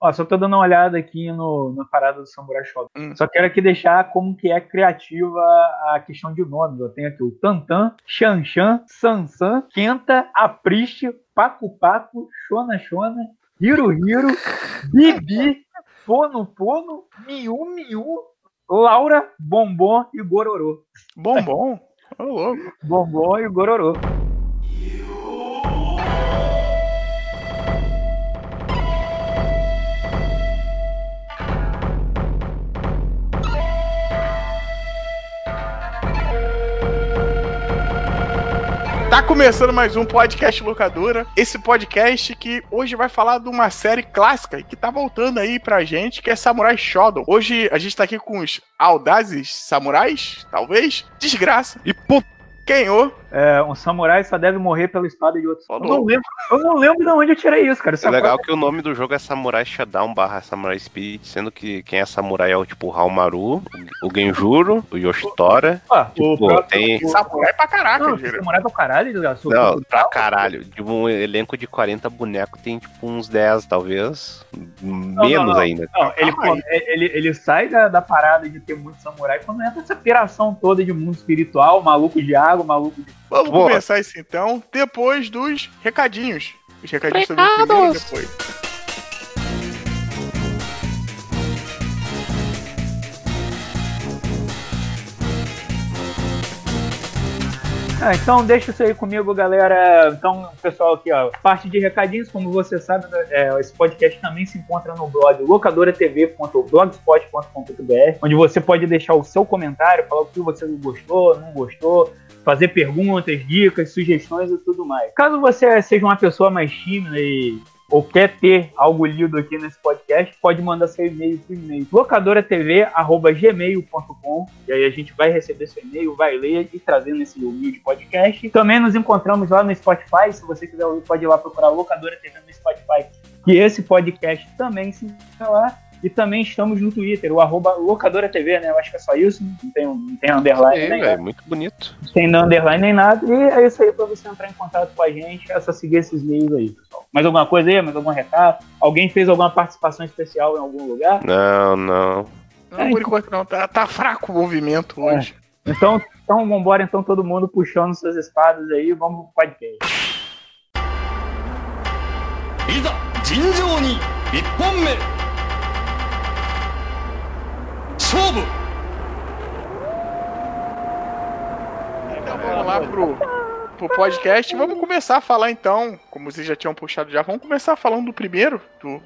Ó, só tô dando uma olhada aqui no, na parada do Samurai Shodown. Hum. Só quero aqui deixar como que é criativa a questão de nomes. Eu tenho aqui o Tantan, Shanshan, Sansan, Kenta, Apriste, Paco Paco, Shona Shona, Hiro Hiro, Bibi, Pono Pono, Miu Miu, Laura, Bombom e Gororô. Bombom. Ô, louco. Bombom e Gororô. Tá começando mais um podcast locadora. Esse podcast que hoje vai falar de uma série clássica e que tá voltando aí pra gente, que é Samurai Shodown. Hoje a gente tá aqui com os audazes samurais, talvez. Desgraça. E. Quem ô? É, um samurai só deve morrer pela espada de outro. Eu não lembro, eu não lembro de onde eu tirei isso, cara. Isso É legal que o nome do jogo é Samurai Shodown barra Samurai Spirit, sendo que quem é samurai é o tipo o Haomaru, o Genjuro, o Yoshitora. Ó, Tipo, o próprio- tem- o- Samurai pra caraca, Não, samurai pra caralho, desgraçado. Não, pra caralho. De um elenco de 40 bonecos tem tipo uns 10, talvez. Menos não. ainda. Não, ele, Calma aí. ele, ele sai da, da parada de ter muito samurai quando entra essa piração toda de mundo espiritual, maluco de água, maluco de. Vamos Boa. começar isso então, depois dos recadinhos. Os recadinhos também primeiro e depois. Ah, então deixa isso aí comigo, galera. Então, pessoal, aqui, ó, parte de recadinhos, como você sabe, é, esse podcast também se encontra no blog locadoratv.blogspot.com.br, onde você pode deixar o seu comentário, falar o que você gostou, não gostou, fazer perguntas, dicas, sugestões e tudo mais. Caso você seja uma pessoa mais tímida e ou quer ter algo lido aqui nesse podcast, pode mandar seu e-mail pro e-mail locadoratv@gmail.com e aí a gente vai receber seu e-mail, vai ler e trazer nesse humilde podcast. Também nos encontramos lá no Spotify, se você quiser ouvir, pode ir lá procurar Locadora TV no Spotify, que esse podcast também se encontra lá. E também estamos no Twitter, o arroba locadora TV, né? Eu acho que é só isso, não tem, não tem underline É, nem velho, muito bonito. sem underline nem nada. E é isso aí pra você entrar em contato com a gente. É só seguir esses meios aí, pessoal. Mais alguma coisa aí? Mais algum recado? Alguém fez alguma participação especial em algum lugar? Não, não. Não, por enquanto não, tá, tá fraco o movimento hoje. Então, então vambora, então, todo mundo puxando suas espadas aí. Vamos pro podcast. いざ尋常に一本目 勝負 Então vamos lá pro, pro podcast. Vamos começar a falar então, como vocês já tinham puxado já, vamos começar falando do primeiro, do.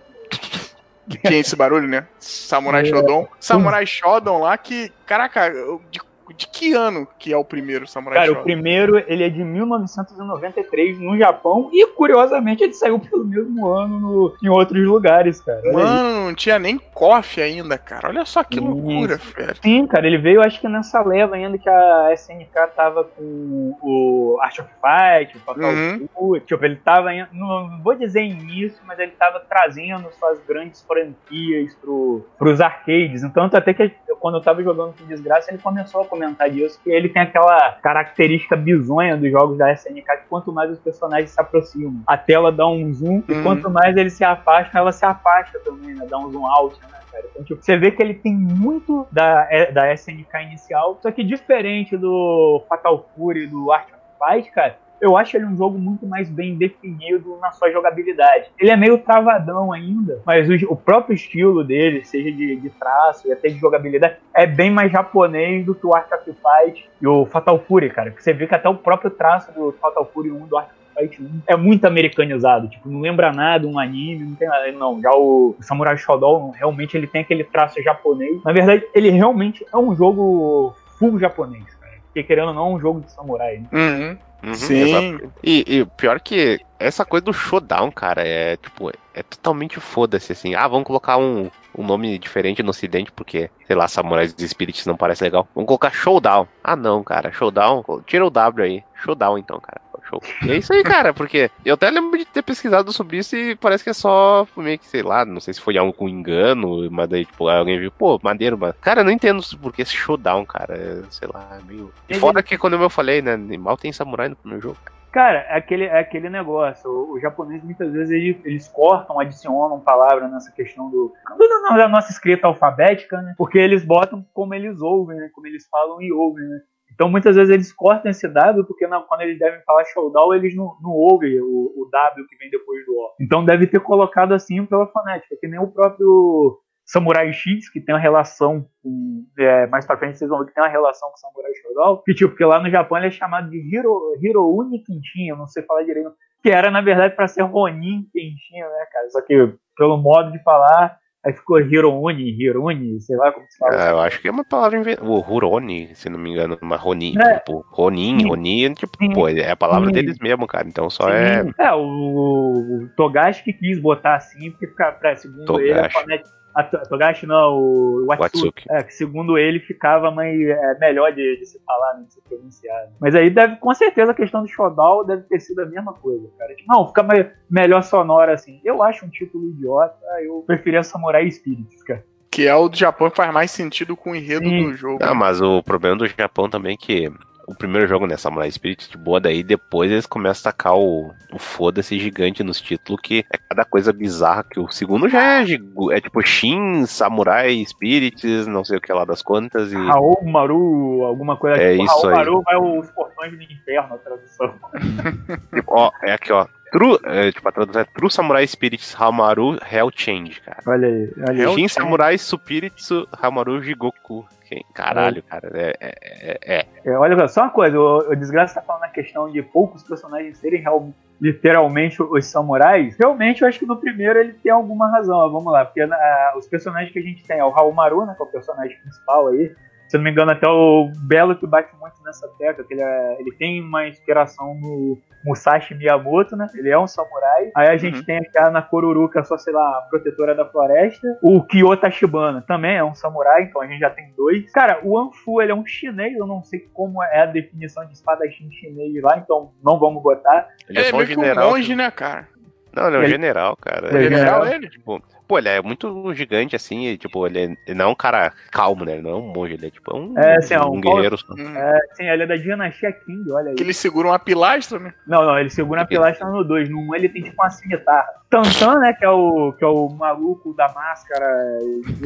Que tem esse barulho, né? Samurai É. Shodown. Samurai Shodown lá que. Caraca, de, de que ano que é o primeiro Samurai Cara, o Shodown? primeiro, ele é de 1993 no Japão. E, curiosamente, ele saiu pelo mesmo ano no- em outros lugares, cara. Olha aí. Mano, não tinha nem coffee ainda, cara. Olha só que Isso. loucura, velho. Sim, cara, ele veio acho que nessa leva ainda que a SNK tava com o Art of Fight, o Fatal Uhum. Fury, tipo, ele tava, não não vou dizer início, mas ele tava trazendo suas grandes franquias pro, pros arcades, então até que quando eu tava jogando com Desgraça, ele começou a comentar disso, que ele tem aquela característica bizonha dos jogos da SNK, que quanto mais os personagens se aproximam, a tela dá um zoom, e Uhum. quanto mais eles se afastam, ela se afasta também, né, dá um zoom out, né cara. Então, tipo, você vê que ele tem muito da, é, da SNK inicial, só que diferente do Fatal Fury e do Art of Fight, cara, eu acho ele um jogo muito mais bem definido na sua jogabilidade. Ele é meio travadão ainda, mas o, o próprio estilo dele, seja de, de traço e até de jogabilidade, é bem mais japonês do que o Art of Fight e o Fatal Fury, cara. Que você vê que até o próprio traço do Fatal Fury 1 do Art of Fight 1 é muito americanizado, tipo, não lembra nada um anime, não tem nada, não. Já o Samurai Shodown, realmente ele tem aquele traço japonês. Na verdade, ele realmente é um jogo full japonês, cara. Porque querendo ou não, é um jogo de samurai. Né? Uhum. Uhum, Sim. E, e pior que essa coisa do showdown, cara, é tipo, é totalmente foda-se assim. Ah, vamos colocar um, um nome diferente no ocidente, porque, sei lá, Samurais de Spirits não parece legal. Vamos colocar showdown. Ah, não, cara, showdown. Tira o W aí. Showdown então, cara. Show. E é isso aí, cara, porque eu até lembro de ter pesquisado sobre isso e parece que é só meio que, sei lá, não sei se foi algo com engano, mas daí, tipo, alguém viu, pô, maneiro, mas. Cara, eu não entendo por que esse showdown, cara. É, sei lá, é meio. E fora que quando eu falei, né, mal tem samurai no, no jogo. Cara, é aquele, é aquele negócio. O, o japonês muitas vezes eles, eles cortam, adicionam palavra nessa questão do. do- da nossa escrita alfabética, né? Porque eles botam como eles ouvem, né? Como eles falam e ouvem, né? Então muitas vezes eles cortam esse W porque na- quando eles devem falar showdown, eles não, não ouvem o, o W que vem depois do O. Então deve ter colocado assim pela fonética, que nem o próprio Samurai X, que tem uma relação com. é, mais pra frente vocês vão ver que tem uma relação com Samurai Shodown. Que, tipo, porque lá no Japão ele é chamado de Hiro, Hirouni Kenshin, eu não sei falar direito. Que era, na verdade, pra ser Ronin Kenshin, né, cara? Só que, pelo modo de falar, aí ficou Hirouni, Hiruni, sei lá como se fala. É, eu acho que é uma palavra inventada. O Huroni, se não me engano, uma Ronin. É. Tipo, Ronin, Sim. Ronin, tipo, Sim. pô, é a palavra Sim. deles mesmo, cara. Então só é. É, o, o Togashi que quis botar assim, porque fica, pra, segundo ele, a Togashi. fonética. A To- Togashi não, o Watsuki. Watsuki. É, que segundo ele ficava mais, é, melhor de, de se falar, né, de se pronunciar. Mas aí deve, com certeza, a questão do Shodal deve ter sido a mesma coisa, cara. Tipo, não, fica mais, melhor sonora assim. Eu acho um título idiota, eu preferia Samurai Spirits, cara. Que é o do Japão que faz mais sentido com o enredo Sim. do jogo. Ah, mas o problema do Japão também é que o primeiro jogo, né, Samurai Spirit de boa, daí depois eles começam a tacar o, o foda-se gigante nos títulos, que é cada coisa bizarra, que o segundo já é, é tipo Shin, Samurai Spirits, não sei o que lá das contas, e... Raul Maru, alguma coisa É tipo, isso Raul aí. Maru vai os portões do inferno, a tradução. Tipo, ó, é aqui, ó. True, é, tipo, a tradução é True Samurai Spirits Hamaru Hell Change, cara. Olha aí, olha aí. Shin. Samurai Spiritsu Hamaru Jigoku. Caralho, cara. É, é, é, é. É, olha só uma coisa, o, o Desgraça tá falando a questão de poucos personagens serem real- literalmente os samurais. Realmente, eu acho que no primeiro ele tem alguma razão. vamos lá, porque ah, os personagens que a gente tem é o Raul Maru, né, que é o personagem principal aí. Se não me engano, até o Belo que bate muito nessa tecla, que ele, é- ele tem uma inspiração no Musashi Miyamoto, né? Ele é um samurai. Aí a gente Uhum. tem aqui a Nakororu, que é só, sei lá, a protetora da floresta. O Kyo Tachibana também é um samurai, então a gente já tem dois. Cara, o Anfu, ele é um chinês, eu não sei como é a definição de espadachim chinês lá, então não vamos botar. Ele Ele é é um meio que um general. monge, né, cara? Não, ele é um Ele- general, cara. Ele é Ele general, ele? Tipo, pô, ele é muito gigante assim, e, tipo, ele, é- ele não é um cara calmo, né? Ele não é um monge, ele é tipo um, É, assim, ó, um um guerreiro só. Hum. É, sim, ele é da dinastia King, olha aí. Que ele segura uma pilastra, né? Não, não, ele segura a pilastra no 2. No 1 um ele tem tipo uma cimitarra. Tantan, né, que é o, que é o maluco da máscara.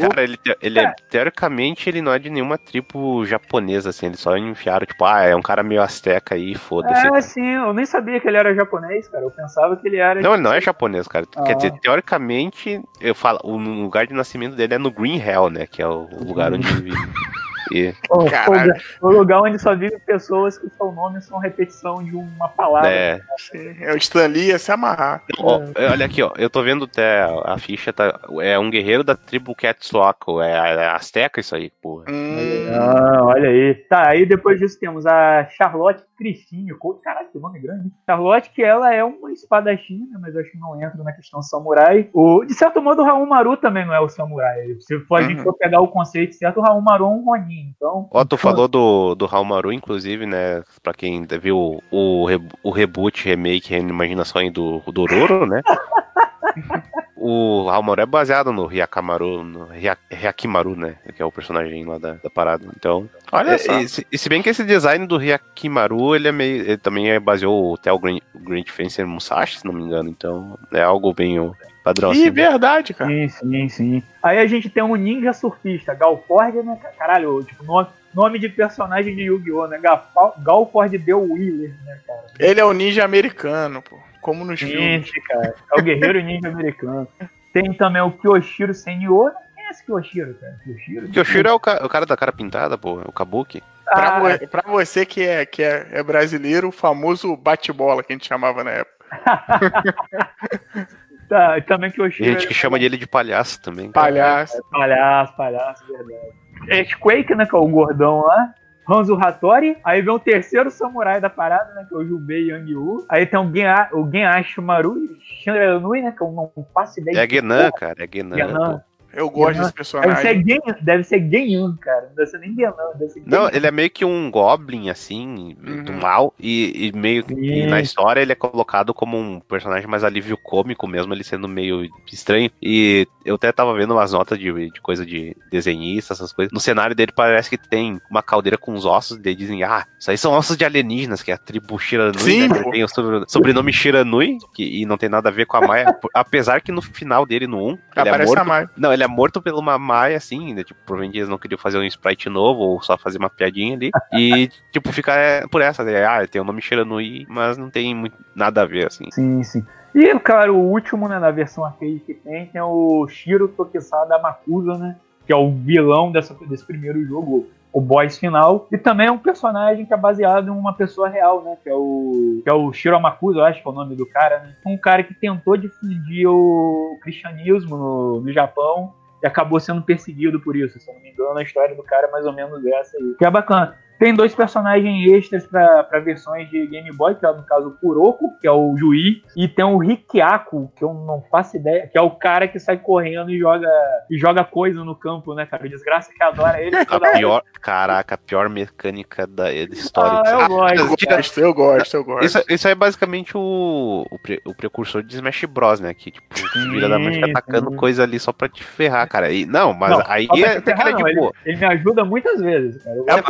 Cara, ele, ele é, teoricamente, ele não é de nenhuma tribo japonesa, assim, eles só enfiaram, tipo, ah, é um cara meio asteca aí, foda-se. É, assim, eu nem sabia que ele era japonês, cara. Eu pensava que ele era. Não, ele não é japonês, cara. Ah. Quer dizer, teoricamente, eu falo, o lugar de nascimento dele é no Green Hell, né? Que é o lugar onde ele vive. E, o, Caralho. o lugar onde só vivem pessoas que seu nome são repetição de uma palavra. é, Sim, é o Stan Lee ia se amarrar. ó, olha aqui, ó. Eu tô vendo até a, a ficha, tá? É um guerreiro da tribo Quetzalcoatl. É, é Azteca isso aí, porra. Hum, Ah, olha aí. Tá, aí depois disso temos a Charlotte Cristine. Co- Caralho, que nome grande. Charlotte, que ela é uma espadachim, né, mas acho que não entra na questão samurai. O, de certo modo, o Raul Maru também não é o samurai. Se for, a gente Uhum. for pegar o conceito certo, o Raul Maru é um Ronin. Então, Ó, tu falou do, do Haumaru, inclusive, né? Pra quem viu o, re- o reboot, remake, reimaginação aí do, do Ororo, né? O Haumaru é baseado no Hyakamaru, no Hya- Hyakimaru, né? Que é o personagem lá da, da parada. Então. olha é- só. e, se, e se bem que esse design do Hyakimaru, ele é meio. Ele também é, baseou o Tel Grand, Grand Fencer Musashi, se não me engano. Então, é algo bem padrão Ih, assim. verdade, cara. sim, sim, sim. Aí a gente tem um ninja surfista, Galford, né? Caralho, tipo, nome, nome de personagem de Yu-Gi-Oh!, né? Galford Del Wheeler, né, cara? Ele é o ninja americano, pô. Como nos filmes. Gente, cara. É o guerreiro ninja americano. Tem também o Kyoshiro Senyor. Quem é esse Kyoshiro, cara? Kyoshiro? Kyoshiro é o, ca- o cara da cara pintada, pô. É o Kabuki. Pra, Ah, vo- pra você que, é, que é, é brasileiro, o famoso bate-bola que a gente chamava na época. tá, e também E Kyoshiro. gente que chama ele de palhaço também. Palhaço. Palhaço, palhaço, verdade. É Quake, né? Que é o gordão lá. Hanzo Hattori. Aí vem o terceiro samurai da parada, né? Que é o Jubei Yang-Yu. Aí tem o, Gen o Genashimaru Shiranui, né? Que eu não faço ideia É Genan, cara. É Genan. Genan. Eu gosto desse personagem. Deve ser Gen, deve ser Genyun, cara. Não deve ser nem Genyun, deve ser Não, ele é meio que um goblin, assim, Uhum. do mal, e, e meio que e na história ele é colocado como um personagem mais alívio cômico mesmo, ele sendo meio estranho. E eu até tava vendo umas notas de, de coisa de desenhista, essas coisas. No cenário dele parece que tem uma caldeira com os ossos, e dizem, ah, isso aí são ossos de alienígenas, que é a tribo Shiranui, Sim, né? tem o sobre- sobrenome Shiranui, que, e não tem nada a ver com a Maia, apesar que no final dele, no 1, ele é Aparece morto a Mai. não, ele é morto por uma Maia, assim, né? Tipo, provavelmente eles não queriam fazer um sprite novo ou só fazer uma piadinha ali. E, tipo, fica é, por essa, né? Ah, tem o nome Shiranui, mas não tem muito, nada a ver, assim. Sim, sim. E, claro, o último, né, na versão arcade que tem, tem o Shiro Tokusada Makusa, né? Que é o vilão dessa, desse primeiro jogo, o boss final. E também é um personagem que é baseado em uma pessoa real, né? Que é o, que é o Shiro Amakusa, eu acho que é o nome do cara, né? Um cara que tentou difundir o cristianismo no, no Japão e acabou sendo perseguido por isso. Se eu não me engano, a história do cara é mais ou menos essa aí. Que é bacana. Tem dois personagens extras para versões de Game Boy, que é no caso o Kuroko, que é o juiz, e tem o Rikiako, que eu não faço ideia, que é o cara que sai correndo e joga e joga coisa no campo, né, cara? Desgraça que adora ele. A pior, caraca, a pior mecânica da, história. Ah, eu gosto. Eu gosto, eu gosto, eu gosto. Isso, isso aí é basicamente o, o, pre- o precursor de Smash Bros, né? Que, tipo, o filho da mãe fica atacando sim. coisa ali só pra te ferrar, cara. E, não, mas Não, aí é, ferrar, ele é não, de ele, ele me ajuda muitas vezes, cara. Eu É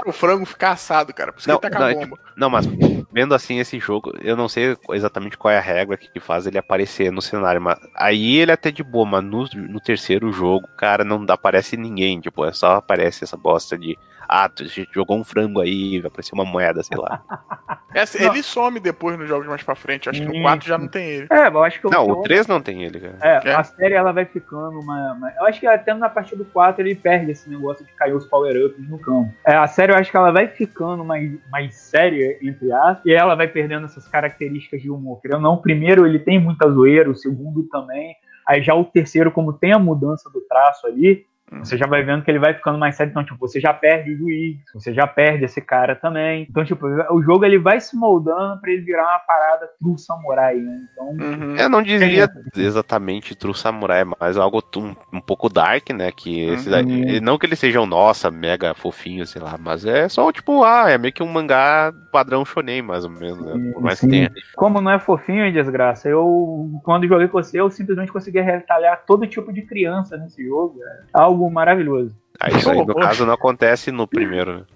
demora o frango ficar assado, cara. Por isso Não, que ele taca não, é bomba. Não, mas vendo assim esse jogo, eu não sei exatamente qual é a regra que faz ele aparecer no cenário, mas aí ele é até de boa, mas no, no terceiro jogo, cara, não aparece ninguém, tipo, é só aparece essa bosta de ah, tu jogou um frango aí, vai aparecer uma moeda, sei lá. É, ele some depois nos jogos mais pra frente. Acho que no Sim, 4 já não tem ele. É, eu acho que Não, eu- o 3 não tem ele, cara. É, É. a série ela vai ficando uma, uma- Eu acho que até na partida do 4 ele perde esse negócio de cair os power-ups no campo. É, a série eu acho que ela vai ficando mais, mais séria, entre aspas, e ela vai perdendo essas características de humor. Querendo não, o primeiro ele tem muita zoeira, o segundo também. Aí já o terceiro, como tem a mudança do traço ali, você já vai vendo que ele vai ficando mais sério. Então, tipo, você já perde o juiz, você já perde esse cara também. Então, tipo, o jogo ele vai se moldando pra ele virar uma parada true samurai, né? Então, Uhum. Eu não diria Tem exatamente True Samurai, mas algo um, um pouco dark, né? Que esse Uhum. daí- não que eles sejam, nossa, mega fofinho, sei lá, mas é só tipo, ah, é meio que um mangá padrão shonen, mais ou menos, né? Por mais sim. que tenha. como não é fofinho e desgraça, eu, quando joguei com você, eu simplesmente conseguia retalhar todo tipo de criança nesse jogo. É algo maravilhoso. Ah, isso aí, no caso, não acontece no primeiro.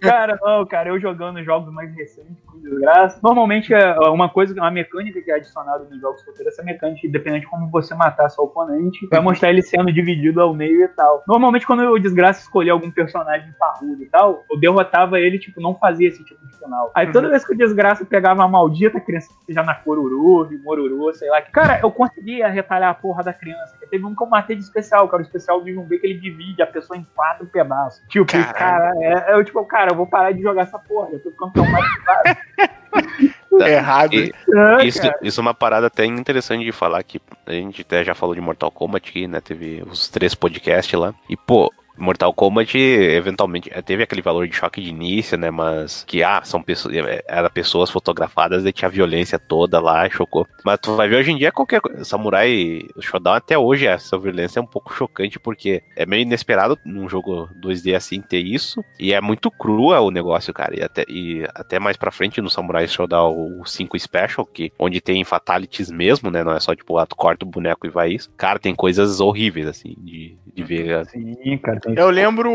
Cara, não, cara, eu jogando jogos mais recentes, desgraça. Normalmente, é uma coisa, uma mecânica que é adicionada nos jogos solteiros, essa mecânica, independente de como você matar seu oponente, vai mostrar ele sendo dividido ao meio e tal. Normalmente, quando eu desgraça escolher algum personagem parrudo e tal, eu derrotava ele, tipo, não fazia esse tipo de final. Aí toda vez que o desgraça pegava a maldita criança, seja na Coruru, Moruru, sei lá, que, cara, eu conseguia retalhar a porra da criança. Teve um que eu matei de especial, cara, o especial do Jumbe que ele divide a pessoa em quatro pedaços. Tipo, Caralho. cara, é, eu, tipo, cara, eu vou parar de jogar essa porra, eu tô ficando tão mais É errado. E- Ah, Isso, cara. isso é uma parada até interessante de falar que a gente até já falou de Mortal Kombat aqui, né? Teve os três podcasts lá. E, pô, Mortal Kombat, eventualmente, eh, teve aquele valor de choque de início, né? Mas que, ah, são pessoas, eh, era pessoas fotografadas e tinha violência toda lá, chocou. Mas tu vai ver hoje em dia qualquer. Samurai, Shodown até hoje, essa violência é um pouco chocante, porque é meio inesperado num jogo 2D assim ter isso. E é muito crua o negócio, cara. E até, e até mais pra frente no Samurai Shodown o 5 Special, que, onde tem fatalities mesmo, né? Não é só tipo, ah, tu corta o boneco e vai isso. Cara, tem coisas horríveis, assim, de, de ver. Sim, cara, Eu lembro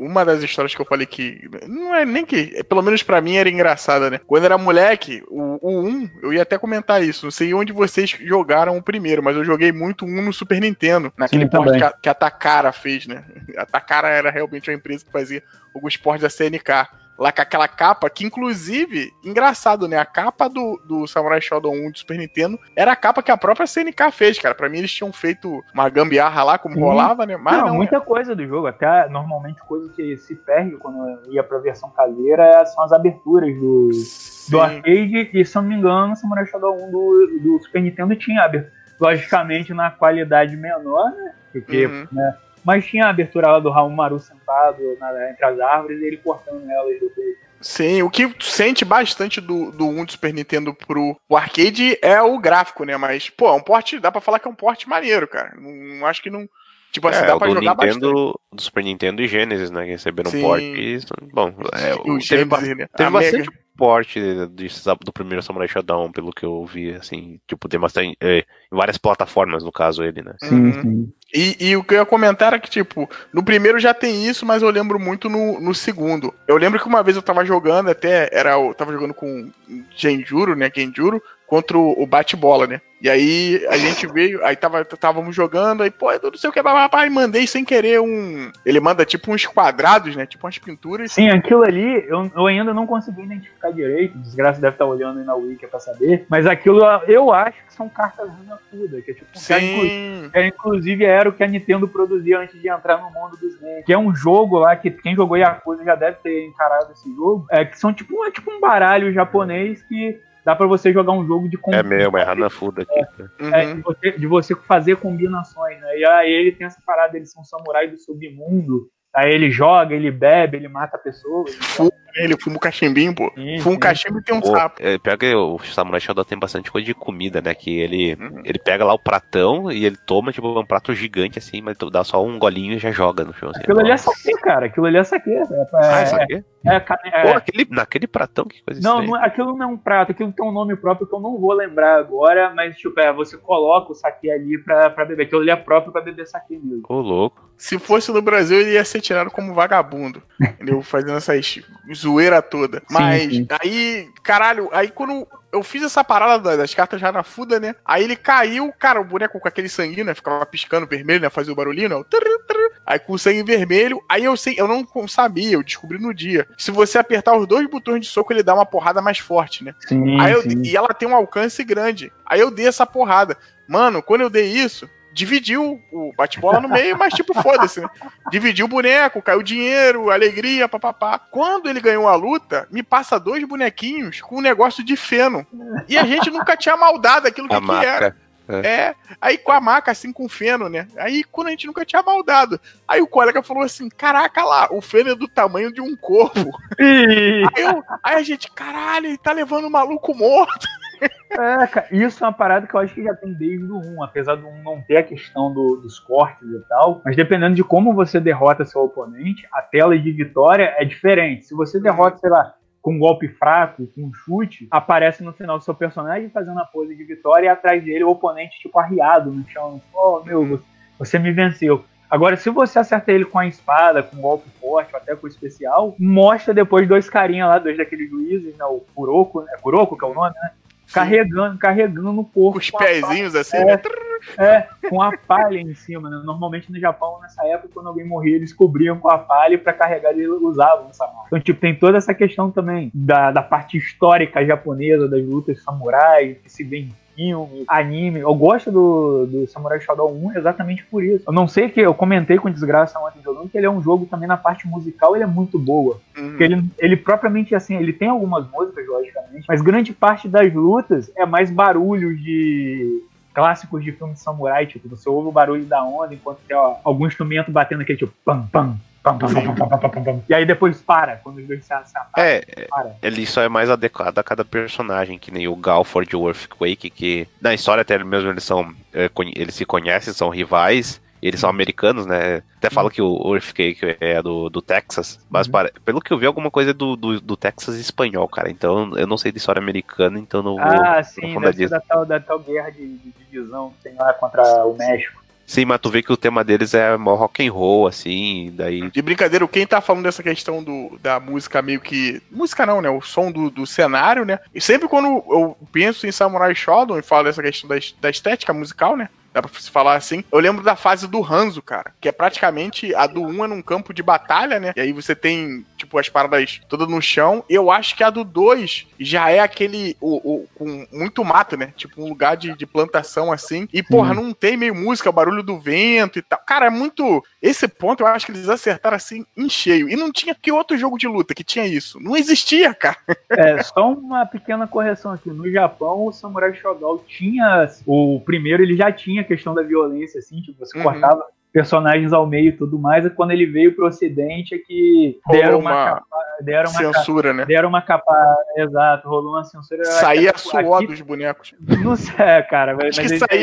uma das histórias que eu falei que. Não é nem que. Pelo menos pra mim era engraçada, né? Quando era moleque, o, o 1, eu ia até comentar isso. Não sei onde vocês jogaram o primeiro, mas eu joguei muito o 1 no Super Nintendo. Naquele Sim, porte que a, que a Takara fez, né? A Takara era realmente uma empresa que fazia alguns portes da CNK. Lá com aquela capa, que inclusive, engraçado, né? A capa do, do Samurai Shodown 1 do Super Nintendo era a capa que a própria CNK fez, cara. Pra mim eles tinham feito uma gambiarra lá, como Sim. rolava, né? Mas não, não, muita coisa do jogo, até normalmente coisa que se perde quando ia pra versão caseira são as aberturas do, Sim. do arcade, e se eu não me engano, Samurai Shodown 1 do, do Super Nintendo tinha abertura. Logicamente na qualidade menor, né? Porque, Uhum. né? Mas tinha a abertura lá do Raul Maru sentado na- entre as árvores e ele cortando elas depois. Sim, o que tu sente bastante do, do 1 do Super Nintendo pro o arcade é o gráfico, né? Mas, pô, é um porte, dá pra falar que é um porte maneiro, cara. Não, não acho que não Tipo assim, é, dá pra do jogar bastante. Nintendo, do Super Nintendo e Genesis, né? Que receberam Sim. port. E, bom, é, o teve, Genesis, né? teve bastante Mega- porte de- do primeiro Samurai Shodown, pelo que eu vi, assim. Tipo, tem bastante. é, em várias plataformas, no caso, ele, né? Sim, Uhum. sim. E, e o que eu ia comentar era que, tipo, no primeiro já tem isso, mas eu lembro muito no, no segundo. Eu lembro que uma vez eu tava jogando, até era. Eu tava jogando com Genjuro, né? Genjuro, contra o, bate-bola, né? E aí a gente veio, aí tava, távamos jogando, aí, pô, eu não sei o que, papai, mandei sem querer um. Ele manda tipo uns quadrados, né? Tipo umas pinturas. Sim, aquilo ali eu, eu ainda não consegui identificar direito. Desgraça deve estar olhando aí na Wiki pra saber. Mas aquilo eu acho que são cartas Hanafuda, que é tipo um Sim. que, inclusive era o que a Nintendo produzia antes de entrar no mundo dos games. Que é um jogo lá que quem jogou Yakuza já deve ter encarado esse jogo. É que são tipo, é tipo um baralho japonês que dá pra você jogar um jogo de É mesmo, é Hanafuda aqui. né? é, de, você, de você fazer combinações, né? E aí ele tem essa parada, eles são samurai do submundo. Aí ele joga, ele bebe, ele mata pessoas. Fuma, Ele fuma um cachimbinho, pô. Sim, Fuma um cachimbo e tem um Pô, sapo. é, pior que o Samurai Shodown tem bastante coisa de comida, né? Que ele, Uhum. ele pega lá o pratão e ele toma, tipo, um prato gigante assim, mas dá só um golinho e já joga no chão. Assim, Aquilo ali é saque, cara. Aquilo ali é saque. É, Ah, é, isso aqui? é, ca- é- Pô, aquele, naquele pratão, que coisa não, estranha. não é- aquilo não é um prato, aquilo tem um nome próprio que eu não vou lembrar agora, mas tipo, é, você coloca o saque ali pra, pra beber. Aquilo ali é próprio pra beber saque mesmo. Ô, louco. Se fosse no Brasil, ele ia ser tirado como vagabundo. Entendeu? Fazendo essas zoeira toda. Mas sim. aí, caralho, aí quando eu fiz essa parada da- das cartas já na fuda, né? Aí ele caiu, cara, o boneco com aquele sanguinho, né? Ficava piscando vermelho, né? Fazia o barulhinho, né? Aí com o sangue vermelho, aí eu sei, eu não sabia, eu descobri no dia. Se você apertar os dois botões de soco, ele dá uma porrada mais forte, né? Sim, Aí eu- sim. e ela tem um alcance grande. Aí eu dei essa porrada. Mano, quando eu dei isso, dividiu o bate-bola no meio, mas tipo, foda-se, né? Dividiu o boneco, caiu dinheiro, alegria, papapá. Quando ele ganhou a luta, me passa dois bonequinhos com um negócio de feno. E a gente nunca tinha maldado aquilo que, A que era. maca. É, aí com a maca, assim, com feno, né? Aí quando a gente nunca tinha maldado. Aí o colega falou assim: caraca lá, o feno é do tamanho de um corpo. Aí, eu- aí a gente, caralho, ele tá levando o maluco morto. É, cara, isso é uma parada que eu acho que já tem desde o 1, apesar do 1 não ter a questão do- dos cortes e tal, mas dependendo de como você derrota seu oponente, a tela de vitória é diferente. Se você derrota, sei lá, com um golpe fraco, com um chute, aparece no final do seu personagem fazendo a pose de vitória e atrás dele o oponente, tipo, arriado no chão. Oh, meu, você me venceu. Agora, se você acerta ele com a espada, com um golpe forte, ou até com o especial, mostra depois dois carinha lá, dois daqueles juízes, né? O Kuroko, né? Kuroko, que é o nome, né? Carregando, carregando o corpo. Com os pezinhos assim, É. né? É, com a palha em cima, né? Normalmente no Japão, nessa época, quando alguém morria, eles cobriam com a palha e pra carregar eles usavam essa mão. Então, tipo, tem toda essa questão também da, da parte histórica japonesa, das lutas samurais, que se vê em filme, anime. Eu gosto do, do Samurai Shodown 1 exatamente por isso. Eu não sei que eu comentei com desgraça ontem jogando que ele é um jogo também na parte musical, ele é muito boa. Uhum. Porque ele, ele propriamente assim, ele tem algumas músicas, logicamente, mas grande parte das lutas é mais barulhos de clássicos de filme de samurai, tipo, você ouve o barulho da onda enquanto tem ó, algum instrumento batendo aquele tipo pam pam. Pam, pam, pam. E aí depois para, quando os dois se É, para. ele só é mais adequado a cada personagem, que nem o Galford e o Earthquake, que na história até mesmo eles são. é, eles se conhecem, são rivais. Eles são americanos, né? Até fala que o Earthquake é do, do Texas. Mas Uhum. para- pelo que eu vi, alguma coisa é do, do, do Texas espanhol, cara. Então eu não sei de história americana, então não vou Ah, sim, ser disso. da tal, da tal guerra de, de divisão que tem lá contra o México. Sim, mas tu vê que o tema deles é rock and roll, assim, daí. De brincadeira, quem tá falando dessa questão do, da música meio que. Música não, né? O som do, do cenário, né? E sempre quando eu penso em Samurai Shodown e falo dessa questão da, da estética musical, né? Dá pra se falar assim. Eu lembro da fase do Hanzo, cara. Que é praticamente a do 1 é num campo de batalha, né? E aí você tem, tipo, as paradas todas no chão. Eu acho que a do 2 já é aquele. O, o- com muito mato, né? Tipo, um lugar de, de plantação assim. E, porra, não tem meio música, barulho do vento e tal. Cara, é muito. Esse ponto eu acho que eles acertaram assim em cheio. E não tinha que outro jogo de luta que tinha isso. Não existia, cara. É, só uma pequena correção aqui. No Japão, o Samurai Shodown tinha. O primeiro, ele já tinha a questão da violência, assim, tipo, você Uhum. cortava personagens ao meio e tudo mais. E quando ele veio pro ocidente é que deram uma, uma- chapa- deram uma Censura, né? Deram uma capa. Exato, rolou uma censura. Saía Aqui- suor dos bonecos. Não sei, cara. Mas, Acho que eles acho que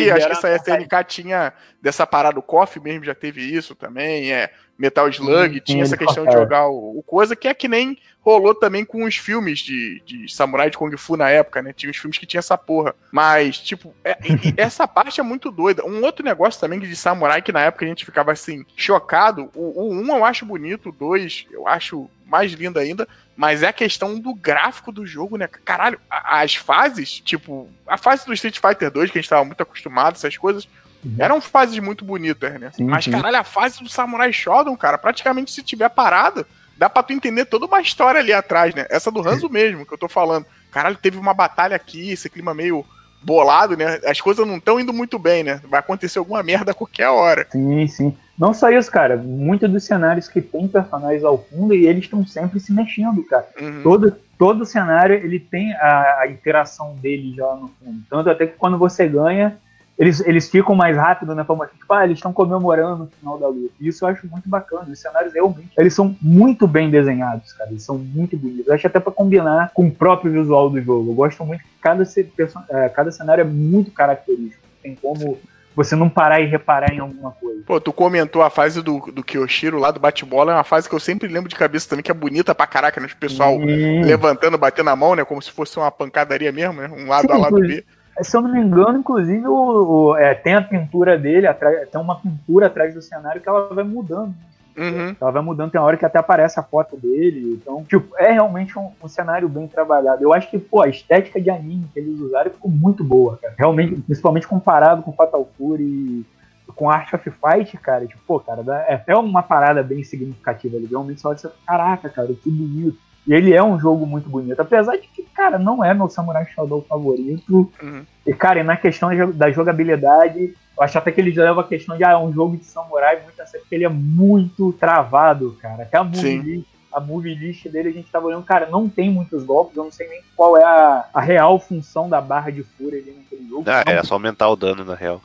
aí a CNK tinha dessa parada, o KOF mesmo já teve isso também, é Metal Slug, Sim, tinha essa questão de cortava. jogar o, o coisa que é que nem rolou também com os filmes de, de samurai de Kung Fu na época, né? Tinha os filmes que tinha essa porra. Mas, tipo, é- essa parte é muito doida. Um outro negócio também de samurai que na época a gente ficava assim, chocado. O, o 1 eu acho bonito, o 2 eu acho mais lindo ainda. Mas é a questão do gráfico do jogo, né? Caralho, as fases, tipo, a fase do Street Fighter 2, que a gente tava muito acostumado, essas coisas, Uhum. eram fases muito bonitas, né? Sim, Mas, sim. caralho, a fase do Samurai Shodown, cara, praticamente se tiver parada, dá pra tu entender toda uma história ali atrás, né? Essa do Hanzo mesmo, que eu tô falando. Caralho, teve uma batalha aqui, esse clima meio bolado, né? As coisas não estão indo muito bem, né? Vai acontecer alguma merda a qualquer hora. Sim, sim. Não só isso, cara. Muitos dos cenários que tem personagens ao fundo e eles estão sempre se mexendo, cara. Uhum. Todo, todo cenário ele tem a, a interação dele já no fundo. Tanto até que quando você ganha, eles, eles ficam mais rápido, né? Como tipo, ah, eles estão comemorando o final da luta. Isso eu acho muito bacana. Os cenários realmente, eles são muito bem desenhados, cara. Eles são muito bonitos. Eu acho até pra combinar com o próprio visual do jogo. Eu gosto muito que cada, eh, cada cenário é muito característico. Tem como você não parar e reparar em alguma coisa. Pô, tu comentou a fase do, do Kyoshiro lá do bate-bola, é uma fase que eu sempre lembro de cabeça também, que é bonita pra caraca, né? O pessoal levantando, batendo a mão, né? Como se fosse uma pancadaria mesmo, né? Um lado Sim, a lado B. inclusive- Se eu não me engano, inclusive, o, o- é, tem a pintura dele, atrás, tem uma pintura atrás do cenário que ela vai mudando. Uhum. Ela vai mudando, tem uma hora que até aparece a foto dele. Então, tipo, é realmente um, um cenário bem trabalhado. Eu acho que, pô, a estética de anime que eles usaram ficou muito boa, cara. Realmente, principalmente comparado com Fatal Fury e com Art of Fight, cara. Tipo, pô, cara, é, é uma parada bem significativa. Ele realmente só você, caraca, cara, que bonito. E ele é um jogo muito bonito. Apesar de que, cara, não é meu Samurai Shodown favorito. Uhum. E, cara, e na questão da jo- da jogabilidade, eu acho até que ele leva a questão de, ah, é um jogo de samurai muito a sério, porque ele é muito travado, cara. Até a movie, list, a movie list dele, a gente tava olhando, cara, não tem muitos golpes, eu não sei nem qual é a, a real função da barra de fúria ali naquele jogo. Ah, não, é só aumentar o dano, na real.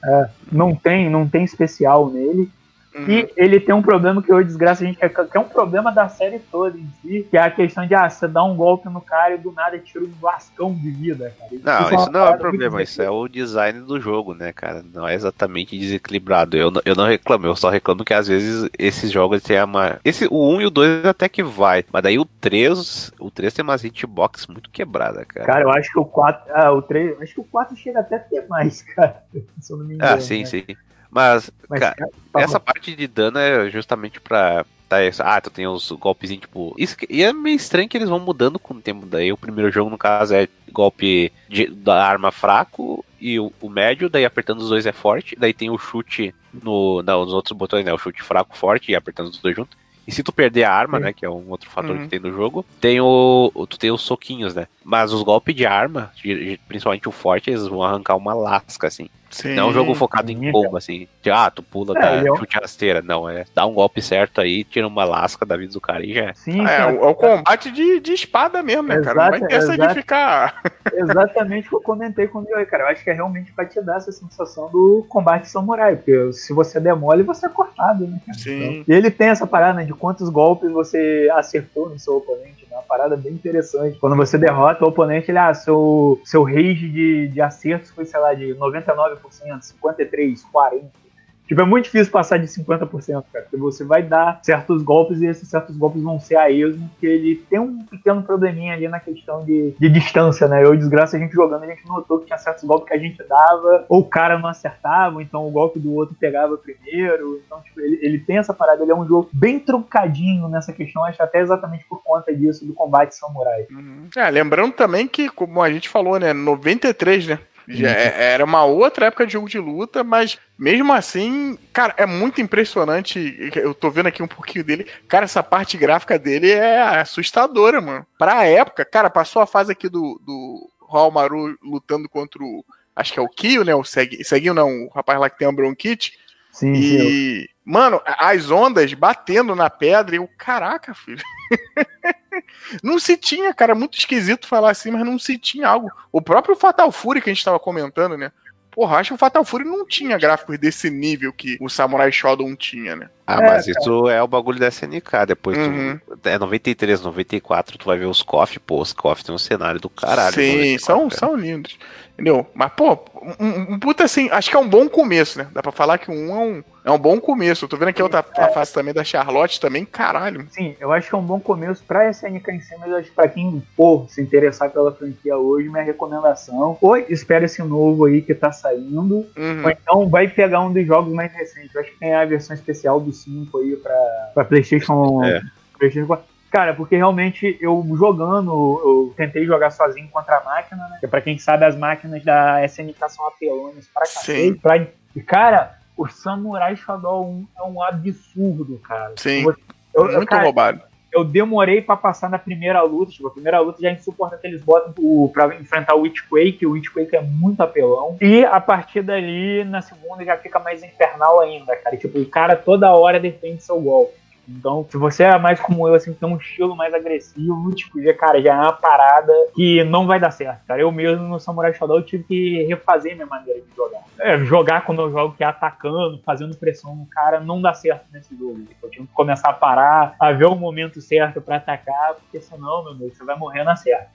não tem, não tem especial nele. Uhum. E ele tem um problema que hoje desgraça a gente quer, que é um problema da série toda em si, que é a questão de ah, você dá um golpe no cara e do nada tira um lascão de vida, cara. Não, isso não é o problema, isso é o design do jogo, né, cara? Não é exatamente desequilibrado. Eu, não- eu não reclamo, eu só reclamo que às vezes esses jogos têm uma. Esse, o 1 e o 2 até que vai. Mas daí o 3, o 3 tem umas hitbox muito quebrada, cara. Cara, eu acho que o 4. Ah, o 3. Acho que o 4 chega até a ter mais, cara. Se eu não me engano. ah, sim, né? sim. Mas, Mas, cara, cara, tá essa parte de dano é justamente pra. Tá, ah, tu tem os golpezinhos, tipo. Isso, que- e é meio estranho que eles vão mudando com o tempo. Daí o primeiro jogo, no caso, é golpe de- da arma fraco e o, o médio, daí apertando os dois é forte. Daí tem o chute no, não, nos outros botões, né? O chute fraco, forte e apertando os dois juntos. E se tu perder a arma, Sim. né? Que é um outro fator Uhum. que tem no jogo, tem o- Tu tem os soquinhos, né? Mas os golpes de arma, principalmente o forte, eles vão arrancar uma lasca, assim. Sim. Não é um jogo focado em combo, assim. De, ah, tu pula É, da ele é chute rasteira. Não, é dá um golpe certo aí, tira uma lasca da vida do cara e já é. Sim, É, o, é o combate de, de espada mesmo, né, cara? Não vai Exato, ter essa de exato. ficar. exatamente o que eu comentei com o Mioy, cara. Eu acho que é realmente pra te dar essa sensação do combate samurai. Porque se você demole, você é cortado, né, cara? Sim. Então, e ele tem essa parada né, de quantos golpes você acertou no seu oponente. Parada bem interessante. Quando você derrota o oponente, ele, ah, seu, seu range de, de acertos foi, sei lá, de 99%, 53%, 40%. Tipo, é muito difícil passar de 50%, cara. Porque você vai dar certos golpes e esses certos golpes vão ser a esmo, porque ele tem um pequeno probleminha ali na questão de, de distância, né? Eu desgraça a gente jogando, a gente notou que tinha certos golpes que a gente dava, ou o cara não acertava, então o golpe do outro pegava primeiro. Então, tipo, ele, ele tem essa parada, ele é um jogo bem truncadinho nessa questão, acho até exatamente por conta disso, do combate samurai. Uhum. É, lembrando também que, como a gente falou, né, 93, né? Já Uhum. é- era uma outra época de jogo de luta, mas mesmo assim, cara, é muito impressionante. Eu tô vendo aqui um pouquinho dele. Cara, essa parte gráfica dele é assustadora, mano. Pra época, cara, passou a fase aqui do, do Maru lutando contra o. Acho que é o Kyo, né? O Segui- Seguinho, não, o rapaz lá que tem uma bronquite. Sim, sim. E, mano, as ondas batendo na pedra e o caraca, filho. não se tinha, cara, é muito esquisito falar assim, mas não se tinha algo. O próprio Fatal Fury que a gente tava comentando, né? porra, acho que o Fatal Fury não tinha gráficos desse nível que o Samurai Shodown tinha, né? Ah, É, mas isso é o bagulho da SNK. Depois Uhum. tu. É 93, 94, tu vai ver os KOF, pô, os KOF tem um cenário do caralho. Sim, mano, são, KOF, são lindos. Entendeu? Mas, pô, um, um puta assim, acho que é um bom começo, né? Dá pra falar que um é um, é um bom começo. Eu tô vendo aqui outra a face também da Charlotte também, caralho. Sim, eu acho que é um bom começo pra SNK em si, mas eu acho que pra quem for se interessar pela franquia hoje, minha recomendação, ou espera esse novo aí que tá saindo, Uhum. ou então vai pegar um dos jogos mais recentes. Eu acho que tem a versão especial do 5 aí pra, pra PlayStation, É. PlayStation 4. Cara, porque realmente eu jogando, eu tentei jogar sozinho contra a máquina, né? Porque pra quem sabe, as máquinas da SNK são apelonas pra Sim. cacete. Pra... E, cara, o Samurai Shodown 1 é um absurdo, cara. Sim. Eu, eu, Muito cara, roubado. eu demorei pra passar na primeira luta. Tipo, a primeira luta já é insuportável que eles botam o, pra enfrentar o Witchquake. O Witchquake é muito apelão. E a partir dali, na segunda, já fica mais infernal ainda, cara. Tipo, o cara toda hora defende seu golpe. Então, se você é mais como eu, assim, tem um estilo mais agressivo, tipo, já, cara, já é uma parada que não vai dar certo, cara. Eu mesmo no Samurai Shodown tive que refazer minha maneira de jogar. É, jogar quando eu jogo que é atacando, fazendo pressão no cara, não dá certo nesse jogo. Eu tive que começar a parar, a ver o momento certo pra atacar, porque senão, meu Deus, você vai morrer na certa.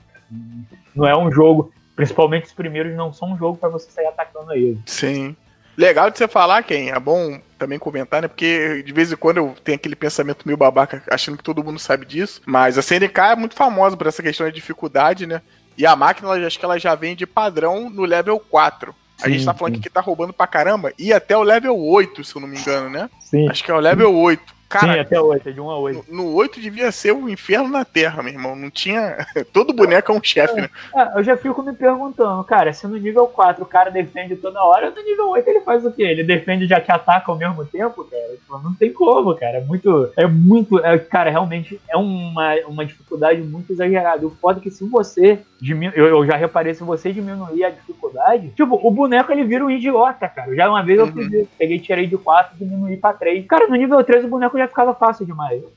Não é um jogo, principalmente os primeiros não são um jogo pra você sair atacando eles. Sim. Legal de você falar, Ken. É bom também comentar, né? Porque de vez em quando eu tenho aquele pensamento meio babaca, achando que todo mundo sabe disso. Mas a CNK é muito famosa por essa questão de dificuldade, né? E a máquina, ela- acho que ela já vem de padrão no level 4. a gente Sim, tá falando sim. que tá roubando pra caramba. E até o level 8, se eu não me engano, né? Sim, Acho que é o level 8. Sim Cara, até 8, é de 1 a 8. no, no 8 devia ser o inferno na Terra, meu irmão. Não tinha. Todo boneco é um chefe, né? Ah, eu já fico me perguntando, cara, se no nível 4 o cara defende toda hora, no nível 8 ele faz o quê? Ele defende já te ataca ao mesmo tempo, cara? Tipo, Não tem como, cara. É muito. É muito. é, cara, realmente é uma, uma dificuldade muito exagerada. O foda é que se você. Diminu... Eu, eu já reparei, se você diminuir a dificuldade, tipo, o boneco ele vira um idiota, cara. Já uma vez eu Uhum. fiz, peguei, tirei de 4 e diminuí pra 3. Cara, no nível 3 o boneco já ficava fácil demais. Eu,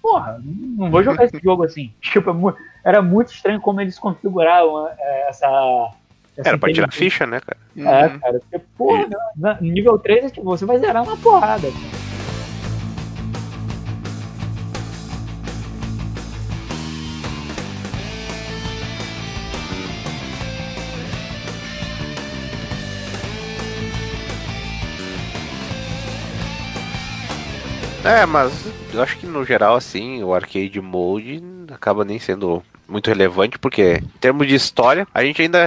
Porra, não vou jogar esse jogo assim. Tipo, é era muito estranho como eles configuravam é, essa. essa Era pra tirar ficha, né, cara? É, Uhum. cara, porque, porra, no nível 3, tipo, você vai zerar uma porrada. cara. É, mas eu acho que no geral, assim, o arcade mode acaba nem sendo muito relevante, porque em termos de história, a gente ainda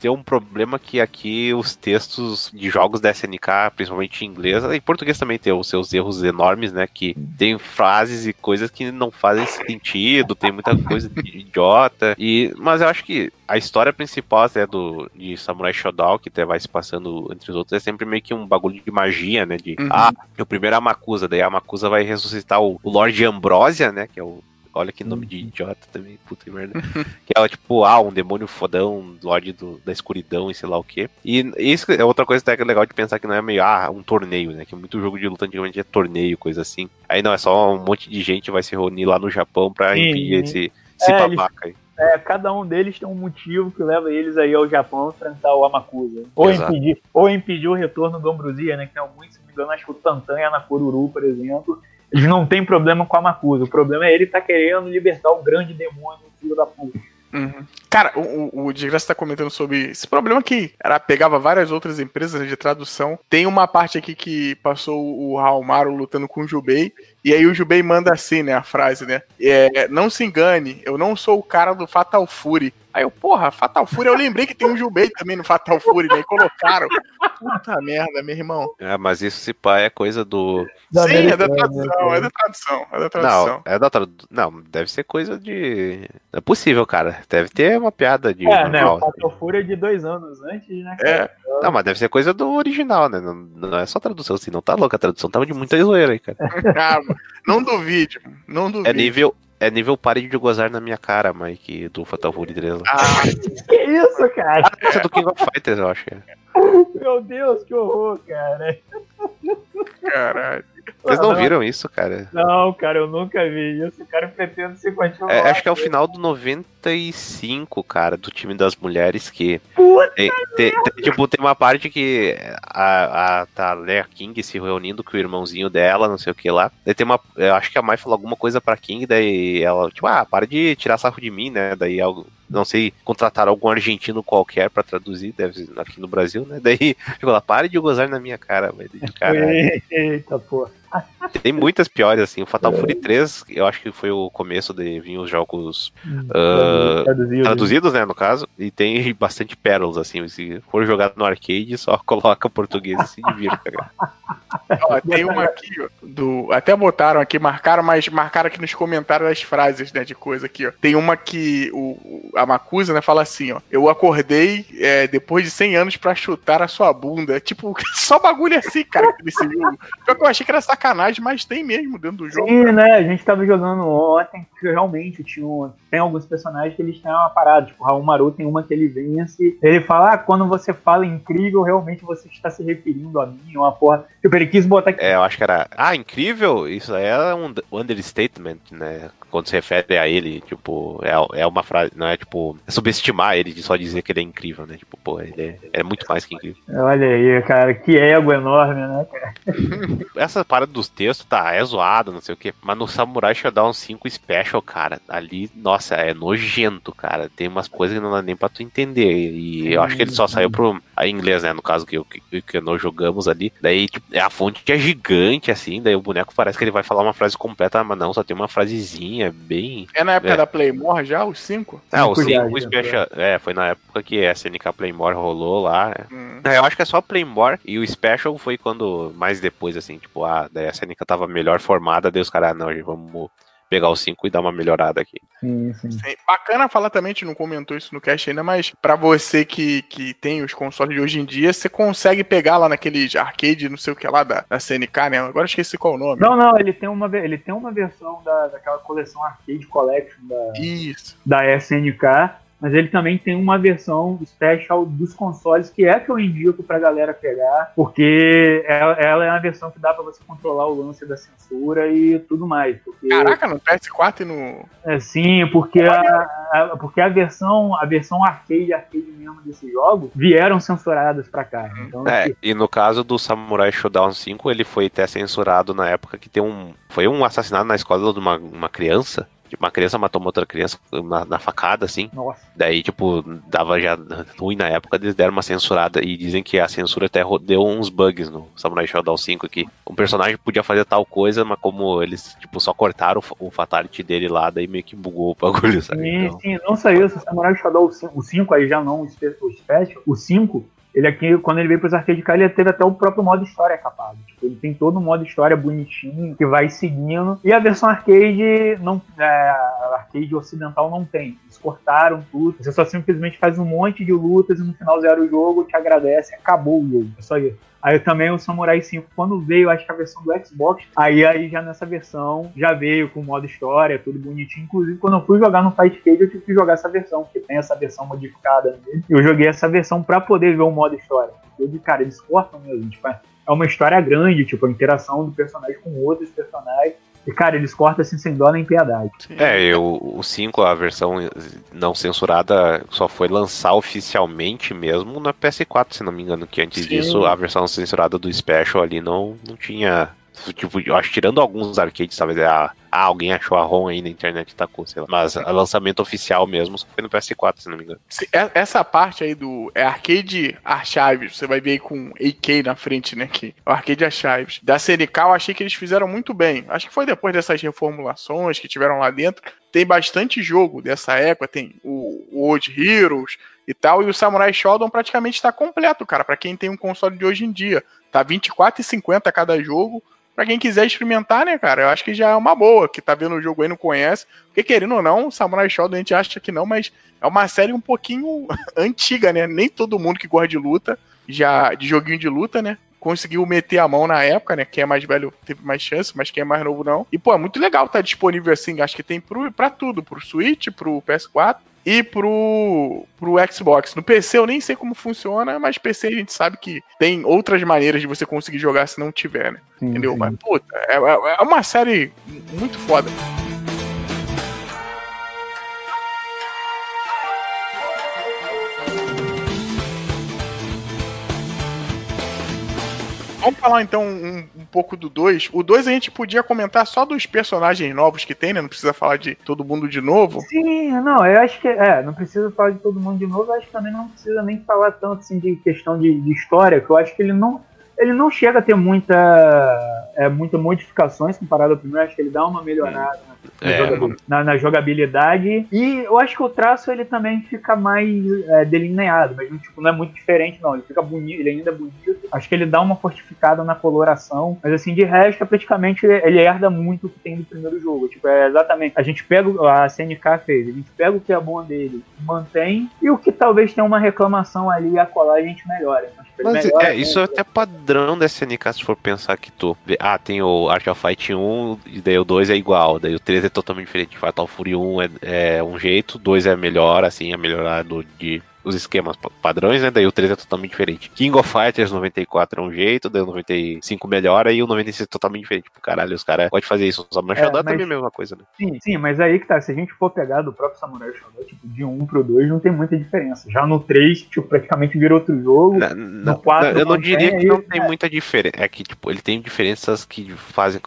tem um problema que aqui os textos de jogos da SNK, principalmente em inglês, em português também tem os seus erros enormes, né? Que tem frases e coisas que não fazem sentido, tem muita coisa idiota. E, mas eu acho que a história principal até do de Samurai Shodown, que até vai se passando entre os outros, é sempre meio que um bagulho de magia, né? De Uhum. ah, o primeiro é a Makusa, daí a Makusa vai ressuscitar o, o Lorde Ambrosia, né? Que é o. Olha que nome de idiota também, puta merda. que é tipo, ah, um demônio fodão, Lorde do- da escuridão e sei lá o que. E isso é outra coisa até que é legal de pensar que não é meio, ah, um torneio, né? Que muito jogo de luta antigamente é torneio, coisa assim. Aí não, é só um monte de gente vai se reunir lá no Japão pra Sim. impedir esse, esse É, babaca aí. É, cada um deles tem um motivo que leva eles aí ao Japão enfrentar o Amakusa. Ou Exato. impedir, ou impedir o retorno do Ambrosia, né? Que tem alguns, se não me engano, acho que o Tantan e a Nakururu, por exemplo, eles não têm problema com a Amakusa. O problema é ele tá querendo libertar o grande demônio, filho da puta. Uhum. Cara, o, o, o Desgraça tá comentando sobre esse problema que era, pegava várias outras empresas né, de tradução. Tem uma parte aqui que passou o Raulmaro lutando com o Jubei. E aí o Jubei manda assim, né, a frase, né? É, não se engane, eu não sou o cara do Fatal Fury. Aí eu, porra, Fatal Fury, eu lembrei que tem um Jubei também no Fatal Fury, né? E colocaram. Puta merda, meu irmão. É, mas isso se pá é coisa do. Da Sim, é da né, tradução, cara? é da tradução, é da tradução. Não, é da tradu... Não, deve ser coisa de. Não é possível, cara. Deve ter uma piada de. É, né? O Fatal Fury é de dois anos antes, né? É, Não, mas deve ser coisa do original, né? Não, não é só tradução assim, não tá louca a tradução, tava de muita zoeira aí, cara. ah, não duvide, não duvide. É nível, é nível pare de gozar na minha cara, Mike, do Fatal Fury 3. lá. Ah, Que isso, cara? Essa é do King of Fighters, eu acho é. Meu Deus, que horror, cara. caralho. Vocês não viram isso, cara? Não, cara, eu nunca vi isso. Cara, eu pretendo ser continuar. É, acho que é o final do 95, cara, do time das mulheres que. Puta tipo, tem uma parte que a, a tá Leia King se reunindo com o irmãozinho dela, não sei o que lá. Daí tem uma. Eu acho que a Mai falou alguma coisa pra King, daí ela, tipo, ah, para de tirar sarro de mim, né? Daí algo. Não sei, contrataram algum argentino qualquer pra traduzir, deve aqui no Brasil, né? Daí, tipo, ela para de gozar na minha cara, mas de caralho. Eita, porra. Tem muitas piores, assim. O Fatal Fury 3, eu acho que foi o começo de vir os jogos Ah, Traduzido. traduzidos, né, no caso, e tem bastante pérolas, assim, se for jogado no arcade, só coloca o português e se divirta, cara. Ó, tem uma aqui, ó, do. Até botaram aqui, marcaram, mas marcaram aqui nos comentários as frases, né, de coisa aqui, ó. Tem uma que o, o- a Macusa, né, fala assim, ó. Eu acordei é, depois de 100 anos pra chutar a sua bunda. Tipo, só bagulho assim, cara, nesse jogo. Pior que eu achei que era sacanagem, mas tem mesmo dentro do jogo. Sim, né? A gente tava jogando ontem, que realmente tinha um- tem alguns personagens que eles têm uma parada. Tipo, o Raul Maru tem uma que ele vence. Ele fala, ah, quando você fala incrível, realmente você está se referindo a mim, uma porra. Tipo, ele quis botar aqui. É, eu acho que era. Ah, incrível! Isso aí é um understatement, né? Quando se refere a ele, tipo, é, é uma frase, não é tipo, subestimar ele de só dizer que ele é incrível, né? Tipo, pô, ele é, é muito mais que incrível. Olha aí, cara, que ego enorme, né, cara? Essa parada dos textos, tá, é zoada, não sei o que, mas no Samurai Shodown 5 Special, cara, ali, nossa, é nojento, cara. Tem umas coisas que não dá nem pra tu entender. E eu acho que ele só saiu pro. Em inglês, né? No caso que, eu, que, que nós jogamos ali. Daí, tipo, a fonte é gigante, assim. Daí o boneco parece que ele vai falar uma frase completa, mas não, só tem uma frasezinha bem. É na época É. da Playmore já, os 5? Ah, o Cinco já, 5 já, Special. É, foi na época que a SNK Playmore rolou lá. Hum. É, eu acho que é só Playmore e o Special foi quando, mais depois, assim, tipo, ah, daí a SNK tava melhor formada, daí os caras, ah, não, gente, vamos pegar o 5 e dar uma melhorada aqui. Sim, sim. Sim, Bacana falar também, a gente não comentou isso no cast ainda, mas pra você que, que tem os consoles de hoje em dia, você consegue pegar lá naqueles arcade, não sei o que lá, da, da CNK, né? Agora eu esqueci qual o nome. Não, não, ele tem uma, ele tem uma versão da, daquela coleção Arcade Collection da, Isso. da SNK, mas ele também tem uma versão special dos consoles, que é a que eu indico pra galera pegar, porque ela, ela é uma versão que dá pra você controlar o lance da censura e tudo mais. Porque, Caraca, no PS4 e no. é, sim, porque a, a- porque a versão a versão arcade, arcade mesmo desses jogos, vieram censuradas pra cá. Então, É, tipo, e no caso do Samurai Shodown 5, ele foi até censurado na época que tem um. Foi um assassinato na escola de uma, uma criança. Uma criança matou uma outra criança na, na facada, assim. nossa. Daí, tipo, dava já ruim na época, eles deram uma censurada e dizem que a censura até deu uns bugs no Samurai Shodown 5 aqui. Um personagem podia fazer tal coisa, mas como eles, tipo, só cortaram o, o fatality dele lá, daí meio que bugou o bagulho, sabe? Sim, Então, sim, não só isso, o Samurai Shodown, o 5 aí já não, o Special, o 5, ele aqui, quando ele veio pros arcade cá, ele teve até o próprio modo história capado. Tipo, ele tem todo um modo história bonitinho, que vai seguindo. E a versão arcade, não, é, arcade ocidental não tem. Eles cortaram tudo. Você só simplesmente faz um monte de lutas e no final zera o jogo, te agradece, acabou o jogo. É só isso. Aí também o Samurai 5, quando veio, acho que a versão do Xbox, aí, aí já nessa versão já veio com modo história, tudo bonitinho. Inclusive, quando eu fui jogar no Fight Cage, eu tive que jogar essa versão, porque tem essa versão modificada nele. Eu joguei essa versão pra poder ver o modo história. Eu vi, cara, eles cortam mesmo. Tipo, é é uma história grande, tipo, a interação do personagem com outros personagens. E, cara, eles cortam assim sem dó nem piedade. É, eu, o 5, a versão não censurada, só foi lançar oficialmente mesmo na PS4, se não me engano, que antes Sim. disso a versão censurada do Special ali não, não tinha. Tipo, eu acho tirando alguns arcades, talvez ah, ah, alguém achou a ROM aí na internet e tacou, sei lá. Mas o lançamento oficial mesmo só foi no PS4, se não me engano. É- Essa parte aí do. É Arcade Archives. Você vai ver aí com AK na frente, né? Que é o Arcade Archives. Da CNK, eu achei que eles fizeram muito bem. Acho que foi depois dessas reformulações que tiveram lá dentro. Tem bastante jogo dessa época. Tem o, Old Heroes e tal. E o Samurai Shodown praticamente está completo, cara. Pra quem tem um console de hoje em dia. Tá R$24,50 cada jogo. Pra quem quiser experimentar, né, cara? Eu acho que já é uma boa. Que tá vendo o jogo aí não conhece. Porque querendo ou não, Samurai Shodown a gente acha que não, mas é uma série um pouquinho antiga, né? Nem todo mundo que gosta de luta, já de joguinho de luta, né? Conseguiu meter a mão na época, né? Quem é mais velho teve mais chance, mas quem é mais novo não. E, pô, é muito legal tá disponível assim. Acho que tem pro, pra tudo, pro Switch, pro PS4 e pro, pro Xbox. No PC eu nem sei como funciona, mas PC a gente sabe que tem outras maneiras de você conseguir jogar se não tiver, né? Sim, Entendeu? sim. Mas, puta, é, é- é uma série muito foda. Vamos falar então um, um pouco do 2. O 2 a gente podia comentar só dos personagens novos que tem, né? Não precisa falar de todo mundo de novo. Sim, não, eu acho que. É, não precisa falar de todo mundo de novo, eu acho que também não precisa nem falar tanto assim de questão de, de história, que eu acho que ele não. Ele não chega a ter muita, é, muita modificações comparado ao primeiro, acho que ele dá uma melhorada na, É, jogabil- na- na jogabilidade. E eu acho que o traço ele também fica mais é, delineado, mas tipo, não é muito diferente, não. Ele fica bonito, ele ainda é bonito. Acho que ele dá uma fortificada na coloração, mas assim, de resto, é praticamente ele herda muito o que tem do primeiro jogo. Tipo, é exatamente. A gente pega, o- a CNK fez, a gente pega o que é bom dele, mantém, e o que talvez tenha uma reclamação ali a colar a gente melhora. Mas, melhora é, isso é até padrão da SNK se for pensar que tu. Ah, tem o Art of Fight 1, e daí o 2 é igual, daí o 3 é totalmente diferente. Fatal Fury 1 é, é um jeito, o 2 é melhor, assim, é melhorado de. Os esquemas pa- padrões, né? Daí o 3 é totalmente diferente. King of Fighters 94 é um jeito, daí o 95 melhora e o 96 é totalmente diferente. Tipo, caralho, os caras podem fazer isso. O Samurai É, Shodown mas- também é a mesma coisa, né? Sim, sim, mas aí que tá, se a gente for pegar do próprio Samurai Shodown, tipo, de 1 pro 2, não tem muita diferença. Já no 3, tipo, praticamente vira outro jogo. Quatro na- eu não diria que não tem muita diferença. É que, tipo, ele tem diferenças que fazem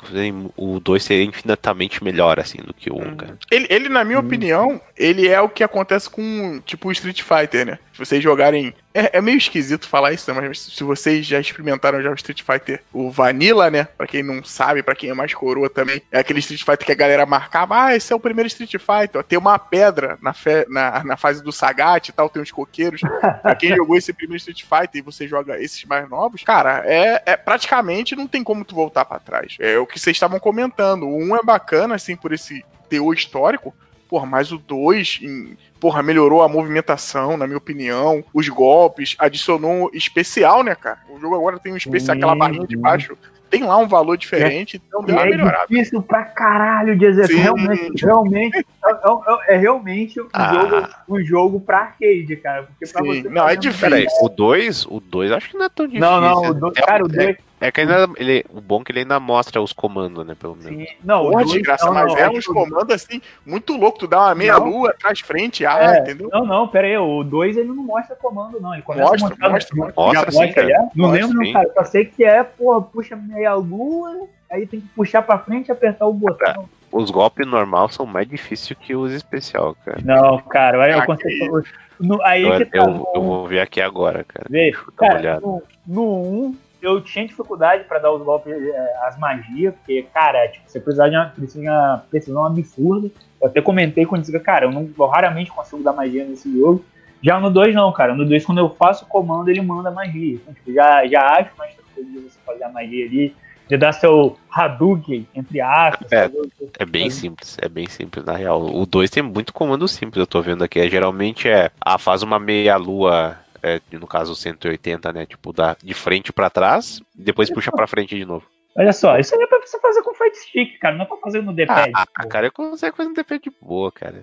o 2 ser infinitamente melhor, assim, do que o 1, cara. Ele, ele, na minha Hum. opinião, ele é o que acontece com, tipo, o Street Fighter, né? Se vocês jogarem. É, é meio esquisito falar isso, né? Mas se vocês já experimentaram já o Street Fighter, o Vanilla, né? Pra quem não sabe, pra quem é mais coroa também, é aquele Street Fighter que a galera marcava. Ah, esse é o primeiro Street Fighter. Tem uma pedra na, fe- na, na fase do Sagat e tal, tem uns coqueiros. pra quem jogou esse primeiro Street Fighter e você joga esses mais novos, cara, é, é praticamente não tem como tu voltar pra trás. É o que vocês estavam comentando. O 1 é bacana, assim, por esse teor histórico. Porra, mas o 2, em- porra, melhorou a movimentação, na minha opinião. Os golpes, adicionou especial, né, cara? O jogo agora tem um especial, aquela barrinha de baixo. Tem lá um valor diferente, então deu uma é melhorada. difícil pra caralho de executar. Realmente, realmente, é, é- é realmente um, Ah. jogo, um jogo pra arcade, cara. Porque pra Sim. você Não, é um- difícil. Peraí, o 2, o 2 acho que não é tão difícil. Não, não, o dois, é, cara, o é- 2. É que ainda ele, o bom é que ele ainda mostra os comandos, né, pelo menos. Sim, não, dois- de graça, não, mas não, é uns comandos assim, muito louco. Tu dá uma meia-lua, atrás, frente, ah, É, entendeu? Não, não, pera aí, o 2 ele não mostra comando, não. Ele começa Mostra, a mostrar, mostra, mostra. Mostra, sim, mostra cara. já? Não Mostra, lembro, sim. cara. Só sei que é, porra, puxa meia lua, aí tem que puxar pra frente e apertar o botão. Os golpes normal são mais difíceis que os especial, cara. Não, cara, aí eu Ah, consigo. No, aí Eu, que tá. eu- eu vou ver aqui agora, cara. Uma cara, no, no 1 eu tinha dificuldade pra dar os golpes, é, as magias, porque, cara, tipo, você precisava de uma, precisa de uma precisão absurda. Eu até comentei quando disse, cara, eu, não, eu raramente consigo dar magia nesse jogo. Já no 2 não, cara. No 2, quando eu faço o comando, ele manda magia. Então, tipo, já, já acho mais tranquilo de você fazer a magia ali. De dar seu Hadouken, entre aspas. É, fazer É bem fazer- simples, é bem simples, na real. O 2 tem muito comando simples, eu tô vendo aqui. É, geralmente é, ah, faz uma meia-lua, é, no caso 180, né? Tipo, dá de frente pra trás, e depois puxa pra frente de novo. Olha só, isso aí é pra você fazer com fight stick, cara. Não é pra fazer no Ah, D-pad. ah, pô. cara, eu consigo fazer um DP de boa, cara.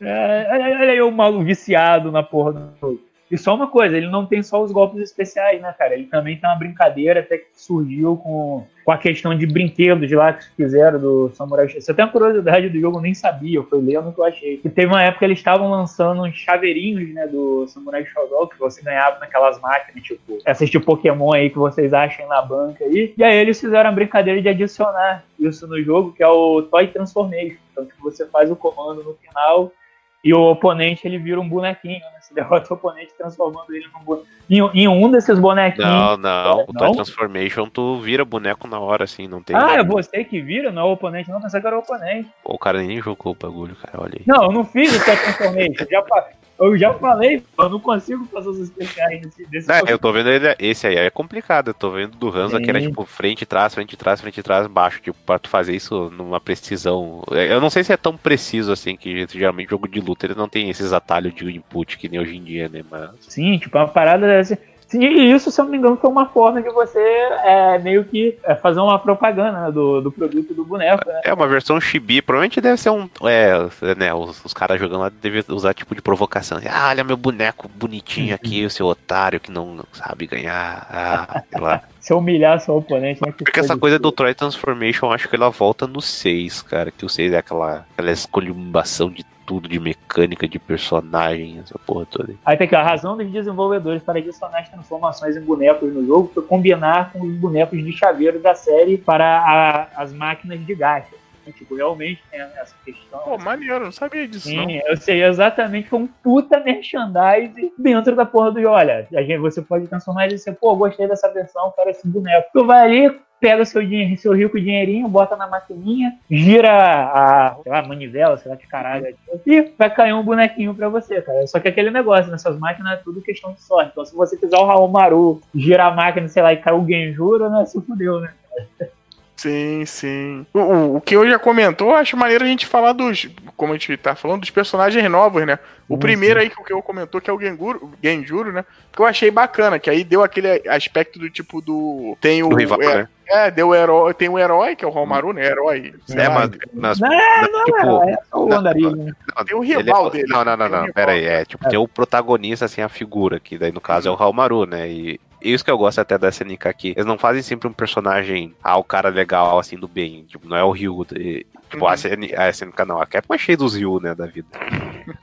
É, olha olha aí o maluco viciado na porra do jogo. E só uma coisa, ele não tem só os golpes especiais, né, cara? Ele também tem uma brincadeira até que surgiu com, com a questão de brinquedos lá que fizeram do Samurai X. Você tem uma curiosidade do jogo, eu nem sabia, eu fui lendo que eu achei. Que teve uma época que eles estavam lançando uns chaveirinhos, né, do Samurai Shodown, que você ganhava naquelas máquinas, tipo, essas de Pokémon aí que vocês acham na banca aí. E aí eles fizeram a brincadeira de adicionar isso no jogo, que é o Toy Transformation. Então, tipo, você faz o comando no final e o oponente ele vira um bonequinho, né? Você derrota o oponente transformando ele. Em, em um desses bonequinhos. Não, não, o Toy? Transformation tu vira boneco na hora, assim, não tem. Ah, é você que vira, não é o oponente, não, pensei que era o oponente. O cara nem jogou o bagulho, cara, olha aí. Não, eu não fiz o Toy Transformation. já, eu já falei, eu não consigo fazer os especiais desse, desse É, eu tô vendo ele, esse aí é complicado, eu tô vendo do Hansa que era tipo frente, trás, frente, trás, frente, trás, baixo, tipo, pra tu fazer isso numa precisão. Eu não sei se é tão preciso assim, que geralmente jogo de luta ele não tem esses atalhos de input que nem hoje em dia, né? Mas. Sim, tipo, é uma parada. Assim, Sim, e isso, se eu não me engano, foi uma forma de você é, meio que é, fazer uma propaganda né, do, do produto do boneco, né? É uma versão chibi, provavelmente deve ser um. É, né, os, os caras jogando lá devem usar tipo de provocação. Ah, olha meu boneco bonitinho aqui, o seu otário que não sabe ganhar. Ah, sei lá. Se humilhar seu oponente, né? que Porque essa coisa do Troy Transformation, eu acho que ela volta no 6, cara. Que o 6 é aquela, aquela escolhimbação de tudo, de mecânica, de personagem, essa porra toda. aí. Aí tem que a razão dos desenvolvedores para adicionar as transformações em bonecos no jogo foi combinar com os bonecos de chaveiro da série para a- as máquinas de gacha. Tipo, realmente tem essa questão. Pô, maneiro, não sabia disso, não. Sim, eu sei exatamente que é um puta merchandise dentro da porra do Olha, a gente, você pode transformar e dizer, pô, gostei dessa versão, quero esse boneco. Tu vai ali, pega seu, dinhe- seu rico dinheirinho, bota na maquininha, gira a, sei lá, manivela, sei lá que caralho, é, e vai cair um bonequinho pra você, cara. Só que aquele negócio, nessas máquinas é tudo questão de sorte. Então se você fizer o Raul Maru, gira a máquina, sei lá, e cai o Genjuro, né, se fudeu, né? Sim, sim. O, o, o que eu já comentou, eu acho maneiro a gente falar dos. Como a gente tá falando, dos personagens novos, né? O Sim, primeiro sim. aí que o que eu comentou, que é o Genguru, Genjuro, né? Que eu achei bacana, que aí deu aquele aspecto do tipo do. Tem o. O rival, é, né? É, deu herói. Tem o herói, que é o Romaru, né? Herói. É, mas, mas Não, não, tipo, não, é só o não, andarilho, né? Não, Tem o ele rival é- dele. Não, não, não, não. rival. Pera aí. É, tipo, tem o protagonista, assim, a figura, que daí no caso é o Raulmaru, né? E isso que eu gosto até da SNK aqui. Eles não fazem sempre um personagem, ah, o cara legal, assim, do bem. Tipo, não é o Ryu. Tipo, a, SN, a SNK não. A Capcom é cheio dos Ryu, né, da vida.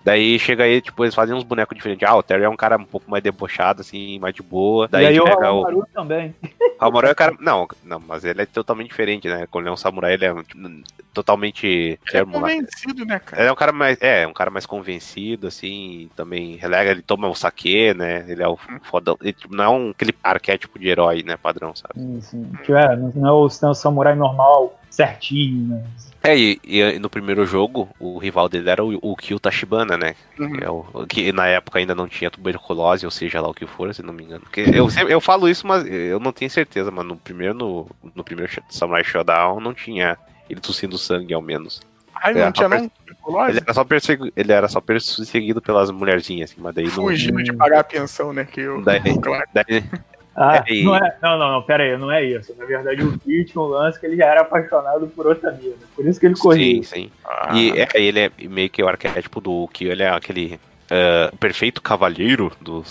Daí chega aí, tipo, eles fazem uns bonecos diferentes. Ah, o Terry é um cara um pouco mais debochado, assim, mais de boa. Daí e aí o pega Raul o. Maru também. Raulmaru é o cara. Não, não, mas ele é totalmente diferente, né? Quando ele é um samurai, ele é tipo, totalmente. É termo lá. convencido, né, cara? Ele é um cara mais. É, um cara mais convencido, assim, também relega, ele toma o saque, né? Ele é o fodão. Ele tipo, não é um aquele arquétipo de herói, né? Padrão, sabe? Sim, sim. Tipo, é, não não é o, não é o samurai normal, certinho, né? É, e, e no primeiro jogo, o rival dele era o, o Kyo Tachibana, né? Uhum. Que, é o, que na época ainda não tinha tuberculose, ou seja lá o que for, se não me engano. Porque eu, eu falo isso, mas eu não tenho certeza, mas no primeiro, no, no primeiro Samurai Showdown não tinha ele tossindo sangue, ao menos. É, não tinha a não tuberculose? Ele era só, persegu- ele era só perseguido pelas mulherzinhas, assim, mas daí não. Fugindo de pagar a pensão, né? Que eu, Daí, claro. daí, Ah, É, e- não, é, não, não, não, pera aí, não é isso. Na verdade, o Kyo tinha um lance que ele já era apaixonado por outra mina. Por isso que ele corria. sim, sim. Ah, E é, ele é meio que o arquétipo do que ele é aquele ah, perfeito cavalheiro do,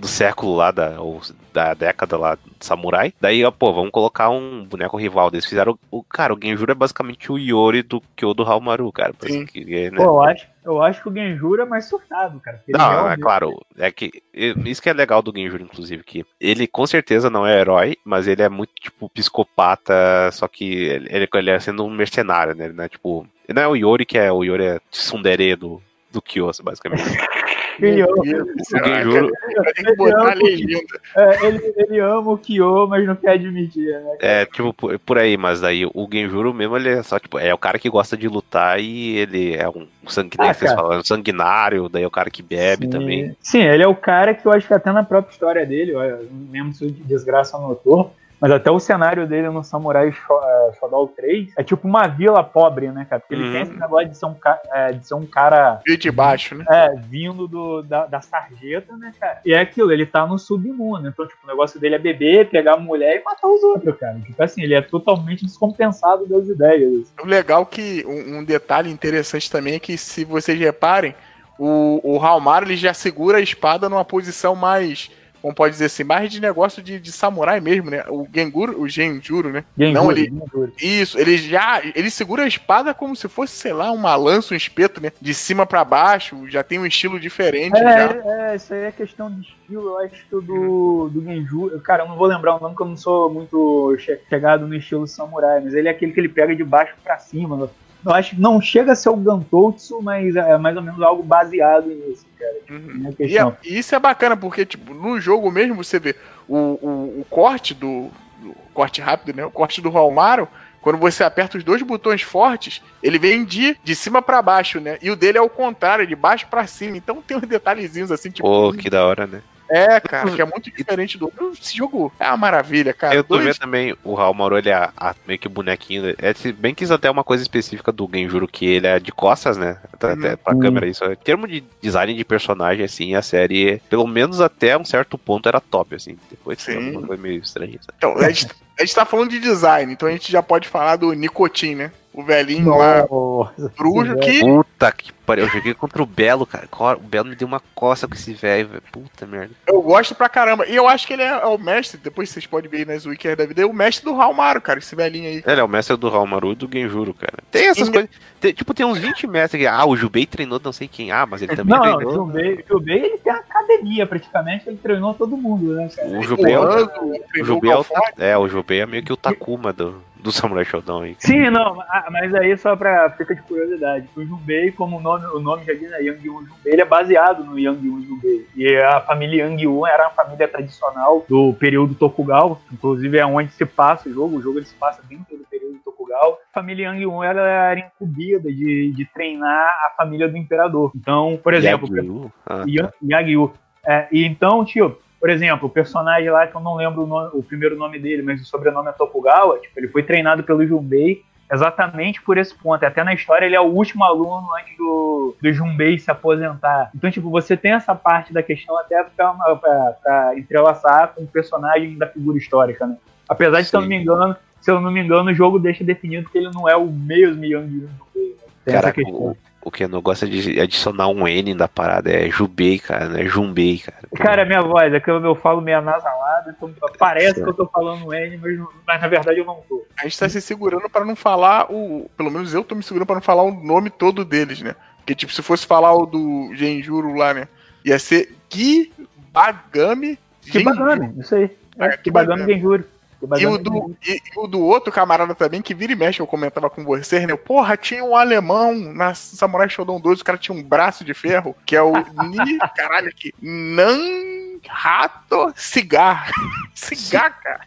do século lá, da, ou da década lá do samurai. Daí, ó, pô, vamos colocar um boneco rival. Eles fizeram. O, cara, o Genjuro é basicamente o Yori do Kyo do Halmaru, cara. Sim. Que, né? Pô, eu acho, eu acho que o Genjuro é mais surtado, cara. Não, é realmente- claro, é que isso que é legal do Genjuro, inclusive, que ele com certeza não é herói, mas ele é muito, tipo, psicopata, só que ele, ele, é sendo um mercenário, né? Ele não é, tipo, ele não é o Yori, que é o Yori é tsundere do, do Kyoto, basicamente. Ele ama, é, ele, ele ama o Kyo, mas não quer admitir, né? é, tipo, por, por aí, mas daí o Genjuro mesmo, ele é só, tipo, é o cara que gosta de lutar e ele é um sangue, Ah, vocês falaram, sanguinário, daí é o cara que bebe Sim. também. Sim, ele é o cara que eu acho que até na própria história dele, eu não lembro se o de desgraça notou, mas até o cenário dele no Samurai Sho- Shodown 3 é tipo uma vila pobre, né, cara? Porque ele Uhum. tem esse negócio de ser um, ca- eh, de ser um cara Veio de baixo, né? é, vindo do, da, da sarjeta, né, cara? E é aquilo, ele tá no submundo. Então, tipo, o negócio dele é beber, pegar a mulher e matar os outros, cara. Tipo assim, ele é totalmente descompensado das ideias. O legal que um, um detalhe interessante também é que se vocês reparem, o, o Halmar ele já segura a espada numa posição mais, como pode dizer assim, mais de negócio de, de samurai mesmo, né? O Genguru, o Genjuro, né? Não, ele-. Isso, ele já, ele segura a espada como se fosse, sei lá, uma lança, um espeto, né? De cima pra baixo, já tem um estilo diferente já. É, é, isso aí é questão de estilo, eu acho que do, do Genjuro. Cara, eu não vou lembrar o nome, porque eu não sou muito che- chegado no estilo samurai, mas ele é aquele que ele pega de baixo pra cima. Eu acho que não chega a ser o Gantotsu, mas é mais ou menos algo baseado nisso, cara. Uhum. É E, é- e isso é bacana, porque, tipo, no jogo mesmo você vê o, o, o corte do, do- corte rápido, né? O corte do Halmaro, quando você aperta os dois botões fortes, ele vem de, de cima pra baixo, né? E o dele é o contrário, de baixo pra cima. Então tem uns detalhezinhos assim, tipo. Pô, que da hora, né? É, cara, que é muito diferente do outro. Esse jogo é uma maravilha, cara. eu tô Dois- vendo também o Raul Mauro, ele é meio que bonequinho. É, se bem que isso até é uma coisa específica do Genjuro, que ele é de costas, né? Até, até pra Uhum. câmera isso. Em termos de design de personagem, assim, a série, pelo menos até um certo ponto, era top, assim. Depois Sim. foi meio estranho. sabe? Então, a gente, a gente tá falando de design, então a gente já pode falar do Nicotin, né? O velhinho lá, bruxo, que Puta que pariu. Eu joguei contra o Belo, cara. O Belo me deu uma coça com esse velho, velho. Puta merda. eu gosto pra caramba. E eu acho que ele é, é o mestre, depois vocês podem ver aí nas wikis da vida, é o mestre do Halmaro, cara, esse velhinho aí. Ele é o mestre do Raul Maru e do Genjuro, cara. Tem essas Sim. coisas. tem- tipo, tem uns 20 mestres aqui. Ah, o Jubei treinou não sei quem. Ah, mas ele também Não, não, o treinou. Jubei, o Jubei ele tem academia praticamente, ele treinou todo mundo, né, cara? O Jubei é o, o treinou Jubei é, o, é, o Jubei é meio que o Takuma do, do Samurai Shodown aí. Sim, não, ah, mas aí só pra fica de curiosidade, o Junbei, como o nome, o nome já diz, né, Yang Yun Junbei, ele é baseado no Yang Yun Junbei. E a família Yang Yun era uma família tradicional do período Tokugawa, inclusive é onde se passa o jogo, o jogo ele se passa dentro do período Tokugawa. A família Yang Yun ela era incumbida de, de treinar a família do imperador. Então, por exemplo, Yagyu? Ah, Ya- Yagyu. É, e então, tio, por exemplo, o personagem lá, que eu não lembro o, nome- o primeiro nome dele, mas o sobrenome é Tokugawa, tipo, ele foi treinado pelo Junbei exatamente por esse ponto. Até na história ele é o último aluno antes do, do Junbei se aposentar. Então, tipo, você tem essa parte da questão até pra, pra, pra entrelaçar com o personagem da figura histórica, né? Apesar de, se eu não me engano, se eu não me engano, o jogo deixa definido que ele não é o mesmo Yang Junbei. Né? Tem essa Caraca, questão. o, o que eu não gosto é de adicionar um N da parada. É Jubei, cara, não é Jumbei, cara. Cara, minha voz, é que eu, eu falo meio anasalado, então parece que eu tô falando N, mas, mas na verdade eu não tô. A gente tá se segurando pra não falar o. Pelo menos eu tô me segurando pra não falar o nome todo deles, né? Porque, tipo, se fosse falar o do Genjuro lá, né? Ia ser Kibagami Que bagame, isso aí. É, É, que bagame Kibagami. Genjuro. E o, do, e, e o do outro camarada também, que vira e mexe, eu comentava com vocês, né? Porra, tinha um alemão na Samurai Shodown 2, o cara tinha um braço de ferro, que é o Ni, caralho, aqui, Nan Rato Cigar. Cigar, cara.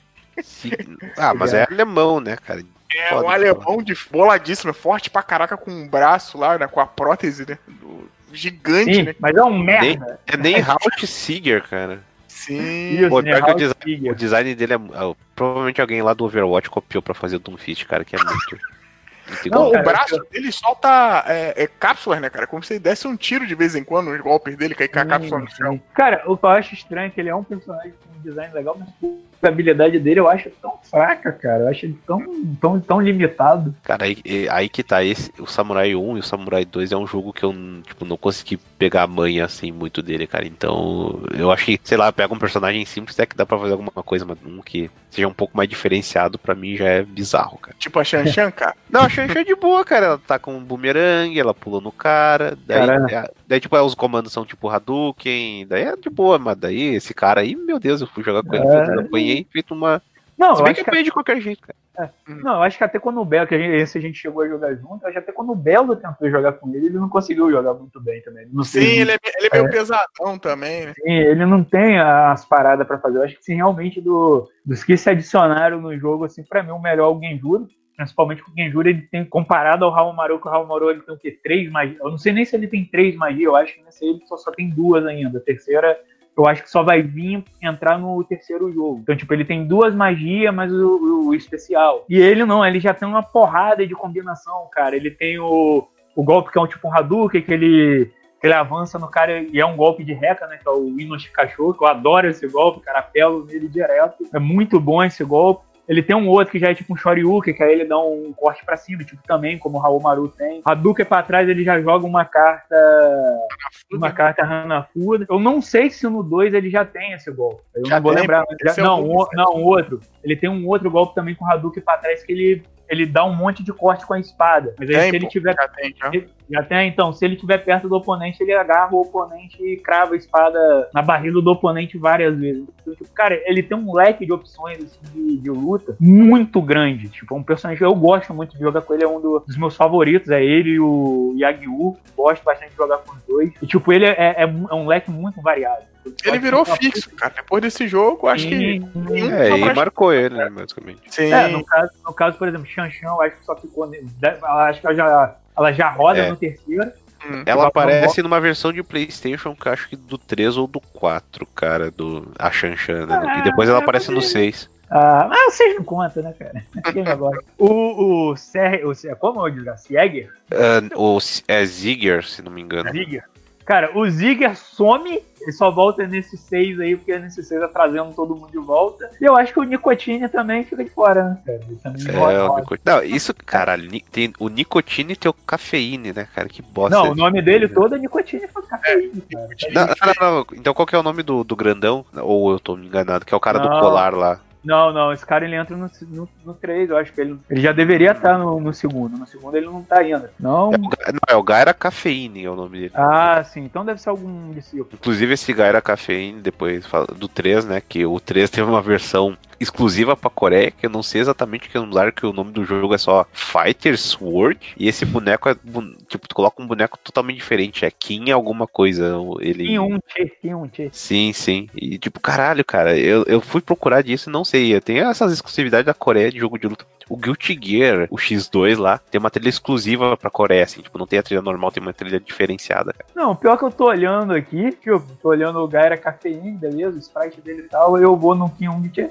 Ah, mas é alemão, né, cara? É Foda um alemão de boladíssimo, é forte pra caraca com um braço lá, né? Com a prótese, né? do- gigante, Sim, né? mas é um merda. É nem Halt Seeger, cara. Sim. Pô, né? pior que o design-. O design dele é. ah, Provavelmente alguém lá do Overwatch copiou pra fazer o Doomfist, cara, que é muito. muito Não, o braço dele solta é, é, cápsulas, né, cara? Como se ele desse um tiro de vez em quando, os golpes dele, cair com a cápsula no chão. Cara, o que eu acho estranho é que ele é um personagem com design legal, mas a habilidade dele eu acho tão fraca, cara. Eu acho ele tão, tão, tão limitado. Cara, aí, aí que tá esse, o Samurai 1 e o Samurai 2 é um jogo que eu tipo, não consegui pegar a manha assim muito dele, cara. Então, eu acho que, sei lá, pega um personagem simples até que dá pra fazer alguma coisa, mas um que seja um pouco mais diferenciado pra mim já é bizarro, cara. Tipo a Shan Shan, cara. Não, achei, achei de boa, cara. Ela tá com um boomerang, ela pula no cara. Daí, Caramba. é- daí tipo, os comandos são tipo Hadouken. Daí é de boa, mas daí esse cara aí, meu Deus, eu fui jogar com ele, É. eu apanhei, feito uma. Não, Se bem acho que que apanhei de qualquer jeito, cara. Não, eu acho que até quando o Belo, que a gente, esse a gente chegou a jogar junto, eu acho que até quando o Belo tentou jogar com ele, ele não conseguiu jogar muito bem também. Ele Não Sim, ele é, ele é meio pesadão também, né? Sim, ele não tem as paradas pra fazer. Eu acho que sim, realmente do, dos que se adicionaram no jogo, assim, pra mim o melhor é o Genjuro. Principalmente porque o Genjuro ele tem comparado ao Raul Maru, que o Raul Maru ele tem o quê? Três magias. Eu não sei nem se ele tem três magias, eu acho que nesse ele só, só tem duas ainda. A terceira, eu acho que só vai vir entrar no terceiro jogo. Então, tipo, ele tem duas magias, mas o, o- especial. E ele não, ele já tem uma porrada de combinação, cara. Ele tem o, o golpe que é um tipo um Hadouken, que ele ele avança no cara e é um golpe de reca, né? Que é o Inoshi Cachorro, que eu adoro esse golpe, cara, apelo nele direto. É muito bom esse golpe. Ele tem um outro que já é tipo um Shoryuken, que aí ele dá um corte pra cima, tipo também, como o Raul Maru tem. Hadouken pra trás, ele já joga uma carta uma carta Hanafuda. Eu não sei se no 2 ele já tem esse golpe. Eu Já não vou tem, lembrar. Já- é não, o, não, outro. Ele tem um outro golpe também com o Hadouken pra trás que ele, ele dá um monte de corte com a espada. Mas aí Tem, se ele tiver já tem, já. já tem, então, se ele estiver perto do oponente, ele agarra o oponente e crava a espada na barriga do oponente várias vezes. Então, tipo, cara, ele tem um leque de opções assim, de, de luta muito grande. Tipo, é um personagem que eu gosto muito de jogar com ele, é um do- dos meus favoritos. É ele e o Yagyu. Gosto bastante de jogar com os dois. E, tipo, ele é, é, é um leque muito variado. Ele virou fixo, cara. Depois desse jogo, acho que. É, e marcou ele, né, basicamente. Sim. É, no caso, no caso, por exemplo, Xanxan, eu acho que só ficou. Acho que ela já, ela já roda É. no terceiro. Hum. Ela aparece numa versão de Playstation, que eu acho que do 3 ou do 4, cara, do a Shan né? Ah, e depois ela aparece no mas- 6. Ah, mas vocês não contam, né, cara? Quem agora? O, o, Ser, o como é o desgraça? Jäger? Ah, o é Zigger, se não me engano. Zigger. Cara, o Zigger some, ele só volta nesse 6 aí, porque nesse 6 tá trazendo todo mundo de volta. E eu acho que o Nicotine também fica de fora, né, cara? Ele também É, o. Nicotine. Não, isso, caralho, tem o Nicotine e tem o Cafeíne, né, cara? Que bosta. Não, é o nome dele né? todo é Nicotine e cafeína, cara. Não, não, não, Então qual que é o nome do, do grandão? Ou eu tô me enganado, que é o cara do colar lá. Não, não, esse cara ele entra no, no, no 3, eu acho que ele, ele já deveria estar no, no segundo. No segundo ele não tá ainda. Não. É o, não, é o Gaira Cafeíne, é o nome dele. Ah, sim, então deve ser algum discípulo. Inclusive esse Gaira Cafeíne, depois do 3, né? Que o 3 teve uma versão exclusiva pra Coreia, que eu não sei exatamente que lugar que o nome do jogo é só Fighter Sword. E esse boneco é. Tipo, tu coloca um boneco totalmente diferente. É Kim alguma coisa. Ele. Tinha um tinha um. Sim, sim. E tipo, caralho, cara, eu, eu fui procurar disso e não sei. Tem essas exclusividades da Coreia de jogo de luta. O Guilty Gear, o X2 lá, tem uma trilha exclusiva pra Coreia, assim. Tipo, não tem a trilha normal, tem uma trilha diferenciada. cara. Não, pior que eu tô olhando aqui, tipo, tô olhando o Gaira Cafeína, beleza, o sprite dele e tal, eu vou no Kyung Tchê.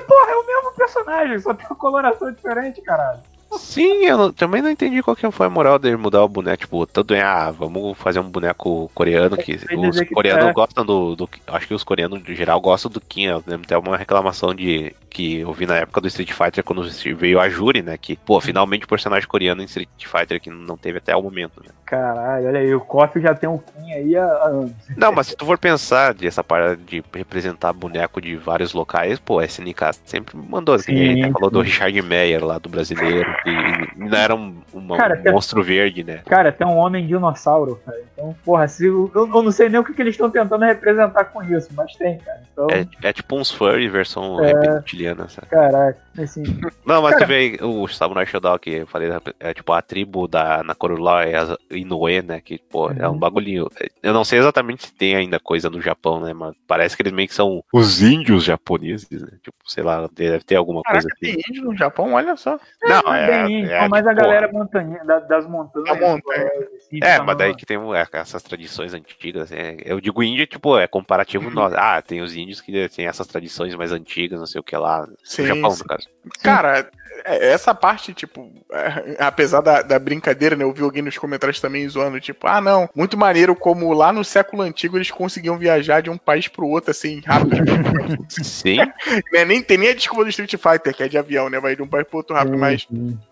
Porra, é o mesmo personagem, só tem uma coloração diferente, caralho. Sim, eu não- também não entendi qual que foi a moral dele mudar o boneco. Tipo, tanto é, ah, vamos fazer um boneco coreano que Quer os dizer que coreanos é. gostam do, do. Acho que os coreanos, de geral, gostam do Kim. Eu lembro até uma reclamação de que eu vi na época do Street Fighter quando veio a Juri, né? Que, pô, finalmente o personagem coreano em Street Fighter que não teve até o momento, né? Caralho, olha aí, o Koff já tem um Kim aí há, anos. Não, mas se tu for pensar dessa parte de representar boneco de vários locais, pô, a SNK sempre mandou. que nem a gente Sim, falou do sim. Richard Meyer lá do brasileiro, que ainda era um, uma- Cara, um tem- monstro verde, né? Cara, tem um homem dinossauro, cara. Então, porra, se, eu, eu não sei nem o que, que eles estão tentando representar com isso, mas tem, cara. Então, É, é tipo uns furry versão É. reptiliana, sabe? caraca, assim. Não, mas Cara- tu vê o Samurai Shodown que eu falei, é tipo a tribo da Nakuru lá, é as Inoue, né? Que, pô, é um Uhum. bagulhinho. Eu não sei exatamente se tem ainda coisa no Japão, né? Mas parece que eles meio que são os índios japoneses, né? Tipo, sei lá, deve ter alguma Caraca, coisa tem assim. índio no Japão, olha só. Não, é, bem, é, mas a tipo, galera montanha, da- das montanhas. Da montanha. assim, É, mas daí que tem é, essas tradições antigas. é, eu digo índio, tipo, é comparativo nós. Ah, tem os índios que têm essas tradições mais antigas, não sei o que lá. Sim, no Japão, sim. no caso. Cara, é- essa parte, tipo, é, apesar da, da brincadeira, né? Eu vi alguém nos comentários também zoando, tipo, ah, não, muito maneiro como lá no século antigo eles conseguiam viajar de um país pro outro, assim, rápido. Sim, né? Nem tem nem a desculpa do Street Fighter, que é de avião, né? Vai de um país pro outro rápido, mas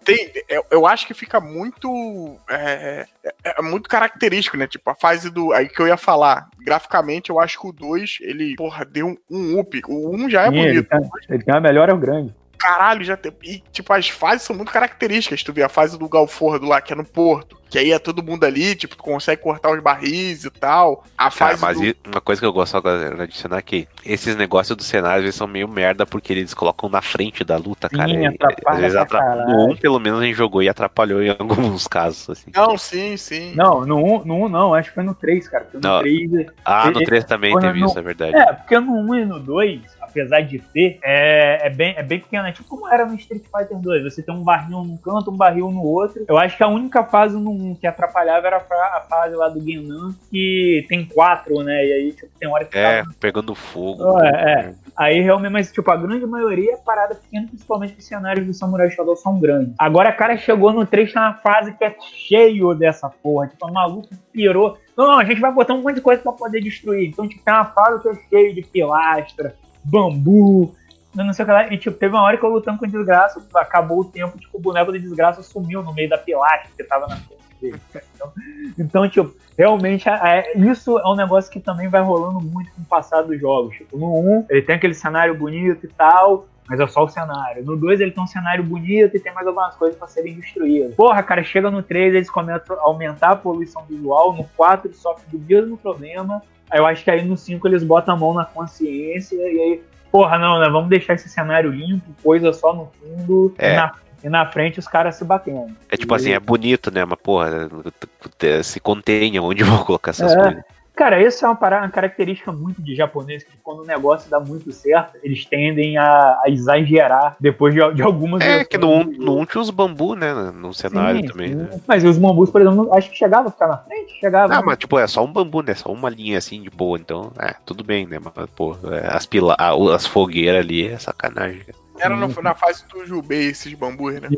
tem, eu, eu acho que fica muito é, é- é muito característico, né? Tipo, a fase do. Aí que eu ia falar. Graficamente, eu acho que o 2, ele, porra, deu um, um up. O 1 já é Sim, ele, bonito. tem, ele tem uma melhora grande. Caralho, já tem. E, tipo, as fases são muito características. Tu vê a fase do Galfordo lá, que é no Porto. Que aí é todo mundo ali, tipo, tu consegue cortar os barris e tal. A Cara, fase mas do... e- uma coisa que eu gosto agora de adicionar aqui, esses negócios do cenário eles são meio merda porque eles colocam na frente da luta, Sim, cara. E, atrapalha às vezes pra atra- caralho. No 1, pelo menos, a gente jogou e atrapalhou em alguns casos, assim. Não, sim, sim. Não, no 1 no um, não, acho que foi no 3, cara. Porque no Não. 3. Ah, no E- 3 também teve não- isso, é verdade. É, porque no 1 e no 2, apesar de ter, é, é, bem, é bem pequeno. É tipo como era no Street Fighter 2. Você tem um barril num canto, um barril no outro. Eu acho que a única fase no 1 que atrapalhava era a, fa- a fase lá do Genan, que tem quatro, né? E aí, tipo, tem hora que É, tava- pegando fogo. É, é. Aí realmente, mas tipo, a grande maioria é parada pequena, principalmente os cenários do Samurai Shodown são grandes. Agora, cara, chegou no 3 na fase que é cheio dessa porra. Tipo, o maluco pirou. Não, não, a gente vai botar um monte de coisa pra poder destruir. Então, tipo, tem uma fase que é cheio de pilastra, bambu, não sei o que lá. E, tipo, teve uma hora que eu lutando com o desgraça, acabou o tempo, tipo, o boneco de desgraça sumiu no meio da pilastra que tava na frente dele. Então, então, tipo, realmente, é, isso é um negócio que também vai rolando muito com o passar dos jogos. Tipo, no 1, ele tem aquele cenário bonito e tal, mas é só o cenário. No 2, ele tem um cenário bonito e tem mais algumas coisas pra serem destruídas. Porra, cara, chega no 3, eles começam a aumentar a poluição visual. No 4, eles sofrem do mesmo problema. Aí eu acho que aí no 5 eles botam a mão na consciência e aí, porra, não, né? Vamos deixar esse cenário limpo, coisa só no fundo É. e, na, e na frente os caras se batendo. É tipo assim, é bonito, né? Mas, porra, se contenha onde vão colocar essas É. coisas. Cara, essa é uma, parada, uma característica muito de japonês, que quando o negócio dá muito certo, eles tendem a, a exagerar depois de, de algumas É, que no 1 versões. no um tinha os bambu, né? No cenário Sim, também, sim. né? Mas os bambus, por exemplo, acho que chegava a ficar na frente, chegava. Ah, mas tipo, é só um bambu, né? Só uma linha assim de boa, então, é, tudo bem, né? Mas, pô, é, as, pila as fogueiras ali é sacanagem. cara. Era no- na fase do Jubei esses bambus, né?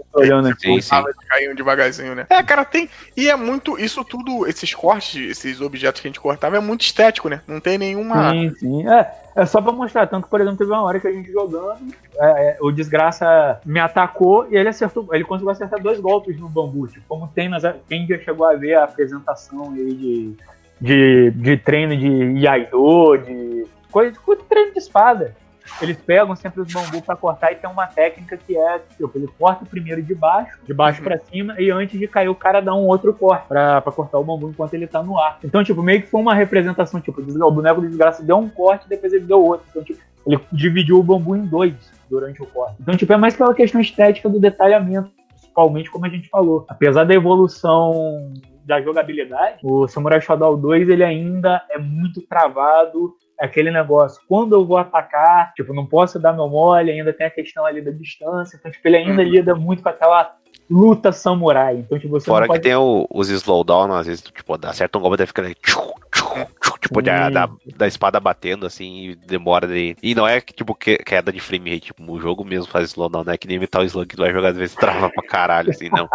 Sim, sim. De caindo devagarzinho, né? É, cara, tem. E é muito. Isso tudo, esses cortes, esses objetos que a gente cortava, é muito estético, né? Não tem nenhuma. Sim, sim. É, é só pra mostrar. Tanto que, por exemplo, teve uma hora que a gente jogando, é, é, o desgraça me atacou e ele acertou. Ele conseguiu acertar dois golpes no bambu. Tipo, como tem nas. Quem já chegou a ver a apresentação aí de, de, de treino de Iaido, de. Coisa, de treino de espada. Eles pegam sempre os bambus pra cortar e tem uma técnica que é, tipo, ele corta primeiro de baixo, de baixo Uhum. pra cima, e antes de cair o cara dá um outro corte pra, pra cortar o bambu enquanto ele tá no ar. Então, tipo, meio que foi uma representação, tipo, o boneco do desgraça deu um corte, depois ele deu outro. Então, tipo, ele dividiu o bambu em dois durante o corte. Então, tipo, é mais pela questão estética do detalhamento, principalmente como a gente falou. Apesar da evolução da jogabilidade, o Samurai Shodown 2 ele ainda é muito travado aquele negócio, quando eu vou atacar, tipo, não posso dar meu mole, ainda tem a questão ali da distância, então, tipo, ele ainda Uhum. lida muito com aquela luta samurai, então, tipo, você Fora pode... que tem o- os slowdown, às vezes, tipo, acerta um golpe e fica ali, tchu, tchu, tchu, tipo, da, da, da espada batendo, assim, e demora de... E não é, que, tipo, que- queda de frame rate, tipo, o jogo mesmo faz slowdown, não é que nem Metal Slug que tu vai jogar, às vezes trava pra caralho, assim, não.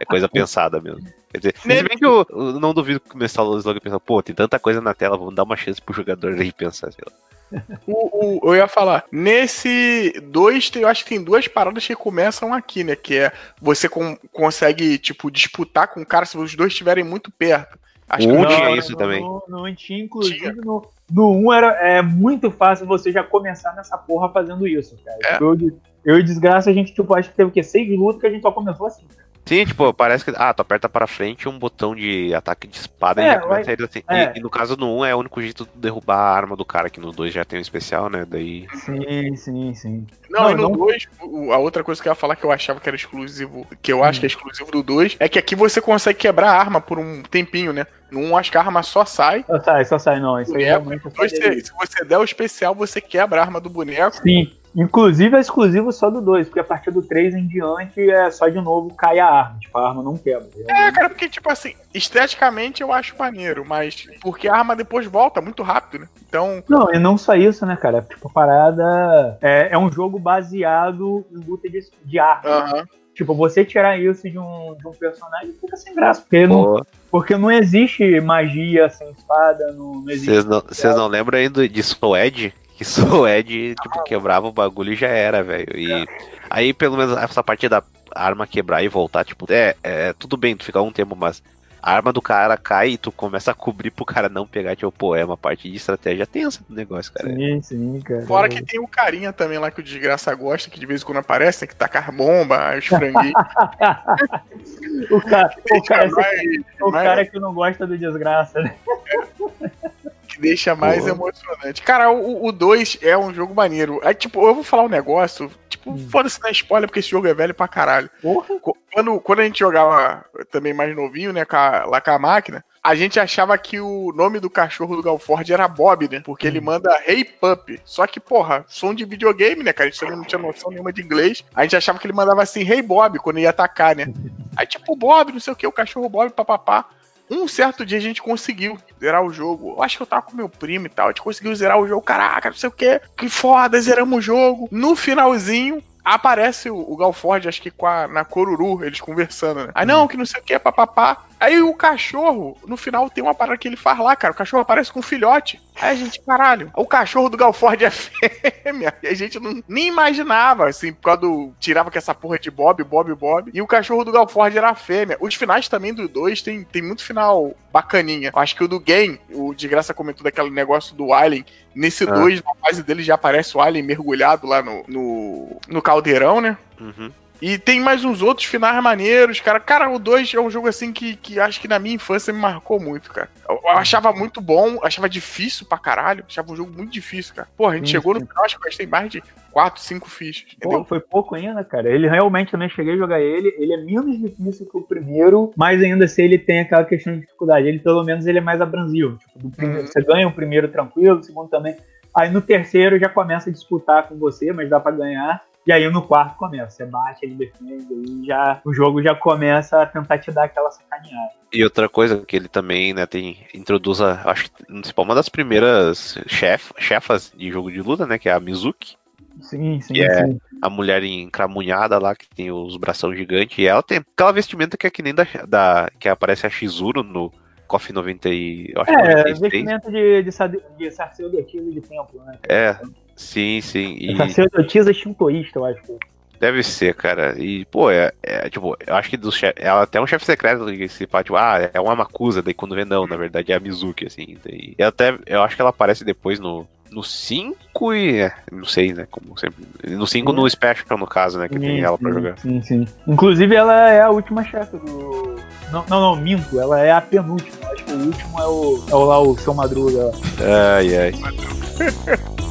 É coisa pensada mesmo. Quer dizer, se bem que eu, eu não duvido que o Metal Slug pensa, pô, tem tanta coisa na tela, vamos dar uma chance pro jogador aí pensar, sei lá. O, o- eu ia falar, nesse 2, eu acho que tem duas paradas que começam aqui, né? Que é você com- consegue, tipo, disputar com o cara se os dois estiverem muito perto. Acho que não- tinha isso também. No, no, tinha, inclusive, no, no 1 era, é muito fácil você já começar nessa porra fazendo isso, cara. É. Eu, eu e Desgraça, a gente, tipo, acho que teve o quê? Seis lutas que a gente só começou assim. cara. Sim, tipo, parece que. Ah, tu aperta pra frente um botão de ataque de espada É, e já começa mas- a ir assim. é. E, e no caso no 1 é o único jeito de derrubar a arma do cara, que no 2 já tem um especial, né? Daí. Sim, sim, sim. Não, Não, e no não- 2, a outra coisa que eu ia falar que eu achava que era exclusivo, que eu acho que é exclusivo do 2, é que aqui você consegue quebrar a arma por um tempinho, né? No 1, acho que a arma só sai. Só sai, só sai, não. Isso aí É, realmente é se você der o especial, você quebra a arma do boneco. Sim. Inclusive é exclusivo só do 2, porque a partir do 3 em diante é só de novo cai a arma. Tipo, a arma não quebra. É, cara, porque, tipo assim, esteticamente eu acho maneiro, mas porque a arma depois volta muito rápido, né? Então, Não, e não só isso, né, cara? Tipo, a parada é, é um jogo baseado em luta de, de arma. aham. Tipo, você tirar isso de um, de um personagem fica sem graça. Porque não, porque não existe magia sem espada, não, não existe. Vocês não, não lembram ainda de Soed? Que Soed, tipo, quebrava o bagulho e já era, velho. E aí, pelo menos, essa parte da arma quebrar e voltar, tipo, é, é tudo bem, tu fica um tempo, mas a arma do cara cai e tu começa a cobrir pro cara não pegar, tipo, pô, é uma parte de estratégia tensa do negócio, cara. Sim, sim, cara. Fora que tem o carinha também lá que o desgraça gosta, que de vez em quando aparece, né, que taca bomba, os franguinhos. o cara, o cara, mais- o mais- cara que não gosta do desgraça, né? Que deixa mais Pô. emocionante. Cara, o 2 é um jogo maneiro. Aí, tipo, eu vou falar um negócio, tipo, Hum. foda-se na spoiler, porque esse jogo é velho pra caralho. Porra. Qu- Quando, quando a gente jogava também mais novinho, né, com a- lá com a máquina, a gente achava que o nome do cachorro do Galford era Bob, né? Porque ele manda Hey Pup. Só que, porra, som de videogame, né, cara? A gente também não tinha noção nenhuma de inglês. A gente achava que ele mandava assim, Hey Bob, quando ia atacar, né? Aí, tipo, Bob, não sei o que, o cachorro Bob, papapá. Um certo dia a gente conseguiu zerar o jogo. Eu acho que eu tava com meu primo e tal. A gente conseguiu zerar o jogo. Caraca, não sei o que. Que foda, zeramos o jogo. No finalzinho, aparece o, o Galford, acho que a, na Coruru, eles conversando, né? Aí não, que não sei o que, papapá. Aí o cachorro, no final, tem uma parada que ele faz lá, cara. O cachorro aparece com um filhote. Aí a gente, caralho, o cachorro do Galford é fêmea. E a gente não, nem imaginava, assim, quando tirava com essa porra de Bob, Bob, Bob. E o cachorro do Galford era fêmea. Os finais também do 2 tem, tem muito final bacaninha. Eu acho que o do Game, o de graça comentou daquele negócio do Alien. Nesse Ah. 2, na fase dele, já aparece o Alien mergulhado lá no, no, no caldeirão, né? Uhum. E tem mais uns outros finais maneiros, cara. Cara, o 2 é um jogo assim que, que acho que na minha infância me marcou muito, cara. Eu, eu achava muito bom, achava difícil pra caralho. Achava um jogo muito difícil, cara. Porra, a gente Sim, chegou sim. no final, acho que eu gastei mais de 4, 5 fichas. Pô, foi pouco ainda, cara. Ele realmente também cheguei a jogar ele. Ele é menos difícil que o primeiro, mas ainda assim ele tem aquela questão de dificuldade. Ele, pelo menos, ele é mais abrasivo. Tipo, do primeiro, Uhum. Você ganha o primeiro tranquilo, o segundo também. Aí no terceiro já começa a disputar com você, mas dá pra ganhar. E aí no quarto começa. Você bate, ele defende, aí já, o jogo já começa a tentar te dar aquela sacaneada. E outra coisa que ele também, né, tem introduz a, acho que uma das primeiras chef, chefas de jogo de luta, né, que é a Mizuki, Sim, sim, Que é- sim. a mulher encramunhada lá que tem os bração gigantes, e ela tem aquela vestimenta que é que nem da, da que aparece a Shizuru no KOF 90 e eu acho que É, 96. vestimento de, de, sade- de sacerdotisa de templo, né? É, sim, sim. E Sacerdotisa shintoísta, eu acho. que- deve ser, cara. E, pô, é, é, tipo, eu acho que do chefe. Ela até é um chefe secreto que se fala, tipo, ah, é uma Makusa, daí quando vê, não, na verdade é a Mizuki, assim. Daí, e até, eu acho que ela aparece depois no. No 5 e. É, não sei, né? Como sempre. No 5 no Special, no caso, né? Que tem Sim, ela pra sim, jogar. Sim, sim. Inclusive, ela é a última chefe do. Não, não, não, minto. Ela é a penúltima. Acho que o último é o, é o lá, o seu Madruga. Ai, ai.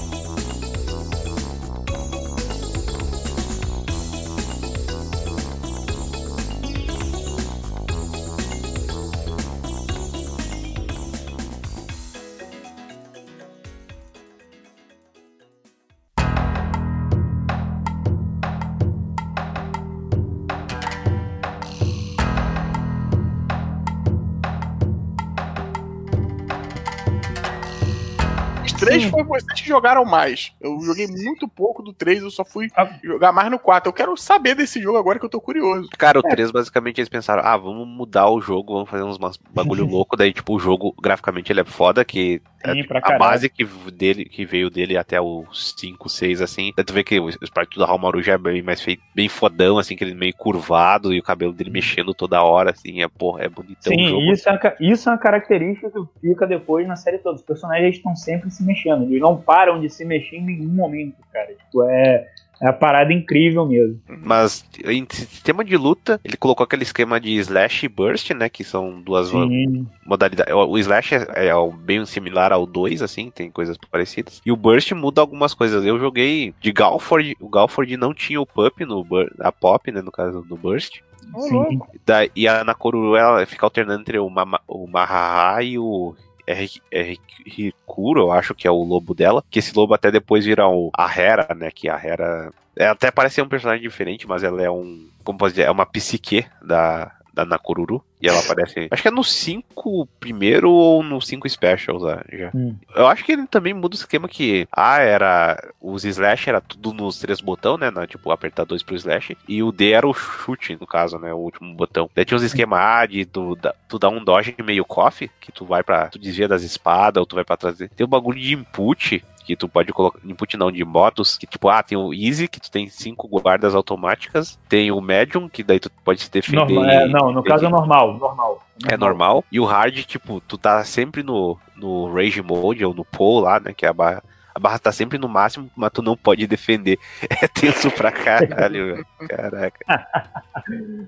três Sim. foi vocês que jogaram mais. Eu joguei muito pouco do 3, eu só fui Ah. jogar mais no 4. Eu quero saber desse jogo agora que eu tô curioso. Cara, o 3 basicamente eles pensaram, ah, vamos mudar o jogo, vamos fazer uns bagulho louco, daí tipo o jogo graficamente ele é foda, que Sim, é pra a caralho. base que dele que veio dele até o 5, 6 assim. Daí tu vê que o sprite do Hamaru já é bem mais feito, bem fodão assim, que ele meio curvado e o cabelo dele mexendo toda hora assim, é porra, é bonitão o Sim, jogo. isso é, uma isso é uma característica que fica depois na série toda. Os personagens estão sempre se mexendo. Eles não param de se mexer em nenhum momento, cara. Tipo, é, é a parada incrível mesmo. Mas em sistema de luta, ele colocou aquele esquema de slash e burst, né, que são duas Sim. modalidade. O o Slash é, é bem similar ao 2, assim, tem coisas parecidas. E o Burst muda algumas coisas. Eu joguei de Galford, o Galford não tinha o Pup no a Pop, né, no caso do Burst. sim. Da, e a Nakoru, ela fica alternando entre o, Mama, o Mahaha e o R- R- Hikuro, eu acho que é o lobo dela. Que esse lobo até depois vira o, a Hera, né, que a Hera... Ela até parece ser um personagem diferente, mas ela é um... Como posso dizer? É uma psique da... Da Nakoruru. E ela aparece. Acho que é no 5 primeiro ou no 5 Specials ah, já. Hum. Eu acho que ele também muda o esquema que. Ah, era. Os slash era tudo nos três botões, né? na- tipo, apertar dois pro slash. E o D era o chute, no caso, né? O último botão. Daí tinha uns esquemas ah, de tu, da- tu dar um dodge meio coffee, que tu vai pra. Tu desvia das espadas, ou tu vai pra trás. Tem o bagulho de input. Que tu pode colocar. Input não, de modos. Que tipo, ah, tem o Easy, que tu tem cinco guardas automáticas. Tem o Medium, que daí tu pode se defender. Normal, é, não, no caso é normal, normal. É normal. E o hard, tipo, tu tá sempre no, no rage mode ou no pull lá, né? Que é a barra. A barra tá sempre no máximo, mas tu não pode defender. É tenso pra caralho. Caraca.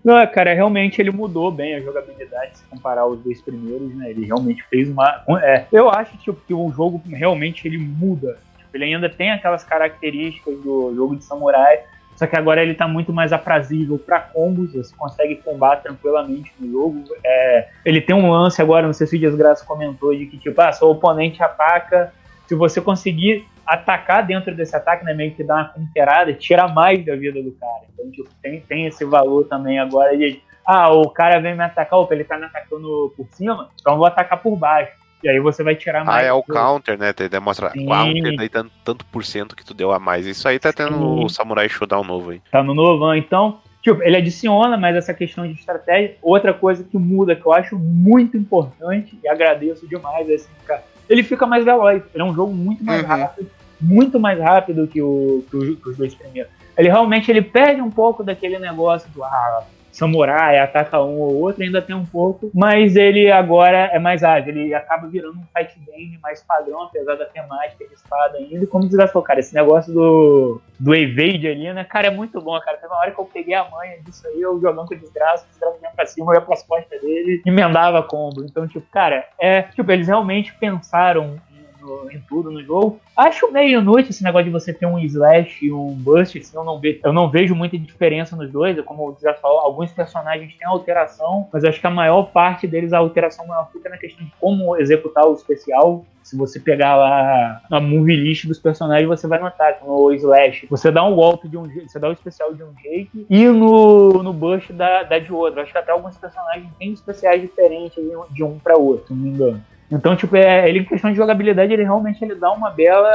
Não, cara, realmente ele mudou bem a jogabilidade se comparar os dois primeiros, né? Ele realmente fez uma. um- É, eu acho tipo, que o jogo realmente ele muda. Tipo, ele ainda tem aquelas características do jogo de samurai, só que agora ele tá muito mais aprazível pra combos, você consegue combar tranquilamente no jogo. É, ele tem um lance agora, não sei se o Desgraça comentou, de que tipo, ah, seu oponente ataca, se você conseguir atacar dentro desse ataque, né, meio que dar uma counterada, tira mais da vida do cara. Então, tipo, tem, tem esse valor também agora de, ah, o cara vem me atacar, opa, ele tá me atacando por cima, então eu vou atacar por baixo. E aí você vai tirar Ah, mais. é o do- counter, né? Te demonstra Sim. counter, daí tanto, tanto por cento que tu deu a mais. Isso aí tá tendo Sim. o Samurai Showdown novo aí. Tá no novão, então, tipo, ele adiciona mais essa questão de estratégia. Outra coisa que muda, que eu acho muito importante, e agradeço demais, assim, cara, ele fica mais veloz. Ele é um jogo muito mais Uhum. rápido, muito mais rápido que, o, que, o- que os dois primeiros. Ele realmente ele perde um pouco daquele negócio do, ah, samurai, ataca um ou outro, ainda tem um pouco, mas ele agora é mais ágil, ele acaba virando um fight game mais padrão, apesar da temática de espada ainda. E como falou, cara, esse negócio do, do evade ali, né, cara, é muito bom, cara. Teve uma hora que eu peguei a manha disso aí, eu jogando com desgraça, desgraça vinha pra cima, eu ia pras costas dele, emendava combo. Então, tipo, cara, é, tipo, eles realmente pensaram no- em tudo no jogo. Acho meio inútil esse negócio de você ter um slash e um burst, assim, eu não, ve eu não vejo muita diferença nos dois. Como você já falou, alguns personagens têm alteração, mas acho que a maior parte deles, a alteração maior fica na questão de como executar o especial. Se você pegar lá a movie list dos personagens, você vai notar que no Slash você dá um golpe de um jeito, você dá o especial de um jeito, e no, no Burst dá, dá de outro. Acho que até alguns personagens têm especiais diferentes de um- de um para outro, se não me engano. Então, tipo, é, ele em questão de jogabilidade, ele realmente ele dá uma bela,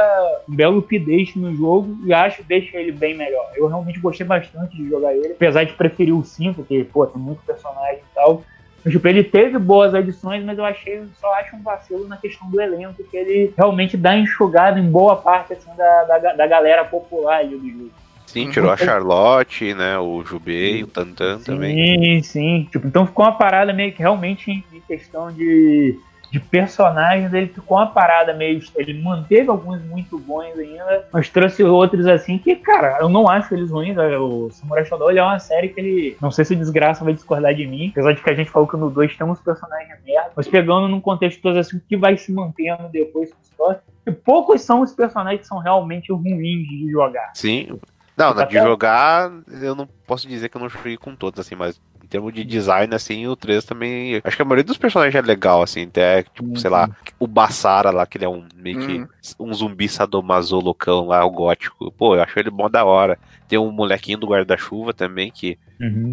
um belo update no jogo e acho que deixa ele bem melhor. Eu realmente gostei bastante de jogar ele, apesar de preferir o 5, que, pô, tem muito personagem e tal. Mas, Tipo, ele teve boas adições, mas eu achei, só acho um vacilo na questão do elenco, que ele realmente dá enxugado em boa parte, assim, da, da, da galera popular ali do jogo. Sim, tirou a Charlotte, né? O Jubei, o Tantan também. Sim, sim. Tipo, então ficou uma parada meio que realmente em questão de, de personagens, ele ficou uma parada meio. Ele manteve alguns muito bons ainda, mas trouxe outros assim que, cara, eu não acho eles ruins. né? O Samurai Shodown é uma série que ele. Não sei se o desgraça vai discordar de mim, apesar de que a gente falou que no 2 temos personagens merda, mas pegando num contexto todo assim, que vai se mantendo depois com história. E poucos são os personagens que são realmente ruins de jogar. Sim. Não, de jogar, eu não posso dizer que eu não joguei com todos, assim, mas termos de design, assim, o 3 também. Acho que a maioria dos personagens é legal, assim, até, tipo, Sim, sei lá, o Bassara lá, que ele é um meio que Hum. um zumbi sadomaso loucão lá, o gótico. Pô, eu acho ele bom da hora. Tem um molequinho do guarda-chuva também, que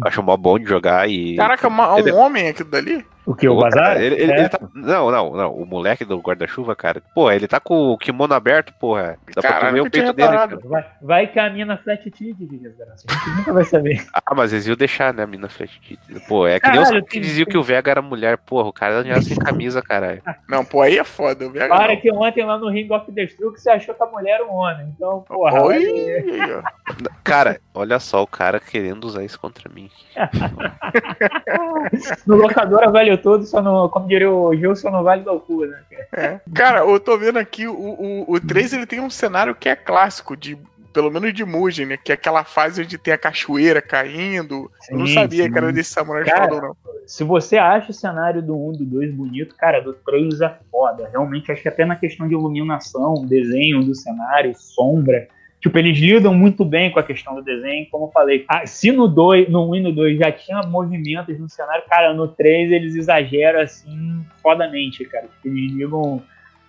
eu acho mó bom de jogar e. Caraca, uma- um Ele- homem aquilo dali? O que? O Pô, Bazar? cara, ele, ele- É. ele tá- Não, não, não. O moleque do guarda-chuva, cara. Pô, ele tá com o kimono aberto, porra. Dá pra tu ver o peito dele. cara. Vai, vai que a mina flat titty, que desgraça. A gente nunca vai saber. Ah, mas eles iam deixar, né, a mina flat titty. Pô, é que nem Caralho, os que diziam que o Vega era mulher. Porra, o cara já sem camisa, caralho. Não, pô, aí é foda. Eu vi Para agora. que ontem lá no Ring of Destruction você achou que a mulher era um homem. Então, porra. Oi, aí. Cara, olha só, o cara querendo usar isso contra mim. No locadora vale tudo, só no, como diria o Gilson, não vale cu, né? É. Cara, eu tô vendo aqui, o, o, o 3 ele tem um cenário que é clássico, de, pelo menos de Mugen, né? Que é aquela fase onde tem a cachoeira caindo. eu não Sim, sabia sim. que era desse Samurai Cara, Shodown, não. Se você acha o cenário do 1, do 2 bonito, cara, do 3 é foda. Realmente, acho que até na questão de iluminação, desenho do cenário, sombra. Tipo, eles lidam muito bem com a questão do desenho, como eu falei. Ah, se no 2, no 1 e no 2 já tinha movimentos no cenário, cara, no 3 eles exageram assim, fodamente, cara. Tipo, Eles ligam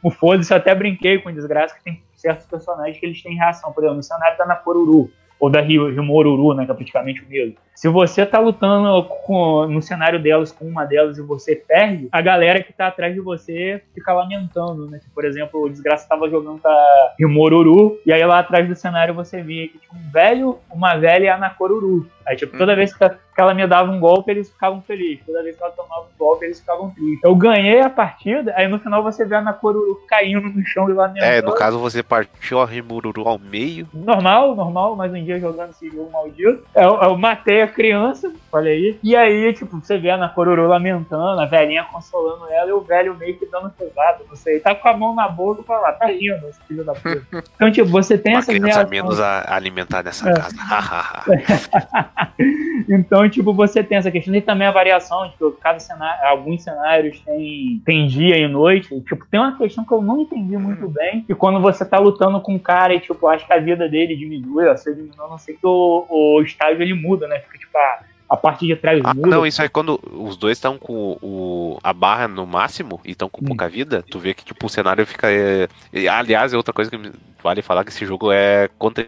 o foda-se, eu até brinquei com desgraça que tem certos personagens que eles têm reação. Por exemplo, no cenário tá na Koruru, ou da Rio- Rimoruru, né, que é praticamente o mesmo. Se você tá lutando com- no cenário delas com uma delas e você perde, a galera que tá atrás de você fica lamentando, né? Por exemplo, o Desgraça tava jogando com a Rimoruru, e aí lá atrás do cenário você via que tinha um velho, uma velha e a Nakoruru. Aí, tipo, toda vez que, que ela me dava um golpe, eles ficavam felizes. Toda vez que ela tomava um golpe, eles ficavam tristes. Eu ganhei a partida, aí no final você vê a Nakoruru caindo no chão e lamentando. É, no caso você partiu a Rimururu ao meio. Normal, normal, mais um dia jogando esse jogo maldito. Eu, eu matei a criança, olha aí. E aí, tipo, você vê a Nakoruru lamentando, a velhinha consolando ela e o velho meio que dando pesado. Você tá com a mão na boca e fala, tá rindo, esse filho da puta. Então, tipo, você tem Uma essas criança reações. menos a alimentar nessa É. casa. Então, tipo, você tem essa questão. E também a variação, tipo, cada cenário, alguns cenários tem, tem dia e noite. E, tipo, tem uma questão que eu não entendi muito bem. Que quando você tá lutando com um cara e, tipo, acho que a vida dele diminui, ó, se diminui, não sei que o, o estágio ele muda, né? Fica, tipo, a, a parte de trás Ah, muda. não, isso é quando os dois estão com o, a barra no máximo e estão com Hum. pouca vida, tu vê que tipo o cenário fica. é, e, aliás, é outra coisa que me- vale falar que esse jogo é contra.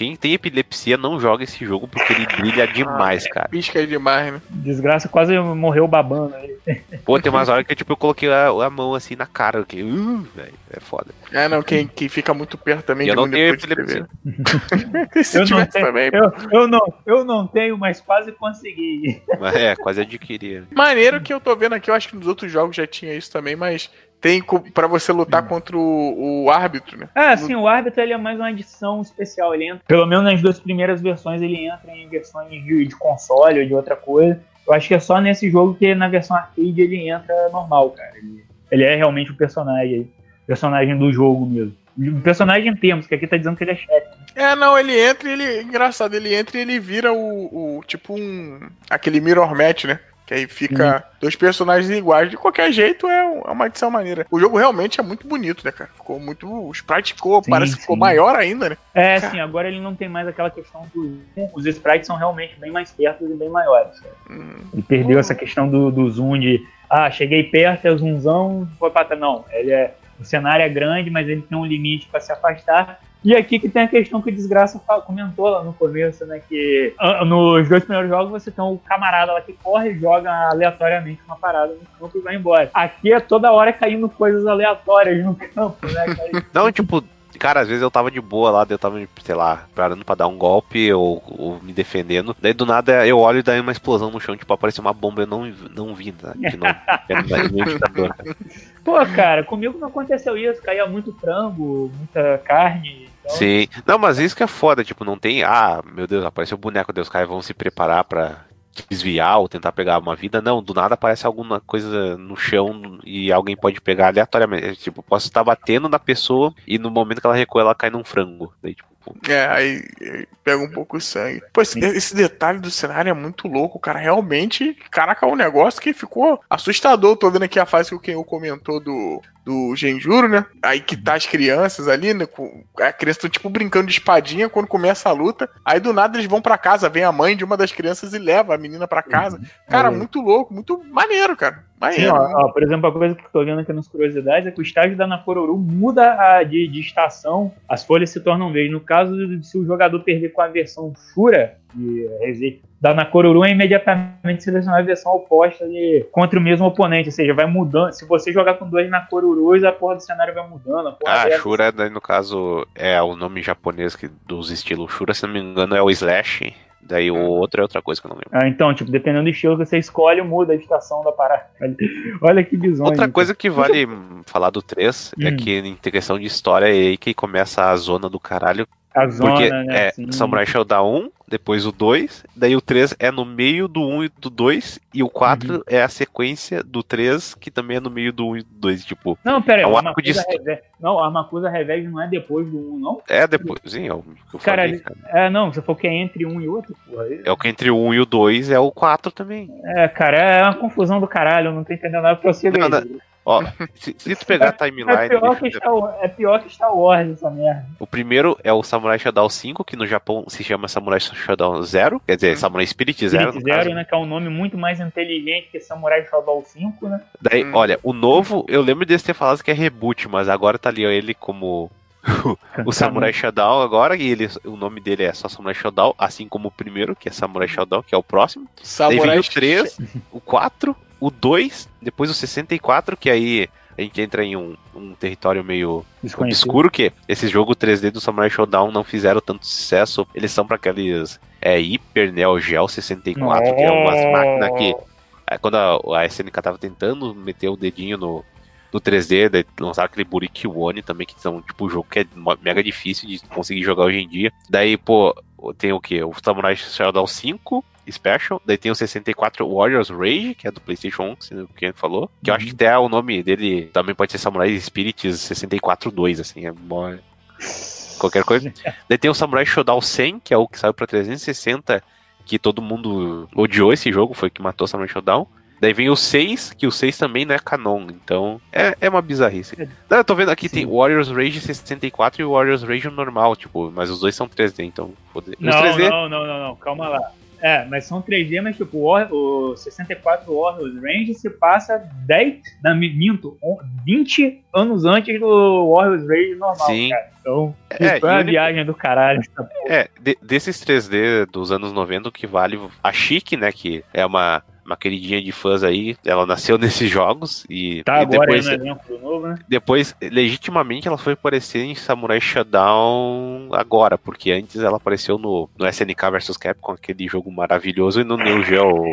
Quem tem epilepsia não joga esse jogo porque ele brilha demais, cara. Pisca demais, né? Desgraça, quase morreu babando aí. Pô, tem umas horas que tipo, eu coloquei a, a mão assim na cara, que, uh, velho, é foda. É, não, quem, quem fica muito perto também eu de não tenho epilepsia. Se Eu não tenho- também. Eu, eu, não, eu não tenho, mas quase consegui. Mas é, quase adquiri. Maneiro que eu tô vendo aqui, eu acho que nos outros jogos já tinha isso também, mas tem pra você lutar contra o, o árbitro, né? É, assim, o árbitro ele é mais uma edição especial. Ele entra, pelo menos nas duas primeiras versões, ele entra em versões de, de console ou de outra coisa. Eu acho que é só nesse jogo que na versão arcade ele entra normal, cara. Ele, ele é realmente o personagem, personagem do jogo mesmo. O personagem em termos, que aqui tá dizendo que ele é chefe. É, não, ele entra e ele. Engraçado, ele entra e ele vira o. o- tipo um. aquele mirror match, né? Que aí fica dois personagens iguais. De qualquer jeito, é um- é uma edição maneira. O jogo realmente é muito bonito, né, cara? Ficou muito. O sprite ficou, Sim, parece que ficou sim. maior ainda, né? É, assim, agora ele não tem mais aquela questão do. Os sprites são realmente bem mais perto e bem maiores. cara. Hum. Ele perdeu essa questão do, do zoom de. Ah, cheguei perto, é zoomzão, foi pra trás. Não, ele é. O cenário é grande, mas ele tem um limite pra se afastar. E aqui que tem a questão que o Desgraça comentou lá no começo, né? Que ah, nos dois primeiros jogos você tem o camarada lá que corre, joga aleatoriamente uma parada no campo e vai embora. Aqui é toda hora caindo coisas aleatórias no campo, né? Não, tipo, cara, às vezes eu tava de boa lá, eu tava, sei lá, parando pra dar um golpe ou, ou me defendendo. Daí do nada eu olho e daí uma explosão no chão, tipo, apareceu uma bomba, eu não, não vi, né? Novo. Era meio ditador, cara. Pô, cara, comigo não aconteceu isso. Caía muito frango, muita carne. Então- Sim. Não, mas isso que é foda, tipo, não tem. Ah, meu Deus, apareceu o boneco, Deus, caras vão se preparar pra desviar ou tentar pegar uma vida. Não, do nada aparece alguma coisa no chão e alguém pode pegar aleatoriamente. Tipo, posso estar batendo na pessoa e no momento que ela recua, ela cai num frango. Daí, tipo, É, aí, pega um pouco o sangue. Pô, esse, esse detalhe do cenário é muito louco, cara. Realmente, caraca, é um negócio que ficou assustador. Tô vendo aqui a fase que o Kenyo comentou do, do Genjuro, né? Aí que tá as crianças ali, né? A criança tá tipo brincando de espadinha quando começa a luta. Aí do nada eles vão pra casa, vem a mãe de uma das crianças e leva a menina pra casa. Cara, É. muito louco, muito maneiro, cara. Sim, Maneiro. ó, ó, por exemplo, a coisa que eu tô vendo aqui nas curiosidades é que o estágio da Nakoruru muda a, de, de estação, as folhas se tornam verdes. No caso, se o jogador perder com a versão Shura de Reze- da Nakoruru, é imediatamente selecionar a versão oposta de, contra o mesmo oponente. Ou seja, vai mudando. Se você jogar com dois Nakorurus, a porra do cenário vai mudando. A Ah, Shura, daí, no caso, é o nome japonês que, dos estilos Shura, se não me engano, é o Slash. Daí o outro é outra coisa que eu não lembro. Ah, então, tipo, dependendo do estilo que você escolhe, muda a estação da parada. Olha que bizonho. Outra coisa que vale falar do 3 é Hum. que em questão de história é aí que começa a zona do caralho. A zona, Porque né? é sim. Samurai Shodown 1, depois o 2, daí o 3 é no meio do 1 e do 2, e o 4 Uhum. é a sequência do 3, que também é no meio do 1 e do 2. Tipo, Não, pera aí, É um arco de Revenge. Não, o Armacusa Revenge não é depois do 1, não? é depois. Sim, é o que eu falei, Caralho. cara. É, não, você falou que é entre um e outro, porra. É o que entre o 1 e o 2 é o 4 também. É, cara, é uma confusão do caralho, não tô entendendo nada pra você não. Ó, se, se tu pegar a timeline. É pior, que Star Wars, é pior que Star Wars essa merda. O primeiro é o Samurai Shodown 5, que no Japão se chama Samurai Shodown 0, quer dizer, Samurai Spirit 0. Spirit Zero, né, que é um nome muito mais inteligente que Samurai Shodown 5, né? Daí, Hum. olha, o novo, eu lembro de ter falado que é reboot, mas agora tá ali ó, ele como o Samurai Shodown agora, e ele, o nome dele é só Samurai Shodown, assim como o primeiro, que é Samurai Shodown, que é o próximo. Daí Samurai vem o 3, o 4, o 2, depois o 64, que aí a gente entra em um, um território meio obscuro, que esses jogos 3D do Samurai Shodown não fizeram tanto sucesso. Eles são pra aqueles é, Hyper Neo Geo 64, que é umas máquinas que Aí quando a, a SNK tava tentando meter o dedinho no, no 3D, daí lançaram aquele Buriki One também, que são tipo um jogo que é mega difícil de conseguir jogar hoje em dia. Daí, pô, tem o que? O Samurai Shodown 5 Special, daí tem o 64 Warriors Rage, que é do PlayStation 1, que o Ken falou. Que eu acho que até o nome dele também pode ser Samurai Spirits 64 2, assim, é mó- qualquer coisa. Daí tem o Samurai Shodown 100, que é o que saiu pra 360, que todo mundo odiou esse jogo, foi o que matou o Samurai Shodown. Daí vem o 6, que o 6 também não é canon, então é, é uma bizarrice. Não, eu tô vendo aqui, tem Warriors Rage 64 e Warriors Rage normal, tipo, mas os dois são 3D, então Não, 3D, não, não, não, não, calma lá. É, mas são 3D, mas tipo, o, o 64 Warriors Range se passa 10, não, minto, on- 20 anos antes do Warriors Range normal, Sim. cara. Então, É, foi uma e ele- viagem do caralho. É, de- desses 3D dos anos 90, o que vale a Chique, né, que é uma, uma queridinha de fãs aí, ela nasceu nesses jogos e, Tá e agora depois, aí no elenco novo, né? depois, legitimamente, ela foi aparecer em Samurai Shodown agora, porque antes ela apareceu no, no SNK vs Capcom, aquele jogo maravilhoso, e no Neo Geo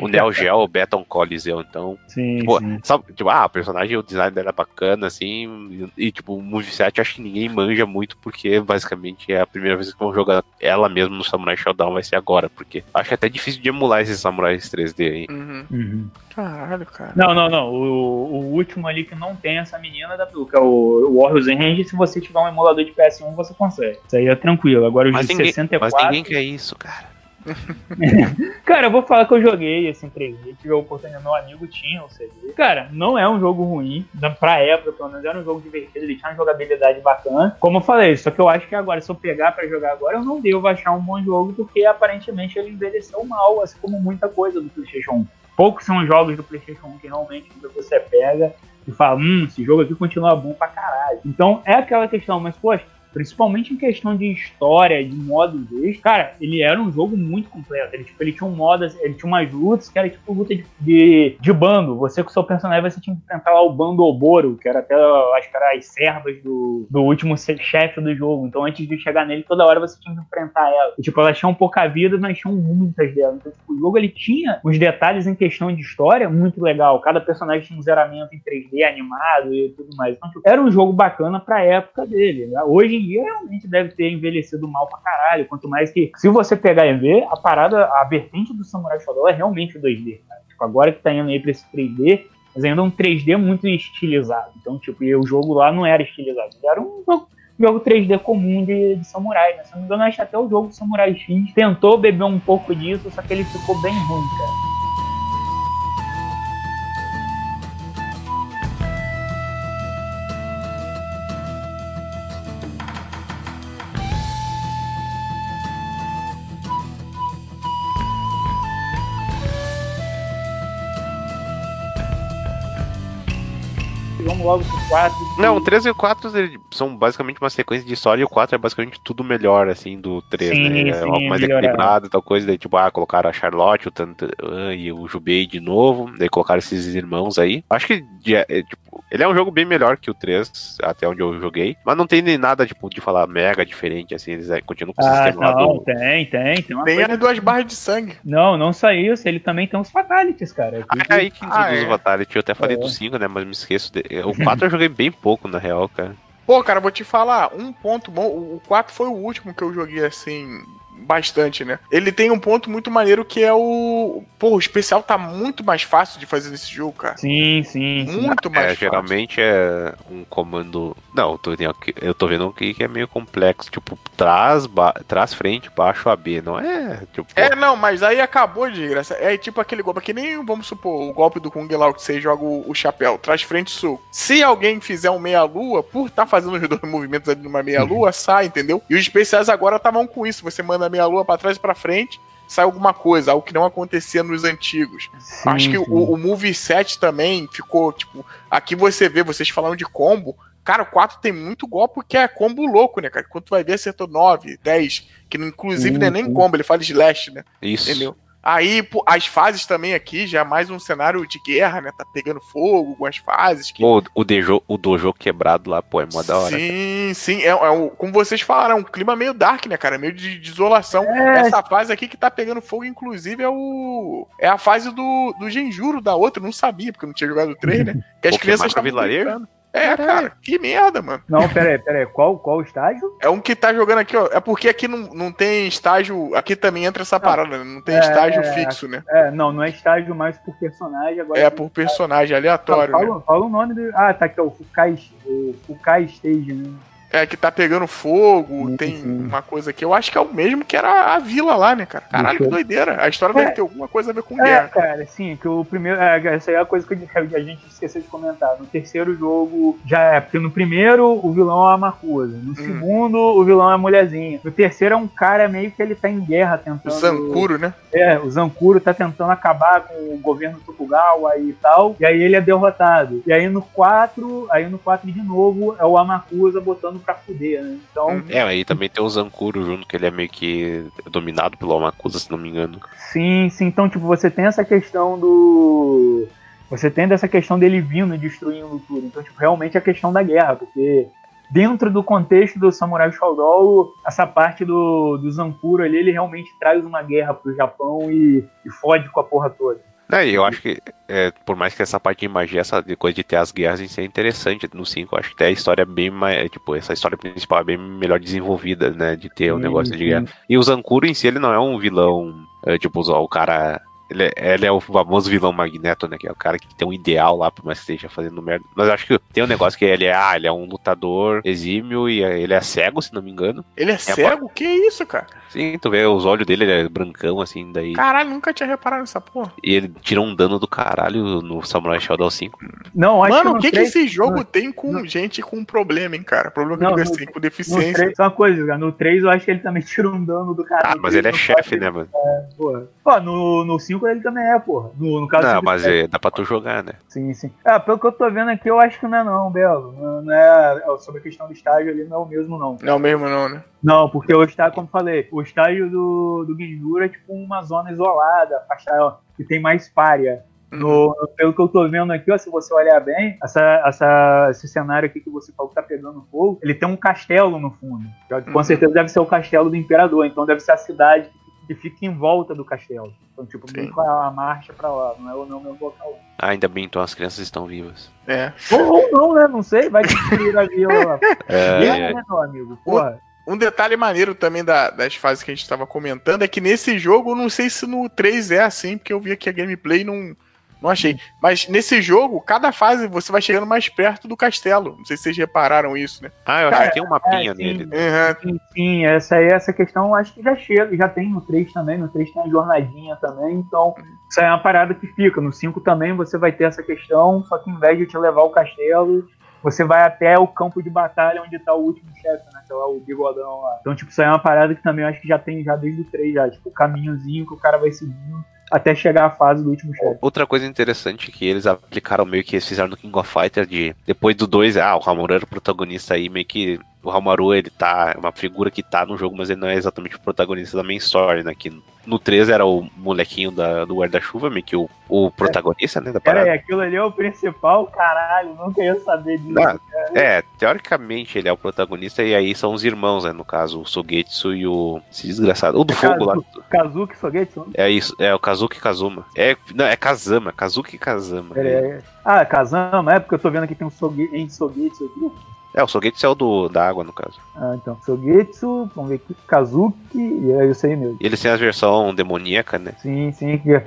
o Neo Geo Beton Coliseu, então. Sim, Tipo, sim. sabe, tipo, ah, a personagem, o design dela é bacana, assim, e, e, tipo, o moveset acho que ninguém manja muito, porque basicamente é a primeira vez que vão jogar ela mesmo no Samurai Shodown vai ser agora, porque acho que é até difícil de emular esses samurais 3D aí. Uhum. Uhum. Caralho, cara. Não, não, não. O, o último ali que não tem essa menina da que é o, o Warriors Range, se você tiver um emulador de PS1, você consegue. Isso aí é tranquilo. Agora os Mas de ninguém, 64. mas ninguém quer isso, cara. Cara, eu vou falar que eu joguei assim 3D, tive a oportunidade, meu amigo tinha o CD. Cara, não é um jogo ruim, pra época, pelo menos era um jogo divertido, ele tinha uma jogabilidade bacana. Como eu falei, só que eu acho que agora, se eu pegar pra jogar agora, eu não devo achar um bom jogo, porque aparentemente ele envelheceu mal, assim como muita coisa do PlayStation 1. Poucos são os jogos do PlayStation 1 que realmente você pega e fala, hum, esse jogo aqui continua bom pra caralho. Então é aquela questão, mas poxa, principalmente em questão de história, de modos extras, cara, ele era um jogo muito completo. Ele, tipo, ele tinha um modo, ele tinha umas lutas que era tipo luta de, de, de bando. Você com o seu personagem você tinha que enfrentar lá o bando Oboro, que era até, acho que era as servas do, do último chefe do jogo. Então antes de chegar nele, toda hora você tinha que enfrentar ela. E, tipo, elas tinham pouca vida, mas tinham muitas delas. Então, tipo, o jogo ele tinha os detalhes em questão de história muito legal. Cada personagem tinha um zeramento em 3D animado e tudo mais. Então, tipo, era um jogo bacana pra época dele. né? Hoje em dia realmente deve ter envelhecido mal pra caralho. Quanto mais que, se você pegar e ver, a parada, a vertente do Samurai Shodown é realmente o 2D. Cara. Tipo, agora que tá indo aí pra esse 3D, mas ainda é um 3D muito estilizado. Então, tipo, e o jogo lá não era estilizado. Era um jogo, jogo 3D comum de, de samurai, né? Se não me engano, acho até o jogo Samurai X tentou beber um pouco disso, só que ele ficou bem ruim, cara. Logo pro 4. Não, o 3 e o 4 eles são basicamente uma sequência de história e o 4 é basicamente tudo melhor, assim, do 3, Sim, né? É sim, algo mais melhoraram. equilibrado e tal coisa. Daí, tipo, ah, colocaram a Charlotte, o Tantan e o Jubei de novo. Daí colocaram esses irmãos aí. Acho que, é, tipo, ele é um jogo bem melhor que o 3, até onde eu joguei. Mas não tem nem nada, tipo, de falar mega diferente, assim. Eles é, continuam com o Ah, sistema lá não, do. tem, tem, tem uma Tem coisa... as duas barras de sangue. Não, não isso, ele também tem uns fatalities, cara. Ah, é aí que introduz Ah, é. o Fatality. Eu até falei É. do 5, né? Mas me esqueço. De... O 4 eu joguei bem pouco, na real, cara. Pô, cara, vou te falar, um ponto bom. O 4 foi o último que eu joguei assim. Bastante, né? Ele tem um ponto muito maneiro que é o. Pô, o especial tá muito mais fácil de fazer nesse jogo, cara. Sim, sim, sim. Muito mais É, fácil. geralmente é um comando. Não, eu tô, vendo aqui- eu tô vendo aqui que é meio complexo. Tipo, trás, ba... trás frente, baixo, AB. Não é? Tipo, É, não, mas aí acabou de graça. É tipo aquele golpe, que nem, vamos supor, o golpe do Kung Lao que você joga o, o chapéu, trás frente sul. Se alguém fizer um meia-lua, por estar fazendo os dois movimentos ali numa meia-lua, sai, entendeu? E os especiais agora estavam com isso. Você manda a meia-lua pra trás e pra frente, sai alguma coisa, algo que não acontecia nos antigos. Sim, Acho que sim. o, o Movie 7 também ficou, tipo, aqui você vê, vocês falando de combo. Cara, o 4 tem muito golpe que é combo louco, né, cara? Quando tu vai ver, acertou 9, 10, que não- inclusive não é nem Uhum. combo, ele fala slash, né? isso. Entendeu? Aí, pô, as fases também aqui, já é mais um cenário de guerra, né? Tá pegando fogo, algumas fases. Que... Pô, o, dojo, o dojo quebrado lá, pô, é mó da hora. Sim, sim. É, é um- como vocês falaram, é um clima meio dark, né, cara? Meio de, de isolação. É. Essa fase aqui que tá pegando fogo, inclusive, é o. É a fase do, do Genjuro da outra. Eu não sabia, porque eu não tinha jogado o 3, né? Que as Pô, crianças estavam É, cara, que merda, mano. Não, pera aí, pera aí. Qual, qual estágio? É um que tá jogando aqui, ó. É porque aqui não, não tem estágio. Aqui também entra essa parada, né? Não tem É, estágio é. fixo, né? É, não, não é estágio mais por personagem. Agora É por personagem aleatório, né? fala, fala o nome do. Ah, tá aqui, ó, o Fukai, o Fukai Stage, né? É, que tá pegando fogo, Sim, tem uma coisa aqui. Eu acho que é o mesmo que era a vila lá, né, cara? Caralho, que doideira. A história É. deve ter alguma coisa a ver com É, guerra. cara, sim, que o primeiro. É, essa aí é a coisa que a gente esqueceu de comentar. No terceiro jogo, já é, porque no primeiro o vilão é a Makusa. No segundo, o vilão é a mulherzinha. No terceiro é um cara meio que ele tá em guerra O tentando. Zankuro, né? É, o Zankuro tá tentando acabar com o governo Tokugawa e tal, e aí ele é derrotado. E aí no 4, aí no 4 de novo é o Amakusa botando pra fuder, né? Então, Uhum. É, aí também tem o Zankuro junto, que ele é meio que dominado pelo Amakusa, se não me engano. sim, sim, então tipo, você tem essa questão do você tem essa questão dele vindo e destruindo tudo. Então, tipo, realmente é a questão da guerra, porque dentro do contexto do Samurai Shodown, essa parte do, do Zankuro ali, ele realmente traz uma guerra pro Japão e, e fode com a porra toda. É, e eu acho que, é, por mais que essa parte de magia, essa coisa de ter as guerras em si é interessante, no 5 eu acho que até a história é bem mais, tipo, essa história principal é bem melhor desenvolvida, né, de ter o um negócio de guerra. E o Zankuro em si, ele não é um vilão, é, tipo, o cara ele é, ele é, o famoso vilão Magneto, né? Que é o cara que tem um ideal lá, por mais que esteja fazendo merda. Mas eu acho que tem um negócio que ele é, ah, ele é um lutador exímio e ele é cego, se não me engano. Ele é, é cego? Que isso, cara? Sim, tu vê os olhos dele, ele é brancão, assim, daí. Caralho, nunca tinha reparado nessa porra. E ele tira um dano do caralho no Samurai Shodown 5. Não, acho Mano, o que, que esse jogo no... tem com no... gente com problema, hein, cara? Problema não, assim, com deficiência. 3, só uma coisa, cara. No 3 eu acho que ele também tira um dano do caralho. Ah, mas ele é chefe, né, mano? É, porra. Pô, no, no 5 ele também é, porra. No, no caso não, mas é, dá pra tu jogar, né? Sim, sim. É, pelo que eu tô vendo aqui, eu acho que não é não, Belo. Não, não é, é sobre a questão do estágio ali, não é o mesmo, não. Não é o mesmo, não, né? Não, porque o estágio, como falei, o estágio do, do Genjura é tipo uma zona isolada, afastada, que tem mais párea. No, no, pelo que eu tô vendo aqui, ó, se você olhar bem, essa, essa, esse cenário aqui que você falou que tá pegando fogo, ele tem um castelo no fundo. Com uhum. certeza deve ser o castelo do imperador, então deve ser a cidade que fica em volta do castelo. Então, tipo, Sim. a marcha pra lá, não é o meu local. Ah, ainda bem, então as crianças estão vivas. É. Ou, ou não, né? Não sei, vai destruir a vila lá. É, é. Né, meu amigo? Porra. Um detalhe maneiro também da, das fases que a gente estava comentando é que nesse jogo, não sei se no 3 é assim, porque eu vi aqui a gameplay não, não achei. Mas nesse jogo, cada fase você vai chegando mais perto do castelo. Não sei se vocês repararam isso, né? Ah, eu acho que tem um mapinha é, nele. Uhum. Sim, sim, essa aí, essa questão eu acho que já chega, já tem no 3 também, no 3 tem a jornadinha também, então isso aí é uma parada que fica. No 5 também você vai ter essa questão, só que em vez de te levar ao castelo, você vai até o campo de batalha onde tá o último chefe, né? Que é o bigodão lá. Então, tipo, isso aí é uma parada que também eu acho que já tem já desde o 3 já. Tipo, o caminhozinho que o cara vai seguindo até chegar à fase do último chefe. Outra coisa interessante que eles aplicaram meio que eles fizeram no King of Fighters de depois do 2, ah, o Hamura era o protagonista aí, meio que o Hamaru, ele tá. É uma figura que tá no jogo, mas ele não é exatamente o protagonista da main story, né? Que no 3 era o molequinho da, do guarda-chuva, meio que o, o protagonista, né? Da parada. É, aquilo ali é o principal, caralho, nunca ia saber disso. Ah, é, teoricamente ele é o protagonista, e aí são os irmãos, né? No caso, o Sogetsu e o. Esse desgraçado. O do é fogo Kazu, lá. Kazuki Sogetsu? É isso, é o Kazuki Kazuma. É, não, é Kazama, Kazuki Kazama. É, é. Ah, Kazama, é porque eu tô vendo aqui que tem um Sogetsu aqui. É, o Sogetsu é o do, da água, no caso. Ah, então. Sogetsu, vamos ver aqui, Kazuki, e é isso aí mesmo. E eles têm a versão demoníaca, né? Sim, sim. Que,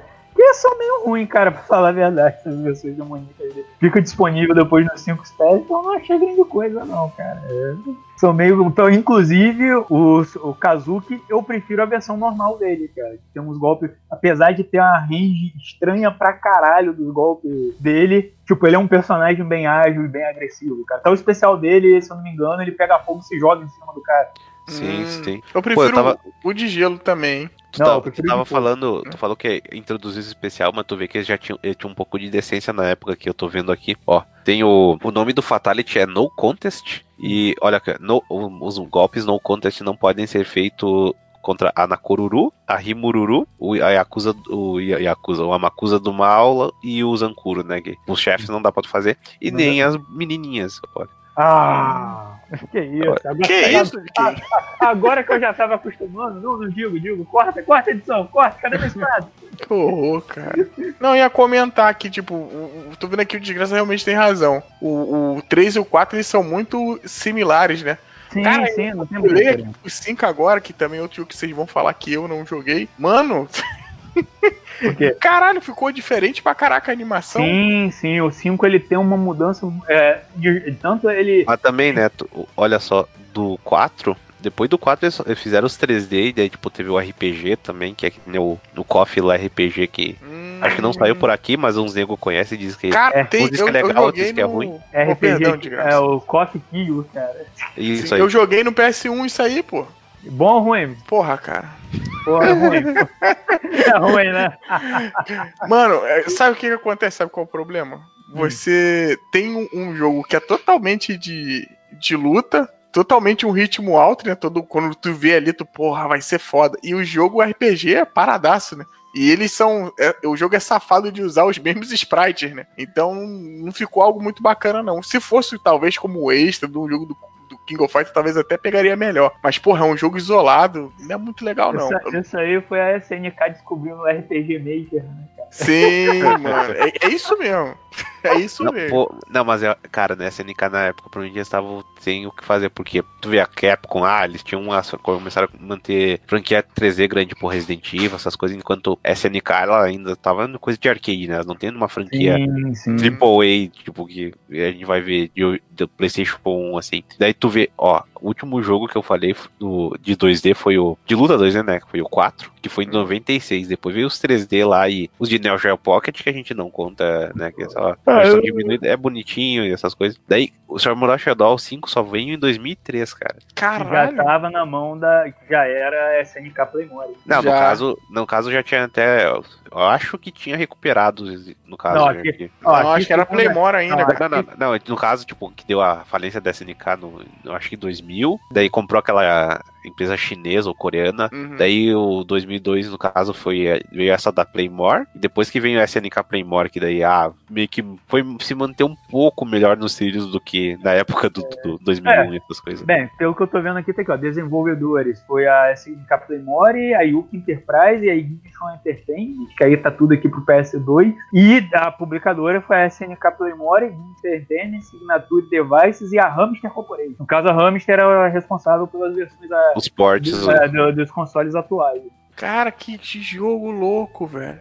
é só meio ruim, cara, pra falar a verdade, essas versões demoníacas. Fica disponível depois nos 5 stars, então não achei grande coisa, não, cara. É são meio. Então, inclusive, o, o Kazuki, eu prefiro a versão normal dele, cara. Tem uns golpes. Apesar de ter uma range estranha pra caralho dos golpes dele, tipo, ele é um personagem bem ágil e bem agressivo, cara. Então o especial dele, se eu não me engano, ele pega fogo e se joga em cima do cara. Sim, hum, sim. Eu prefiro Pô, eu tava... o de gelo também. Tu, não, tá, tu tava falando, tu falou que introduziu esse especial, mas tu vê que ele já tinha, ele tinha um pouco de decência na época que eu tô vendo aqui. Ó, tem o, o nome do Fatality é No Contest. E olha, no, os golpes No Contest não podem ser feitos contra a Nakoruru, a Rimururu, o, a Yakuza, o Yakuza, o Amakusa do Mal e o Zankuro, né? Que os chefes não dá pra tu fazer. E nem as menininhas, olha. Ah, que isso. Agora, que isso? Agora que eu já tava acostumando, não, não digo, digo, corta, corta edição, corta, cadê meu estado? Que horror, cara. Não, ia comentar que, tipo, o, tô vendo aqui o Desgraça realmente tem razão. O, o 3 e o 4, eles são muito similares, né? Sim, cara, sim, não tem eu o 5 agora, que também é outro que vocês vão falar que eu não joguei. Mano... Caralho, ficou diferente pra caraca a animação. Sim, sim, o 5 ele tem uma mudança. É, de, tanto ele. Mas também, né? Olha só, do 4, depois do 4 eles fizeram os 3D, e daí tipo, teve o RPG também, que é o, o Coffee lá RPG que. Hum. Acho que não saiu por aqui, mas uns nego conhecem e dizem que, cara, é, tem, diz que é legal, diz que é ruim. RPG, oh, perdão, é o Coffee Kill, cara. Isso Sim, aí. Eu joguei no PS1 isso aí, pô. Bom ou ruim? Porra, cara. Porra, é ruim. é ruim, né? Mano, é, sabe o que, que acontece? Sabe qual é o problema? Hum. Você tem um, um, jogo que é totalmente de, de luta, totalmente um ritmo alto, né? Todo, quando tu vê ali, tu, porra, vai ser foda. E o jogo RPG é paradaço, né? E eles são. É, o jogo é safado de usar os mesmos sprites, né? Então não ficou algo muito bacana, não. Se fosse talvez como extra de um jogo do King of Fighters talvez até pegaria melhor. Mas, porra, é um jogo isolado, não é muito legal, não. Isso, isso aí foi a SNK descobrindo o RPG Maker, né, cara? Sim, mano. É, é isso mesmo. É isso Não, mesmo. pô, não, mas, é- cara, né, SNK na época, provavelmente eles estavam sem o que fazer, porque tu vê a Capcom, ah, eles tinham uma, começaram a manter franquia 3D grande por Resident Evil, essas coisas, enquanto SNK, ela ainda tava no coisa de arcade, né, não tem uma franquia Sim, sim. Triple A, tipo, que a gente vai ver de, de PlayStation 1, assim. Daí tu vê, ó, o último jogo que eu falei do, de 2D foi o. De luta 2D, né? Que foi o 4, que foi em 96. Depois veio os 3D lá e os de Neo Geo Pocket, que a gente não conta, né? Que é só Ah, versão eu- diminuída, é bonitinho e essas coisas. Daí o Samurai Shodown 5 só veio em 2003, cara. Que já Caralho. tava na mão da. já era SNK Playmore. Não, no caso, no caso já tinha até. Eu acho que tinha recuperado, no caso. Não, já aqui- Ó, Não, acho que era Playmore ainda, Não. Não, não, não, no caso, tipo, que deu a falência da SNK no, acho que 2000, daí comprou aquela empresa chinesa ou coreana, Uhum. daí o 2002, no caso, foi eh, veio essa da Playmore, e depois que veio a SNK Playmore, que daí, ah, meio que foi se manter um pouco melhor nos trilhos do que na época do, do 2001 e essas coisas. Bem, pelo que eu tô vendo aqui, tá aqui, ó. Desenvolvedores. Foi a SNK Playmore, a Yuki Enterprise e a Ignition Entertainment, que aí tá tudo aqui pro PS2. E a publicadora foi a SNK Playmore, Entertainment, Signature Devices e a Hamster Corporation. No caso, a Hamster era responsável pelas versões da- Os portes. do- é, do- dos consoles atuais. Cara, que jogo louco, velho.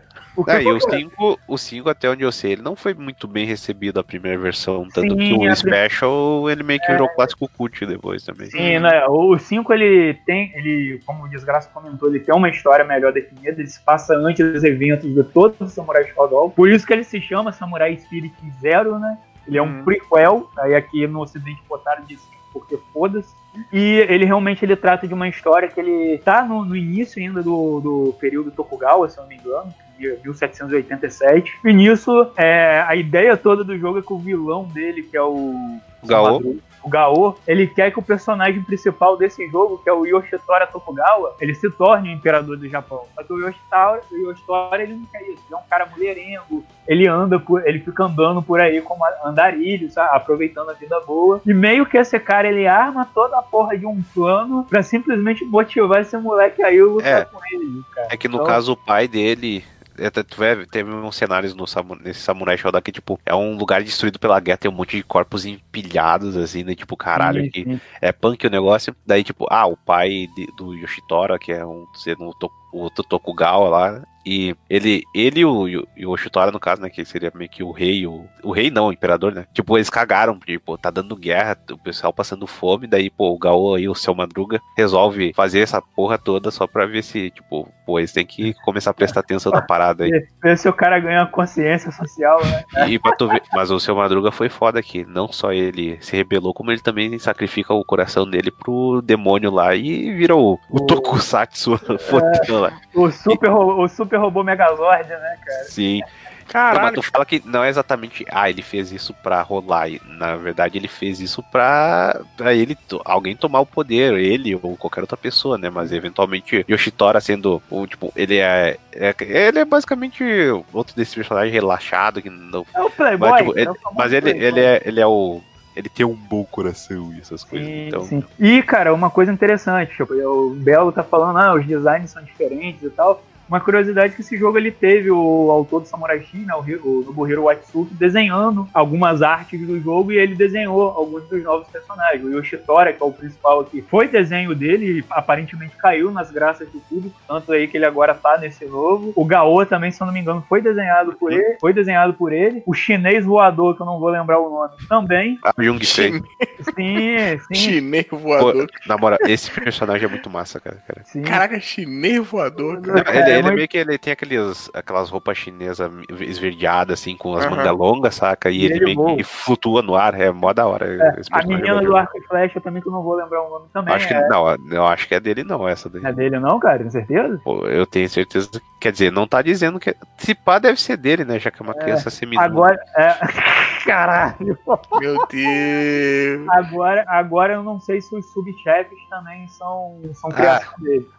É, e o pô, 5, o 5, até onde eu sei, ele não foi muito bem recebido a primeira versão. Tanto Sim, que o a prim- Special, ele meio que virou clássico cult depois também. Sim, né? O 5 ele tem, ele, como o Desgraça comentou, ele tem uma história melhor definida, ele se passa antes dos eventos de todos os Samurai Shodown. Por isso que ele se chama Samurai Spirit Zero, né? Ele é um Hum. prequel, aí aqui no ocidente botaram de 5 porque foda-se. E ele realmente ele trata de uma história que ele tá no, no início ainda do, do período Tokugawa, se eu não me engano, de 1787. E nisso, é, a ideia toda do jogo é que o vilão dele, que é o Gaô. O Gaô, ele quer que o personagem principal desse jogo, que é o Yoshitora Tokugawa, ele se torne o imperador do Japão. Só que o Yoshitora, o Yoshitora ele não quer isso. Ele é um cara mulherengo, ele anda por, ele fica andando por aí como andarilho, sabe? aproveitando a vida boa. E meio que esse cara ele arma toda a porra de um plano pra simplesmente motivar esse moleque aí a lutar É. com ele, cara. É que no Então- caso o pai dele. Até tu vê, teve uns cenários no nesse Samurai Shodown que, tipo, é um lugar destruído pela guerra, tem um monte de corpos empilhados, assim, né? Tipo, caralho, Sim, que sim. é punk o negócio. Daí, tipo, ah, o pai de- do Yoshitora, que é um sendo o, Tokugawa lá. E ele, ele e o, e o Yoshitora, no caso, né? Que seria meio que o rei, o, o rei não, o imperador, né? Tipo, eles cagaram, tipo, tá dando guerra, o pessoal passando fome. Daí, pô, o Gaô aí, o seu Madruga, resolve fazer essa porra toda só pra ver se, tipo, pô, eles têm que começar a prestar atenção na parada aí. Ver se o cara ganha consciência social, né? E pra tu ver, mas o seu Madruga foi foda aqui. Não só ele se rebelou, como ele também sacrifica o coração dele pro demônio lá e vira o, o Tokusatsu fodão lá. O super, o super robô Megazord, né, cara? Sim. Não, mas Caralho. tu fala que não é exatamente, ah, ele fez isso pra rolar. E, Na verdade, ele fez isso pra, pra ele, alguém tomar o poder, ele ou qualquer outra pessoa, né? Mas eventualmente Yoshitora sendo o, tipo, ele é, é- ele é basicamente outro desse personagem relaxado que não É o Playboy. Mas, tipo, é ele, o famoso mas ele, Playboy. ele, é, ele é o. Ele tem um bom coração e essas coisas. Sim, então, sim. E, cara, uma coisa interessante, tipo, o Belo tá falando, ah, os designs são diferentes e tal. Uma curiosidade é que esse jogo ele teve o autor do Samurai X, né, o, o Nobuhiro Watsuki, desenhando algumas artes do jogo e ele desenhou alguns dos novos personagens. O Yoshitora, que é o principal aqui, foi desenho dele e aparentemente caiu nas graças do público, tanto aí que ele agora tá nesse novo. O Gaô também, se eu não me engano, foi desenhado por ele. Foi desenhado por ele. O chinês voador, que eu não vou lembrar o nome, também. a Jung Sei. Chin- Sim, sim. Chinês Pô, voador. na moral, esse personagem é muito massa, cara. cara. Caraca, chinês voador, Não, cara. Cara, ele, é ele muito- meio que ele tem aqueles, aquelas roupas chinesas esverdeadas, assim, com as Aham. mangas longas, saca? E, E ele, ele meio voa. que flutua no ar, é mó da hora. esse A é menina do arco e flecha também, que eu não vou lembrar o nome também. Acho que é, não, eu acho que é dele não, essa daí. não é dele não, cara, tem certeza? Pô, eu tenho certeza. Quer dizer, não tá dizendo que. Se pá, deve ser dele, né? Já que é uma criança seminua. Agora, é... caralho. Meu Deus. Agora, agora eu não sei se os subchefes também são, são dele. Ah,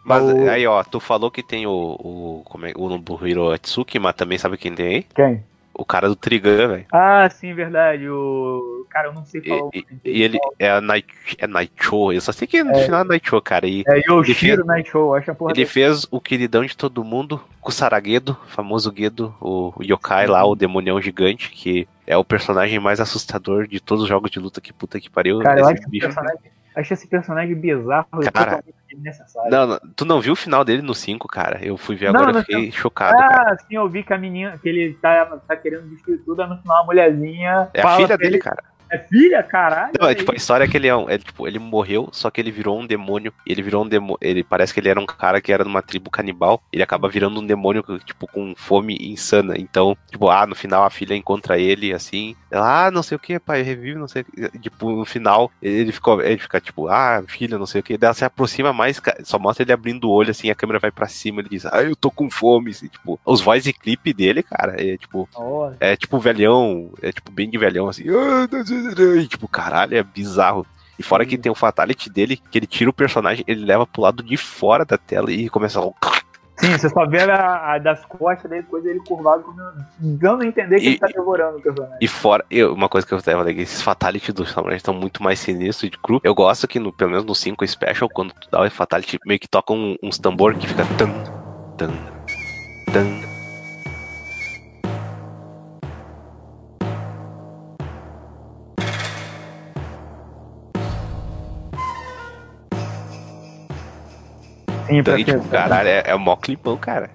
Mas O- aí, ó, tu falou que tem o. o como é, o Nobuhiro Atsuki, mas também sabe quem tem aí? Quem? o cara do Trigun, velho. Ah, sim, verdade. O. Cara, eu não sei o e- e ele é a Night, é Naicho. Eu só sei que no É. final é Naicho, cara. E É Yoshiro fez- Night Show, acho a porra ele dele. fez o queridão de todo mundo, Kusaragedo, famoso Guedo, o, o yokai lá, o demonião gigante, que é o personagem mais assustador de todos os jogos de luta que puta que pariu. Cara, eu acho esse bicho. personagem, acho esse personagem bizarro e Cara, totalmente desnecessário. Não, não, tu não viu o final dele no 5, cara? Eu fui ver agora e fiquei chocado, cara. Ah, sim, eu vi que a menina, que ele tá, tá querendo destruir tudo, aí no final a mulherzinha. É a filha dele, ele- cara. É filha, caralho? Não, é tipo, a história é que ele é um. É, tipo, ele morreu, só que ele virou um demônio. Ele virou um demônio. Ele parece que ele era um cara que era numa tribo canibal. Ele acaba virando um demônio, tipo, com fome insana. Então, tipo, ah, no final a filha encontra ele assim. Ela, ah, não sei o que, pai, revive, não sei o que. Tipo, no final, ele ficou. Ele fica, tipo, ah, filha, não sei o que. Daí ela se aproxima mais, só mostra ele abrindo o olho, assim, a câmera vai pra cima, ele diz, ah, eu tô com fome. Assim, tipo, os voice clip dele, cara, é tipo. Ó, É tipo velhão, é tipo bem de velhão, assim. "Ah, tá, tá, tá", E, tipo, caralho, é bizarro. E fora que tem o fatality dele, que ele tira o personagem, ele leva pro lado de fora da tela e começa a. Sim, você só vê a, a das costas dele, coisa ele curvado, dando a entender que E- ele tá devorando o personagem. E fora, eu, uma coisa que eu tava falando, esses fatality dos samurais estão muito mais sinistros e de cru. Eu gosto que, no, pelo menos no 5 Special, quando tu dá o fatality, meio que toca um- uns tambor que fica tan, tan, tan. Sim, pra E, quê? tipo, caralho, é, é o maior clipão, cara.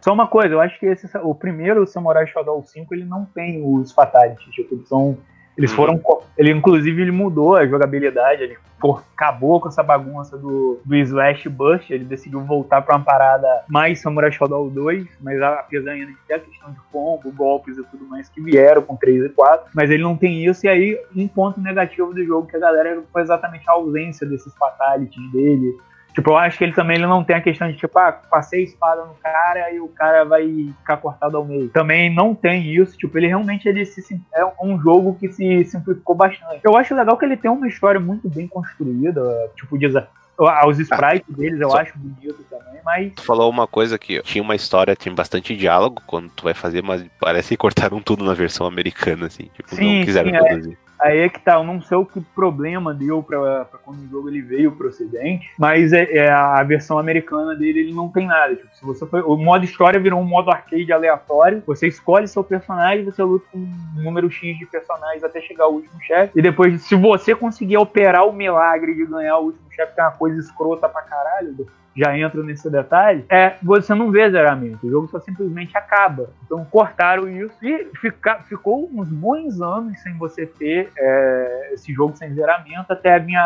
Só uma coisa, eu acho que esse, o primeiro Samurai Shodown 5 ele não tem os fatalities, tipo, eles são eles Uhum. foram ele inclusive ele mudou a jogabilidade, ele pô, acabou com essa bagunça do, do Slash Burst, ele decidiu voltar pra uma parada mais Samurai Shodown 2, mas a- apesar ainda de ter a questão de combo, golpes e tudo mais que vieram com 3 e 4, mas ele não tem isso e aí um ponto negativo do jogo que a galera foi exatamente a ausência desses fatalities dele, Tipo, eu acho que ele também ele não tem a questão de, tipo, ah, passei a espada no cara e o cara vai ficar cortado ao meio. Também não tem isso. Tipo, ele realmente ele se, é um jogo que se simplificou bastante. Eu acho legal que ele tem uma história muito bem construída. Tipo, diz, os sprites deles eu só- acho bonito também, mas. Tu falou uma coisa que tinha uma história, tinha bastante diálogo quando tu vai fazer, mas parece que cortaram tudo na versão americana, assim. Tipo, Sim, não quiseram sim, é. Aí é que tá, eu não sei o que problema deu pra, pra quando o jogo ele veio pro ocidente, mas é, é a versão americana dele ele não tem nada. Tipo, se você foi, o modo história virou um modo arcade aleatório, você escolhe seu personagem, você luta com um número X de personagens até chegar ao último chefe, e depois, se você conseguir operar o milagre de ganhar o último chefe, que é uma coisa escrota pra caralho, já entro nesse detalhe, é você não vê zeramento, o jogo só simplesmente acaba. Então cortaram isso e fica, ficou uns bons anos sem você ter é, esse jogo sem zeramento até a minha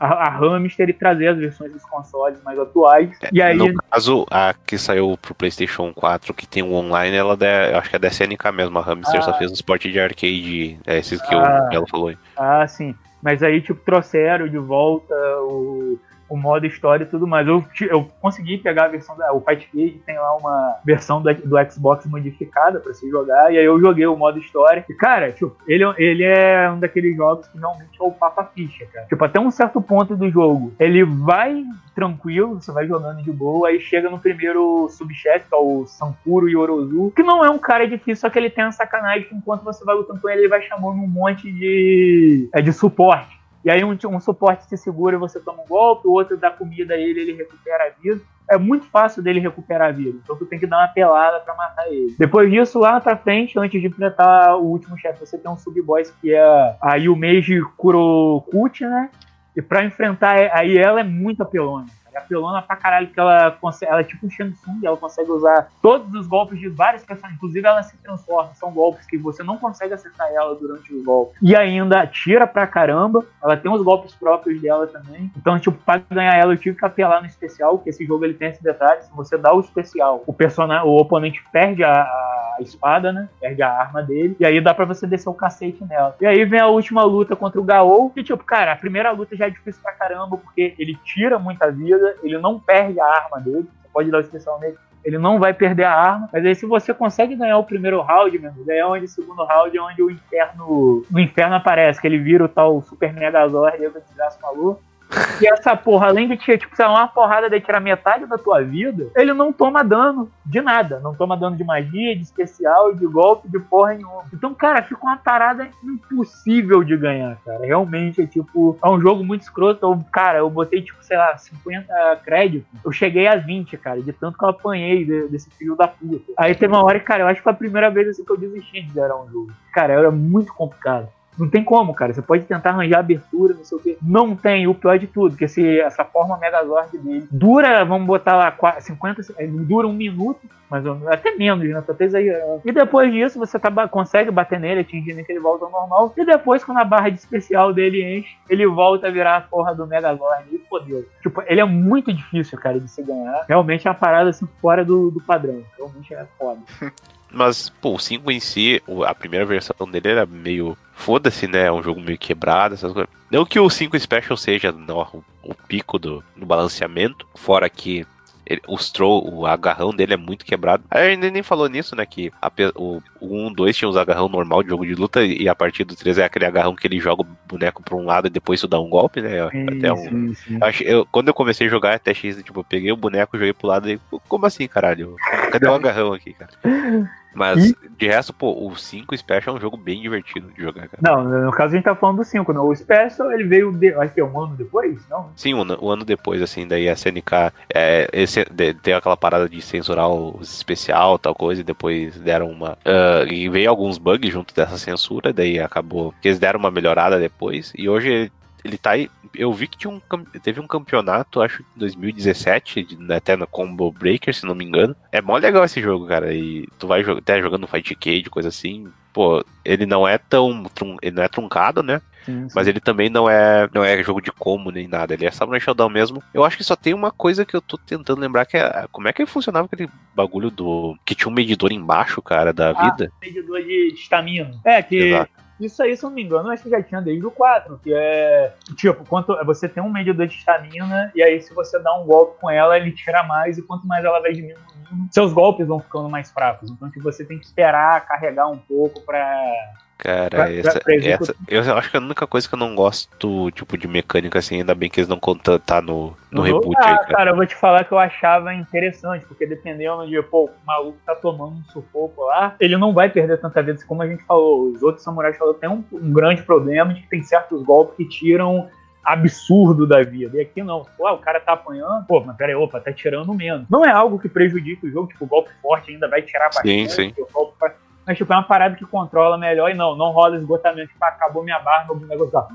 a, a Hamster e trazer as versões dos consoles mais atuais. e aí No caso, a que saiu pro PlayStation 4, que tem o online, ela é, eu acho que é da SNK mesmo. A Hamster Ah. só fez um suporte de arcade, é esses que Ah. Belo falou aí. Ah, sim. Mas aí, tipo, trouxeram de volta o, o modo história e tudo mais. Eu, eu consegui pegar a versão da. O Fight Cage tem lá uma versão do, do Xbox modificada pra se jogar. E aí eu joguei o modo história. E, cara, tipo, ele, ele é um daqueles jogos que realmente é o papa ficha, cara. Tipo, até um certo ponto do jogo, ele vai tranquilo, você vai jogando de boa, aí chega no primeiro subchefe, que é o Sankuro Yorozu, que não é um cara difícil, só que ele tem uma sacanagem que enquanto você vai lutando com ele, ele vai chamando um monte de, é, de suporte. E aí um, um suporte te segura e você toma um golpe, o outro dá comida a ele ele recupera a vida. É muito fácil dele recuperar a vida, então tu tem que dar uma pelada pra matar ele. Depois disso, lá pra frente, antes de enfrentar o último chefe, você tem um sub-boss que é a Yumeji Kurokuchi, né? E pra enfrentar, aí ela é muito apelona. É apelona pra caralho, porque ela, ela é tipo um Shang Tsung, ela consegue usar todos os golpes de vários personagens. Inclusive, ela se transforma. São golpes que você não consegue acertar ela durante os golpes. E ainda atira pra caramba. Ela tem os golpes próprios dela também. Então, tipo, pra ganhar ela, eu tive que apelar no especial, que esse jogo ele tem esse detalhe. Se você dá o especial, o personagem, o oponente perde a, a espada, né? Perde a arma dele. E aí dá pra você descer o cacete nela. E aí vem a última luta contra o Gaou. Que, tipo, cara, a primeira luta já é difícil pra caramba, porque ele tira muita vida, ele não perde a arma dele. Você pode dar o especial nele. Ele não vai perder a arma. Mas aí, se você consegue ganhar o primeiro round, mesmo, é onde o segundo round é onde o inferno. O inferno aparece, que ele vira o tal Super Megazord, aí o desgraça falou. E essa porra, além de tirar, tipo, sei lá, uma porrada de tirar metade da tua vida, ele não toma dano de nada. Não toma dano de magia, de especial, de golpe, de porra nenhuma. Então, cara, fica uma parada impossível de ganhar, cara. Realmente é tipo, é um jogo muito escroto. Eu, cara, eu botei, tipo, sei lá, 50 créditos. Eu cheguei a 20, cara, de tanto que eu apanhei de- desse filho da puta. Aí teve uma hora que, cara, eu acho que foi a primeira vez assim, que eu desisti de zerar um jogo. Cara, era muito complicado. Não tem como, cara. Você pode tentar arranjar abertura, não sei o quê. Não tem. O pior de tudo, que esse, essa forma Megazord dele dura, vamos botar lá, qua- 50, se- ele dura um minuto, mas até menos, né? Tô até exagerando. E depois disso, você tá, consegue bater nele, atingindo que ele volta ao normal. E depois, quando a barra de especial dele enche, ele volta a virar a porra do Megazord. E fodeu. Tipo, ele é muito difícil, cara, de se ganhar. Realmente é uma parada assim fora do, do padrão. Realmente é foda. Mas, pô, o 5 em si, a primeira versão dele era meio. Foda-se, né? É um jogo meio quebrado, essas coisas. Não que o 5 Special seja não, o, o pico do, do balanceamento, fora que. ele- os troll, o agarrão dele é muito quebrado. A gente nem falou nisso, né? Que a o, o 1, 2 tinha os agarrão normal de jogo de luta, e a partir do 3 é aquele agarrão que ele joga o boneco pra um lado e depois tu dá um golpe, né? Até um, Sim, sim. eu quando eu comecei a jogar até X, tipo, eu peguei o boneco, joguei pro lado e, como assim, caralho? Cadê o agarrão aqui, cara? Mas, de resto, pô, o 5 Special é um jogo bem divertido de jogar, cara. Não, no caso a gente tá falando do 5, não. O Special, ele veio, de, acho que é um ano depois, não? Sim, um, ano- um ano depois, assim, daí a SNK é, esse- de- tem aquela parada de censurar os especial tal coisa, e depois deram uma. ah, e veio alguns bugs junto dessa censura, daí acabou. que Eles deram uma melhorada depois, e hoje ele, tá aí. Eu vi que tinha um, teve um campeonato, acho que em 2017, de- até na Combo Breaker, se não me engano. É mó legal esse jogo, cara. E tu vai até jogando Fight Cage, coisa assim. Pô, ele não é tão. Ele não é truncado, né? Sim, Mas ele também não é não é jogo de como nem nada, ele é Samurai Shodown mesmo. Eu acho que só tem uma coisa que eu tô tentando lembrar que é como é que funcionava aquele bagulho do que tinha um medidor embaixo, cara, da Ah, vida. medidor de estamina. É, que Exato. Isso aí, se eu não me engano, acho que já tinha desde o 4, que é tipo, quanto você tem um medidor de estamina, e aí se você dá um golpe com ela, ele tira mais, e quanto mais ela vai diminuindo, seus golpes vão ficando mais fracos. Então, tipo, você tem que esperar carregar um pouco pra. Cara, Pra- essa, pra essa eu acho que a única coisa que eu não gosto, tipo, de mecânica assim, ainda bem que eles não contam tá no, no reboot ah, aí, cara. cara, eu vou te falar que eu achava interessante, porque dependendo de, pô, o maluco tá tomando um sufoco lá, ele não vai perder tanta vida, como a gente falou. Os outros samurais falou tem um, um grande problema de que tem certos golpes que tiram absurdo da vida. E aqui não. Pô, o cara tá apanhando, pô, mas peraí, opa, tá tirando menos. Não é algo que prejudique o jogo, tipo, o golpe forte ainda vai tirar Sim, bastante. sim. o golpe Mas, tipo, é uma parada que controla melhor e não, não rola esgotamento, tipo, acabou minha barra, meu boneco tá.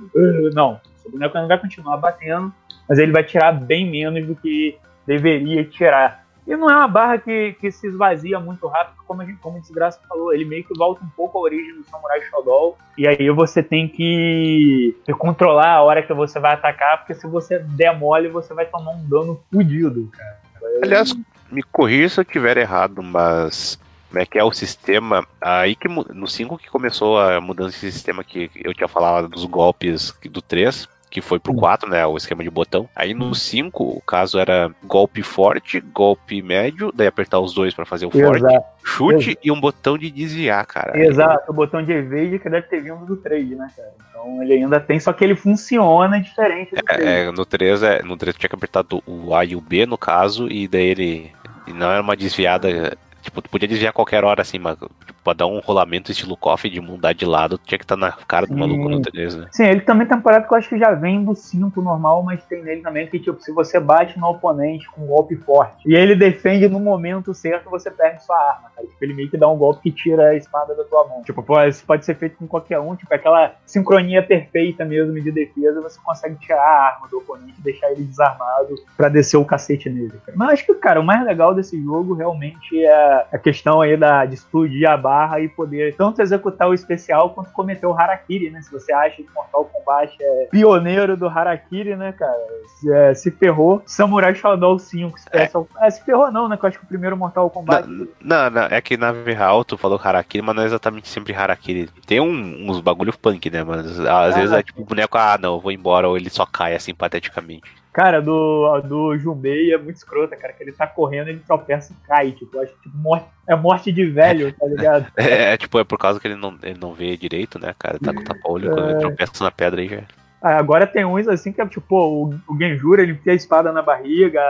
Não, o boneco ainda vai continuar batendo, mas ele vai tirar bem menos do que deveria tirar. E não é uma barra que, que se esvazia muito rápido, como, a gente, como o Desgraça falou. Ele meio que volta um pouco à origem do Samurai Shodown. E aí você tem que controlar a hora que você vai atacar, porque se você der mole, você vai tomar um dano fodido, cara. Aliás, me corrija se eu tiver errado, mas como é que é o sistema? Aí que no 5 que começou a mudança de sistema que eu tinha falado dos golpes do 3, que foi pro Hum. 4, né? O esquema de botão. Aí no 5, o caso era golpe forte, golpe médio, daí apertar os dois pra fazer o forte, Exato, chute e um botão de desviar, cara. exato. O botão de evade que deve ter vindo do 3, né, cara? Então ele ainda tem, só que ele funciona diferente do 3. É, no 3, é, no 3 tinha que apertar o A e o B, no caso, e daí ele. e não era uma desviada. Tipo, tu podia desviar a qualquer hora, assim, mas tipo, pra dar um rolamento estilo coffee de mudar de lado, tu tinha que estar na cara do maluco no 3, né? Sim, ele também tem uma parada que eu acho que já vem do 5 normal, mas tem nele também que, tipo, se você bate no oponente com um golpe forte e ele defende no momento certo, você perde sua arma, cara. Tipo, ele meio que dá um golpe que tira a espada da tua mão. Tipo, pô, isso pode ser feito com qualquer um, tipo, aquela sincronia perfeita mesmo de defesa, você consegue tirar a arma do oponente e deixar ele desarmado pra descer o cacete nele. Cara. Mas acho que, cara, o mais legal desse jogo realmente é a questão aí da, de explodir a barra e poder tanto executar o especial quanto cometer o Harakiri, né? Se você acha que Mortal Kombat é pioneiro do Harakiri, né, cara? Se, é, se ferrou. Samurai Shodown 5 Special. É. se ferrou não, né? Que eu acho que o primeiro Mortal Kombat. Não, não, não, é que na real tu falou Harakiri, mas não é exatamente sempre Harakiri. Tem um- uns bagulho punk, né? Mas às Ah. vezes é tipo o boneco, ah, não, eu vou embora, ou ele só cai assim pateticamente. Cara, do, do Junbei é muito escrota, cara. Que ele tá correndo, ele tropeça e cai. Tipo, acho que tipo, morte, é morte de velho, tá ligado? É, é, tipo, é por causa que ele não, ele não vê direito, né, cara? Tá com tapa-olho, quando ele tropeça na pedra aí já. Ah, Agora tem uns assim que é tipo, o, o Genjura, ele enfia a espada na barriga.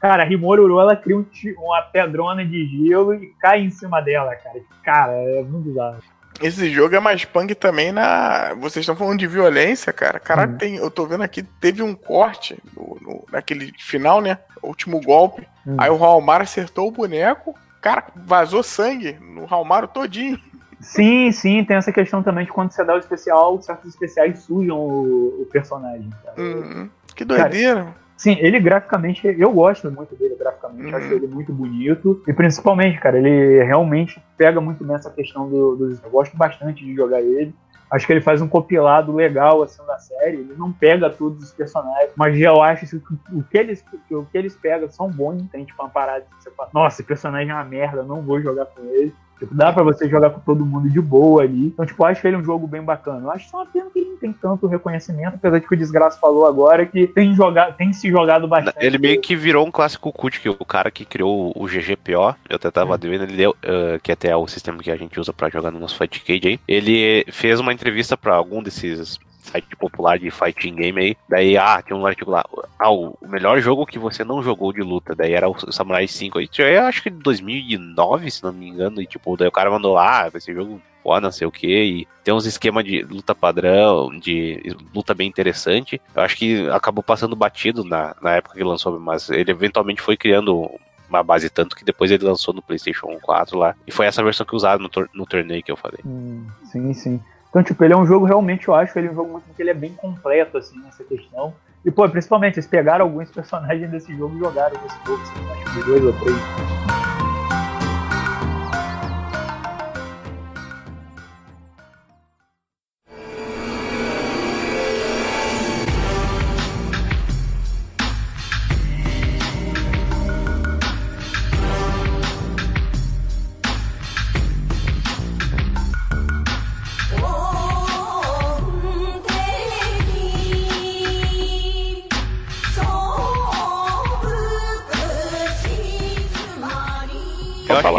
Cara, a Rimoruru, ela cria um uma pedrona de gelo e cai em cima dela, cara. Cara, é muito bizarro. Esse jogo é mais punk também na. Vocês estão falando de violência, cara. Caralho, Uhum. tem. Eu tô vendo aqui, teve um corte no, no- naquele final, né? O último golpe. Hum. Aí o Raulmar acertou o boneco. Cara, vazou sangue no Raulmar todinho. Sim, sim, tem essa questão também de quando você dá o especial, certos especiais sujam o, o personagem. cara. Hum, que doideira. Sim, ele graficamente, eu gosto muito dele graficamente, Uhum. acho ele muito bonito. E principalmente, cara, ele realmente pega muito bem essa questão do, dos. Eu gosto bastante de jogar ele. Acho que ele faz um compilado legal assim da série. Ele não pega todos os personagens, mas eu acho que o que eles, que o que eles pegam são bons. Tem tipo uma parada que você fala, nossa, esse personagem é uma merda, não vou jogar com ele. Tipo, dá pra você jogar com todo mundo de boa ali. Então, tipo, eu acho que ele é um jogo bem bacana. Eu acho só uma pena que ele não tem tanto reconhecimento, apesar de que o Desgraça falou agora que tem, jogado, tem se jogado bastante. Ele meio que virou um clássico cult, que o cara que criou o GGPO, eu até tava vendo, ele deu, eh, que até é o sistema que a gente usa pra jogar no nosso Fight Cage aí, ele fez uma entrevista pra algum desses site popular de fighting game aí, daí, ah, tinha um artigo lá, ah, o melhor jogo que você não jogou de luta, daí era o Samurai 5, aí, eu acho que de 2009, se não me engano, e tipo, daí o cara mandou lá, ah, esse jogo foda, não sei o que, e tem uns esquemas de luta padrão, de luta bem interessante. Eu acho que acabou passando batido na, na época que lançou, mas ele eventualmente foi criando uma base tanto que depois ele lançou no PlayStation 4 lá. E foi essa versão que usaram no, tor- no torneio que eu falei. Hum, sim, sim. Então, tipo, ele é um jogo realmente, eu acho, ele é um jogo muito que ele é bem completo, assim, nessa questão. E, pô, principalmente, eles pegaram alguns personagens desse jogo e jogaram nesse jogo, assim, acho que dois ou três.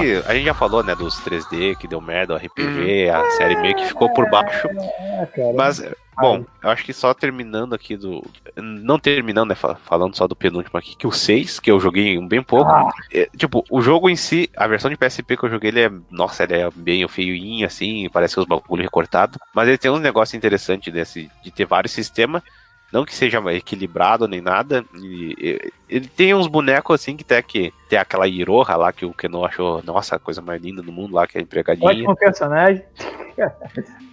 Que a gente já falou, né, dos 3D que deu merda, o RPG, a série meio que ficou por baixo. Cara. Mas, bom, eu acho que só terminando aqui do. Não terminando, né? fa- Falando só do penúltimo aqui, que o 6, que eu joguei bem pouco. Ah. é, tipo, o jogo em si, a versão de PSP que eu joguei, ele é. Nossa, ele é bem feinho, assim, parece os bagulho recortado. Mas ele tem um negócio interessante desse, de ter vários sistemas. Não que seja equilibrado nem nada. e- e- ele tem uns bonecos assim que tem, que tem aquela Iroha lá que o Keno achou, nossa, a coisa mais linda do mundo lá, que é a empregadinha. Ótimo personagem.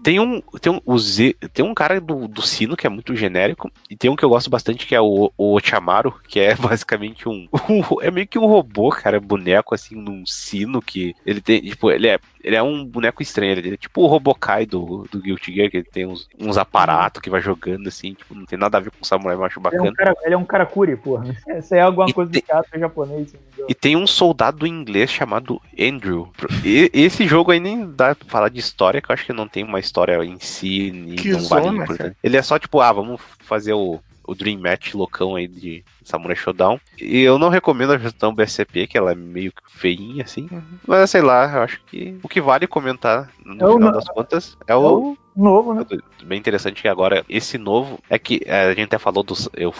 Tem um, tem um, o Z- tem um cara do, do sino que é muito genérico, e tem um que eu gosto bastante que é o, o Ochamaru, que é basicamente um, um- É meio que um robô, cara, boneco assim, num sino que ele tem. Tipo, ele é, ele é um boneco estranho, ele é tipo o Robokai do, do Guilty Gear, que ele tem uns, uns aparatos que vai jogando assim, tipo, não tem nada a ver com o samurai macho Ele é um, bacana. cara, ele é um karakuri, porra. Isso é alguma E coisa tem- do teatro japonês. não. E tem um soldado inglês chamado Andrew. E- esse jogo aí nem dá pra falar de história, que eu acho que não tem uma história em si, Que não vale zona, importante. Ele é só tipo, ah, vamos fazer o, o Dream Match loucão aí de Samurai Showdown. E eu não recomendo a versão BSCP, que ela é meio feinha assim. Uhum. Mas sei lá, eu acho que o que vale comentar no É o final no- das contas é o. Novo, né? Bem interessante que agora esse novo é que é, a gente até falou do, eu,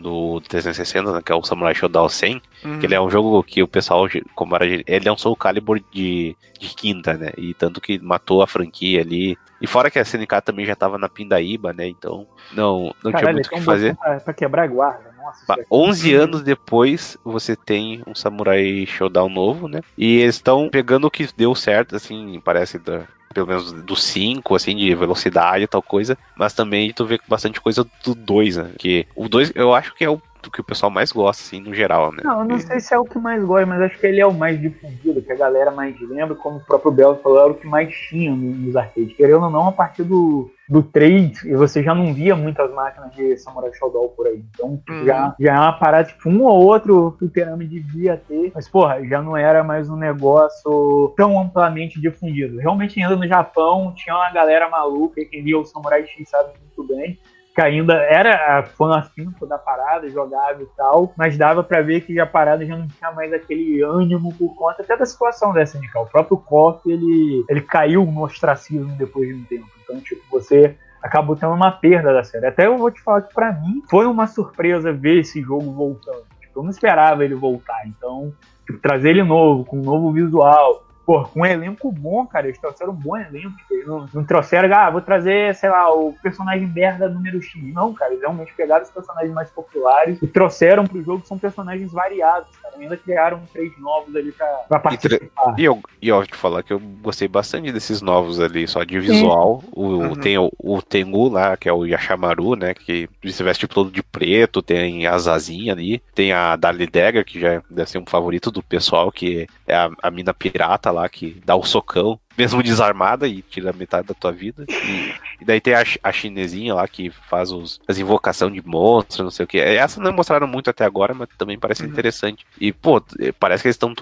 do 360, né, que é o Samurai Showdown 100, Uhum. que ele é um jogo que o pessoal compara. Ele é um Soul Calibur de, de quinta, né? E tanto que matou a franquia ali. E fora que a SNK também já tava na Pindaíba, né? Então não, não tinha Caralho, muito o que fazer. pra, pra quebrar guarda. Nossa, Pá, isso é- 11 anos depois, você tem um Samurai Showdown novo, né? E eles estão pegando o que deu certo, assim, parece da, pelo menos do 5, assim, de velocidade e tal coisa. Mas também tu vê bastante coisa do 2, né? Que o 2 eu acho que é o do que o pessoal mais gosta, assim, no geral, né? Não, eu não sei se é o que mais gosta, mas acho que ele é o mais difundido, que a galera mais lembra, como o próprio Belo falou, era o que mais tinha no- nos arcades. Querendo ou não, a partir do, do 3, e você já não via muitas máquinas de Samurai Shodown por aí. Então, Uhum. já, já é uma parada, tipo, um ou outro fliperama devia ter, mas, porra, já não era mais um negócio tão amplamente difundido. Realmente, ainda no Japão, tinha uma galera maluca que via o Samurai X, sabe, muito bem que ainda era fã afinco da parada, jogava e tal, mas dava pra ver que a parada já não tinha mais aquele ânimo por conta até da situação dessa SNK. O próprio KOF, ele, ele caiu no ostracismo depois de um tempo. Então, tipo, você acabou tendo uma perda da série. Até eu vou te falar que pra mim foi uma surpresa ver esse jogo voltando. Tipo, eu não esperava ele voltar. Então, tipo, trazer ele novo, com um novo visual, pô, com um elenco bom, cara, eles trouxeram um bom elenco. Eles não, não trouxeram, ah, vou trazer, sei lá, o personagem merda número X. Não, cara, eles realmente pegaram os personagens mais populares e trouxeram pro jogo, são personagens variados, cara. Ainda criaram três novos ali pra, pra participar. E eu, e eu te falar que eu gostei bastante desses novos ali, só de visual. O, Uhum. Tem o, o Tengu lá, que é o Yashamaru, né? Que se veste todo de preto, tem a Zazinha ali. Tem a Dali Dagger, que já deve ser um favorito do pessoal, que é a, a mina pirata lá, que dá o socão. Mesmo desarmada e tira metade da tua vida. E, e daí tem a, a chinesinha lá que faz os, as invocações de monstros, não sei o que. Essa não mostraram muito até agora, mas também parece Uhum. interessante. E, pô, parece que eles estão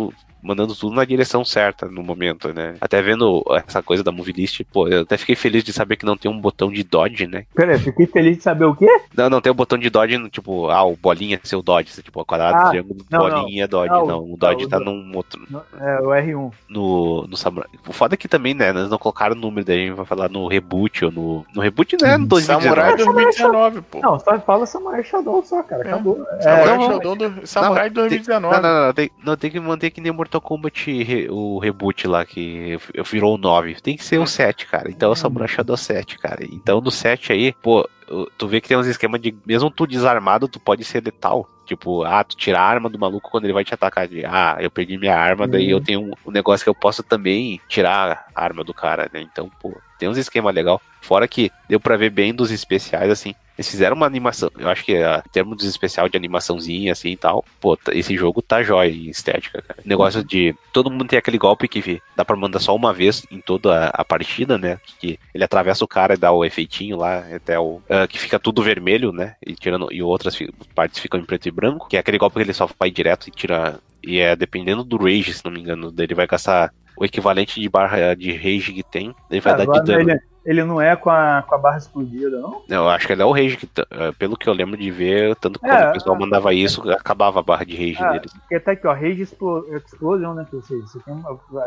mandando tudo na direção certa no momento, né? Até vendo essa coisa da movie list, pô, eu até fiquei feliz de saber que não tem um botão de dodge, né? Pera aí, fiquei feliz de saber o quê? Não, não tem o botão de dodge, no, tipo, ah, o bolinha é seu dodge, tipo, quadrado, Ah, triângulo, não, bolinha, dodge. Não, Não, o dodge não, o tá do- num outro, Não, É, o R1. no, no Samurai. O foda é que também, né, eles não colocaram o número, daí a gente vai falar no reboot ou no, no reboot, né, no 2019. Samurai 2019, pô. Não, só fala Samurai Shodown só, cara. É. Acabou. Samurai não, Shodown do Samurai 2019. Não, não, não, tem, não, tem que manter que nem Mortal Kombat re- o reboot lá, que virou o 9. Tem que ser o 7, cara. Então é o Samurai Shadow 7, cara. Então no 7 aí, pô, tu vê que tem uns esquemas de. Mesmo tu desarmado, tu pode ser letal. Tipo, ah, tu tira a arma do maluco quando ele vai te atacar. Ah, eu perdi minha arma, daí Uhum. eu tenho um, um negócio que eu posso também tirar a arma do cara, né? Então, pô, tem uns esquemas legal. Fora que deu pra ver bem dos especiais, assim. Eles fizeram uma animação, eu acho que ah, em termos de especial de animaçãozinha, assim e tal, pô, tá- esse jogo tá jóia em estética, cara. Negócio de. Todo mundo tem aquele golpe que dá pra mandar só uma vez em toda a, a partida, né? Que ele atravessa o cara e dá o efeitinho lá, até o. ah, que fica tudo vermelho, né? E tirando. E outras partes ficam em preto e branco. Que é aquele golpe que ele só vai direto e tira. E é dependendo do rage, se não me engano. Daí ele vai gastar o equivalente de barra de rage que tem. Ele vai dar de dano. ele, ele não é com a, com a barra explodida, não? Eu acho que ele é o rage, que, eh, pelo que eu lembro de ver, tanto que quando É, o pessoal é. mandava isso, acabava a barra de rage Ah, deles. Porque tá aqui, ó, Rage Explo- Explosion, né? Que você, você, tem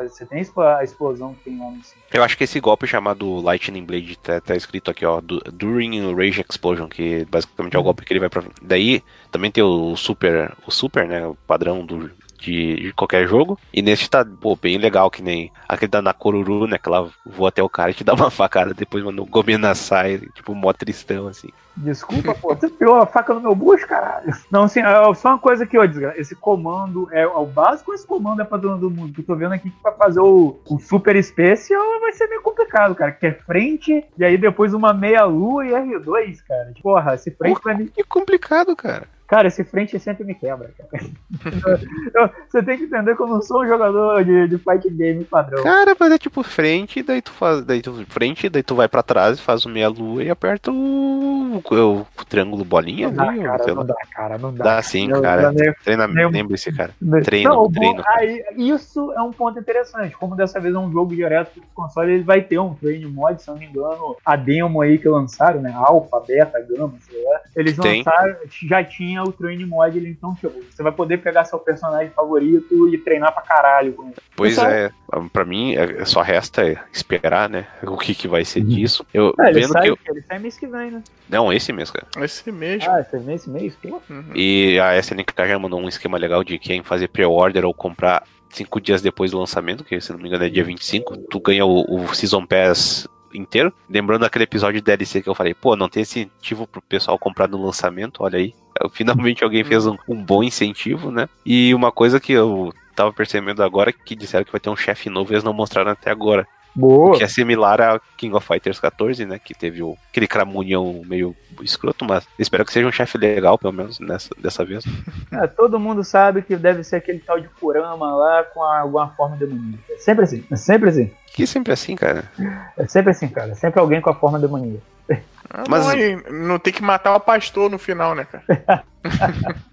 você tem a explo- a explosão que tem lá no cima. Eu acho que esse golpe chamado Lightning Blade tá, tá escrito aqui, ó, du- During Rage Explosion, que basicamente é o golpe que ele vai pra. Daí também tem o Super, o Super, né? O padrão do. De, de qualquer jogo. E nesse tá, pô, bem legal, que nem aquele da Nakoruru, né? Que ela voa até o cara e te dá uma facada, depois manda o Gomena sai, tipo, mó tristão, assim. Desculpa, pô, você enfiou a faca no meu bucho, caralho. Não, assim, é só uma coisa aqui, ó, desgra- esse comando é, o básico esse comando é pra todo mundo? Que eu tô vendo aqui que pra fazer o, o Super Special vai ser meio complicado, cara, que é frente, e aí depois uma meia-lua e R2, cara. Porra, esse frente pra mim, Que complicado, cara. Cara, esse frente sempre me quebra, cara. Eu- você tem que entender que eu não sou um jogador de, de fight game padrão. Cara, mas é tipo frente, daí tu faz. Daí tu frente, daí tu vai pra trás, faz o meia lua e aperta o, o, o triângulo bolinha Não dá, ali, cara, não dá, cara, não dá. Dá sim, Eu- cara. nem- Treina, nem- lembre-se, cara. Treino, não, o bom- treino. aí, isso é um ponto interessante. Como dessa vez é um jogo direto pro console, ele vai ter um training mod, se não me engano, a demo aí que lançaram, né? Alpha, beta, gama, sei lá. Eles Tem. lançaram, já tinha o training mod, ele então, tipo, você vai poder pegar seu personagem favorito e treinar pra caralho com ele. Pois é, pra mim é- só resta esperar, né? O que, que vai ser disso. Eu É, ele, vendo sai, que. eu- ele sai mês que vem, né? Não, esse mesmo, cara. Esse mesmo. Ah, esse mês, mês, pô. Uhum. E a SNK já mandou um esquema legal de quem fazer pre-order ou comprar cinco dias depois do lançamento, que se não me engano é dia 25, tu ganha o, o Season Pass inteiro. Lembrando aquele episódio de DLC que eu falei, pô, não tem incentivo pro pessoal comprar no lançamento, olha aí. Finalmente alguém fez um, um bom incentivo, né? E uma coisa que eu tava percebendo agora é que disseram que vai ter um chefe novo e eles não mostraram até agora. Boa. Que é similar a King of Fighters 14, né? Que teve o, aquele cramunhão meio escroto, mas espero que seja um chefe legal, pelo menos nessa, dessa vez. É, todo mundo sabe que deve ser aquele tal de Kurama lá com alguma forma demoníaca. É sempre assim, é sempre assim. Que sempre assim, cara. É sempre assim, cara. É sempre alguém com a forma demoníaca. Ah, Mas- não, não tem que matar o pastor no final, né, cara?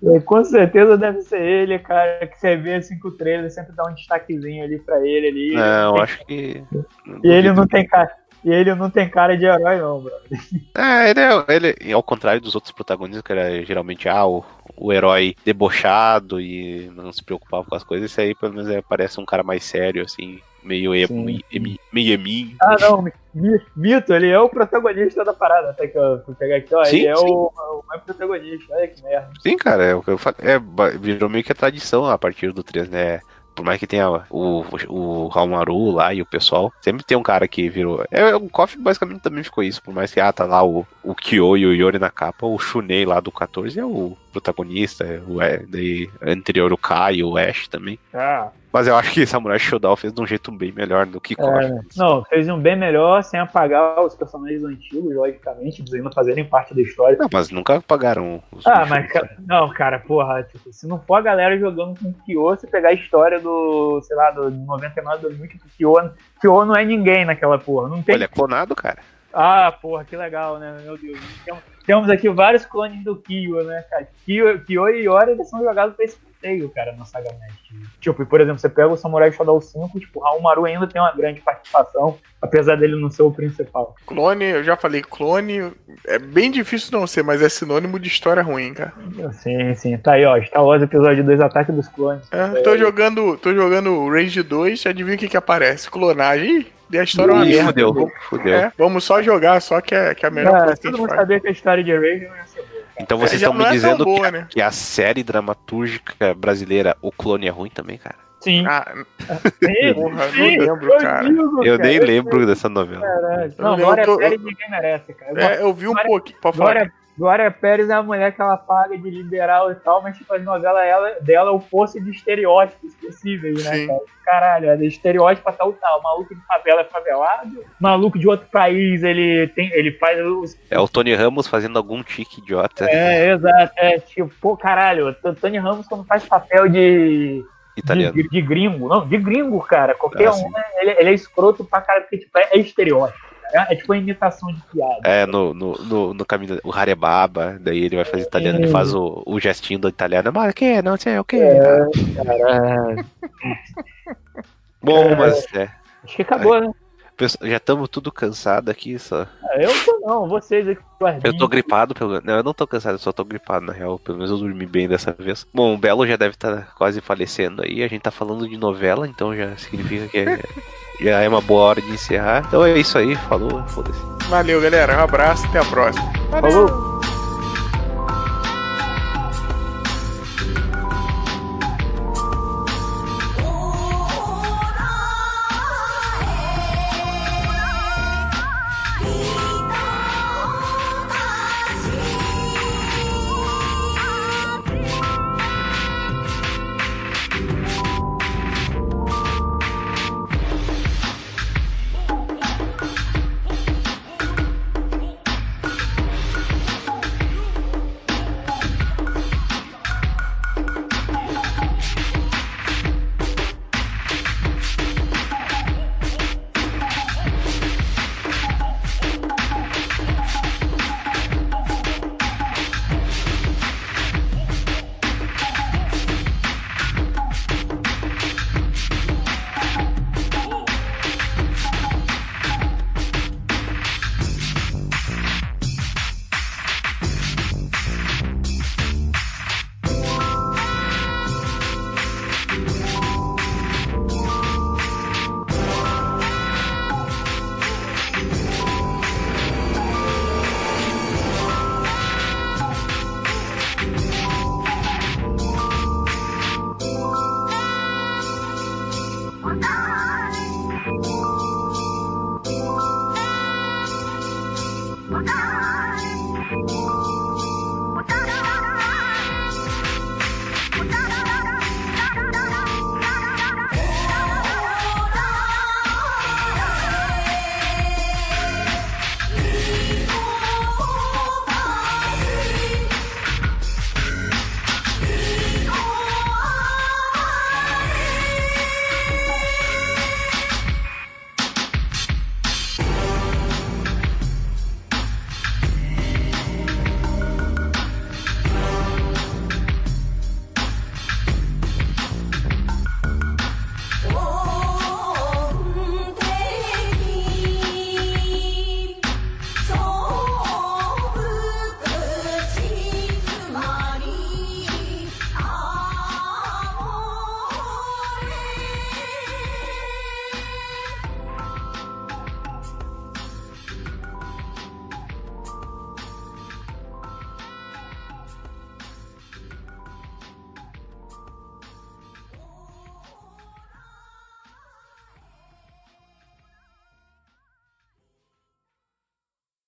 É, com certeza deve ser ele, cara, que você vê assim que o trailer sempre dá um destaquezinho ali pra ele ali. Não, Tem- acho que. E ele não tem cara. E ele não tem cara de herói, não, bro. É, ele é, ele, ao contrário dos outros protagonistas, que era geralmente ah, o, o herói debochado e não se preocupava com as coisas, esse aí pelo menos é, parece um cara mais sério, assim. Meio emo, meio eminho. Ah, não, Mi- Mito, ele é o protagonista da parada, até que eu fui pegar aqui, ó. Sim, ele é sim. o, o mais protagonista, olha que merda. Sim, cara, é o que eu falei. É, virou meio que a tradição a partir do 3, né? Por mais que tenha o, o Hamaru lá e o pessoal, sempre tem um cara que virou. É, o KOF basicamente também ficou isso. Por mais que, ah, tá lá o, o Kyo e o Yori na capa, o Shunei lá do 14 é o protagonista. é O, é, daí, anterior o Kai e o Ash também. Ah, Mas eu acho que Samurai Shodown fez de um jeito bem melhor do que KOF. É, não, fez um bem melhor sem apagar os personagens antigos, logicamente, eles ainda fazerem parte da história. Não, mas nunca pagaram os Ah, mas, sabe? ca- não, cara, porra, tipo, se não for a galera jogando com o Kyo, você pegar a história do, sei lá, do 99, 2000, que o Kyo, Kyo não é ninguém naquela porra, não tem... Ele é clonado, cara. Ah, porra, que legal, né, meu Deus. Temos, temos aqui vários clones do Kyo, né, cara, Kyo, Kyo e Yori, eles são jogados pra esse passeio, cara, na Saga Match. Tipo, por exemplo, você pega o Samurai Shodown 5, tipo, o Haomaru ainda tem uma grande participação, apesar dele não ser o principal. Clone, eu já falei, clone é bem difícil não ser, mas é sinônimo de história ruim, cara. Sim, sim, tá aí, ó, Star Wars Episódio 2, Ataque dos Clones. É, tô jogando, tô jogando Rage 2, adivinha o que que aparece? Clonagem. Ih, e a história é uma Ih, merda. fudeu, fudeu. É, vamos só jogar, só que é, que é a melhor Ah, coisa que a todo mundo sabia que a história de Rage não ia ser boa. Então vocês É, estão me não é dizendo que, boa, a, né? que a série dramatúrgica brasileira, o clone é ruim também, cara? Sim. Ah, Sim, porra, não sim, lembro, eu cara. digo, Eu cara, nem eu lembro dessa novela. Caralho. Eu Não, lembro, Glória eu tô- Pérez ninguém merece, cara. é, eu vi um Glória- pouquinho. Pode falar. Glória, Glória Pérez é a mulher que ela paga de liberal e tal, mas tipo, as novelas ela, dela é o poço de estereótipos possíveis, né, Sim. cara? Caralho, é de estereótipo tal, tal. Maluco de favela é favelado, maluco de outro país, ele tem. ele faz os. É o Tony Ramos fazendo algum tique idiota É, exato. É tipo, pô, caralho, o Tony Ramos quando faz papel de. italiano. De, de gringo, não, de gringo, cara. Qualquer Ah, um, né, ele, ele é escroto pra caralho, porque tipo, é, é estereótipo. É, é tipo uma imitação de piada. É, no, no, no, no caminho, o Harebaba, daí ele vai fazer italiano, ele faz o, o gestinho do italiano, mas que, não sei o que. Caralho. Bom, mas é, Acho que acabou, né? pessoal, já estamos tudo cansado aqui, só. Ah, Eu tô não, vocês aqui Eu tô gripado, pelo Não, eu não tô cansado, eu só tô gripado, na real. Pelo menos eu dormi bem dessa vez. Bom, o Belo já deve estar quase falecendo aí. A gente tá falando de novela, então já significa que é- já é uma boa hora de encerrar. Então é isso aí, falou, foda-se. Valeu, galera. Um abraço, até a próxima. Falou.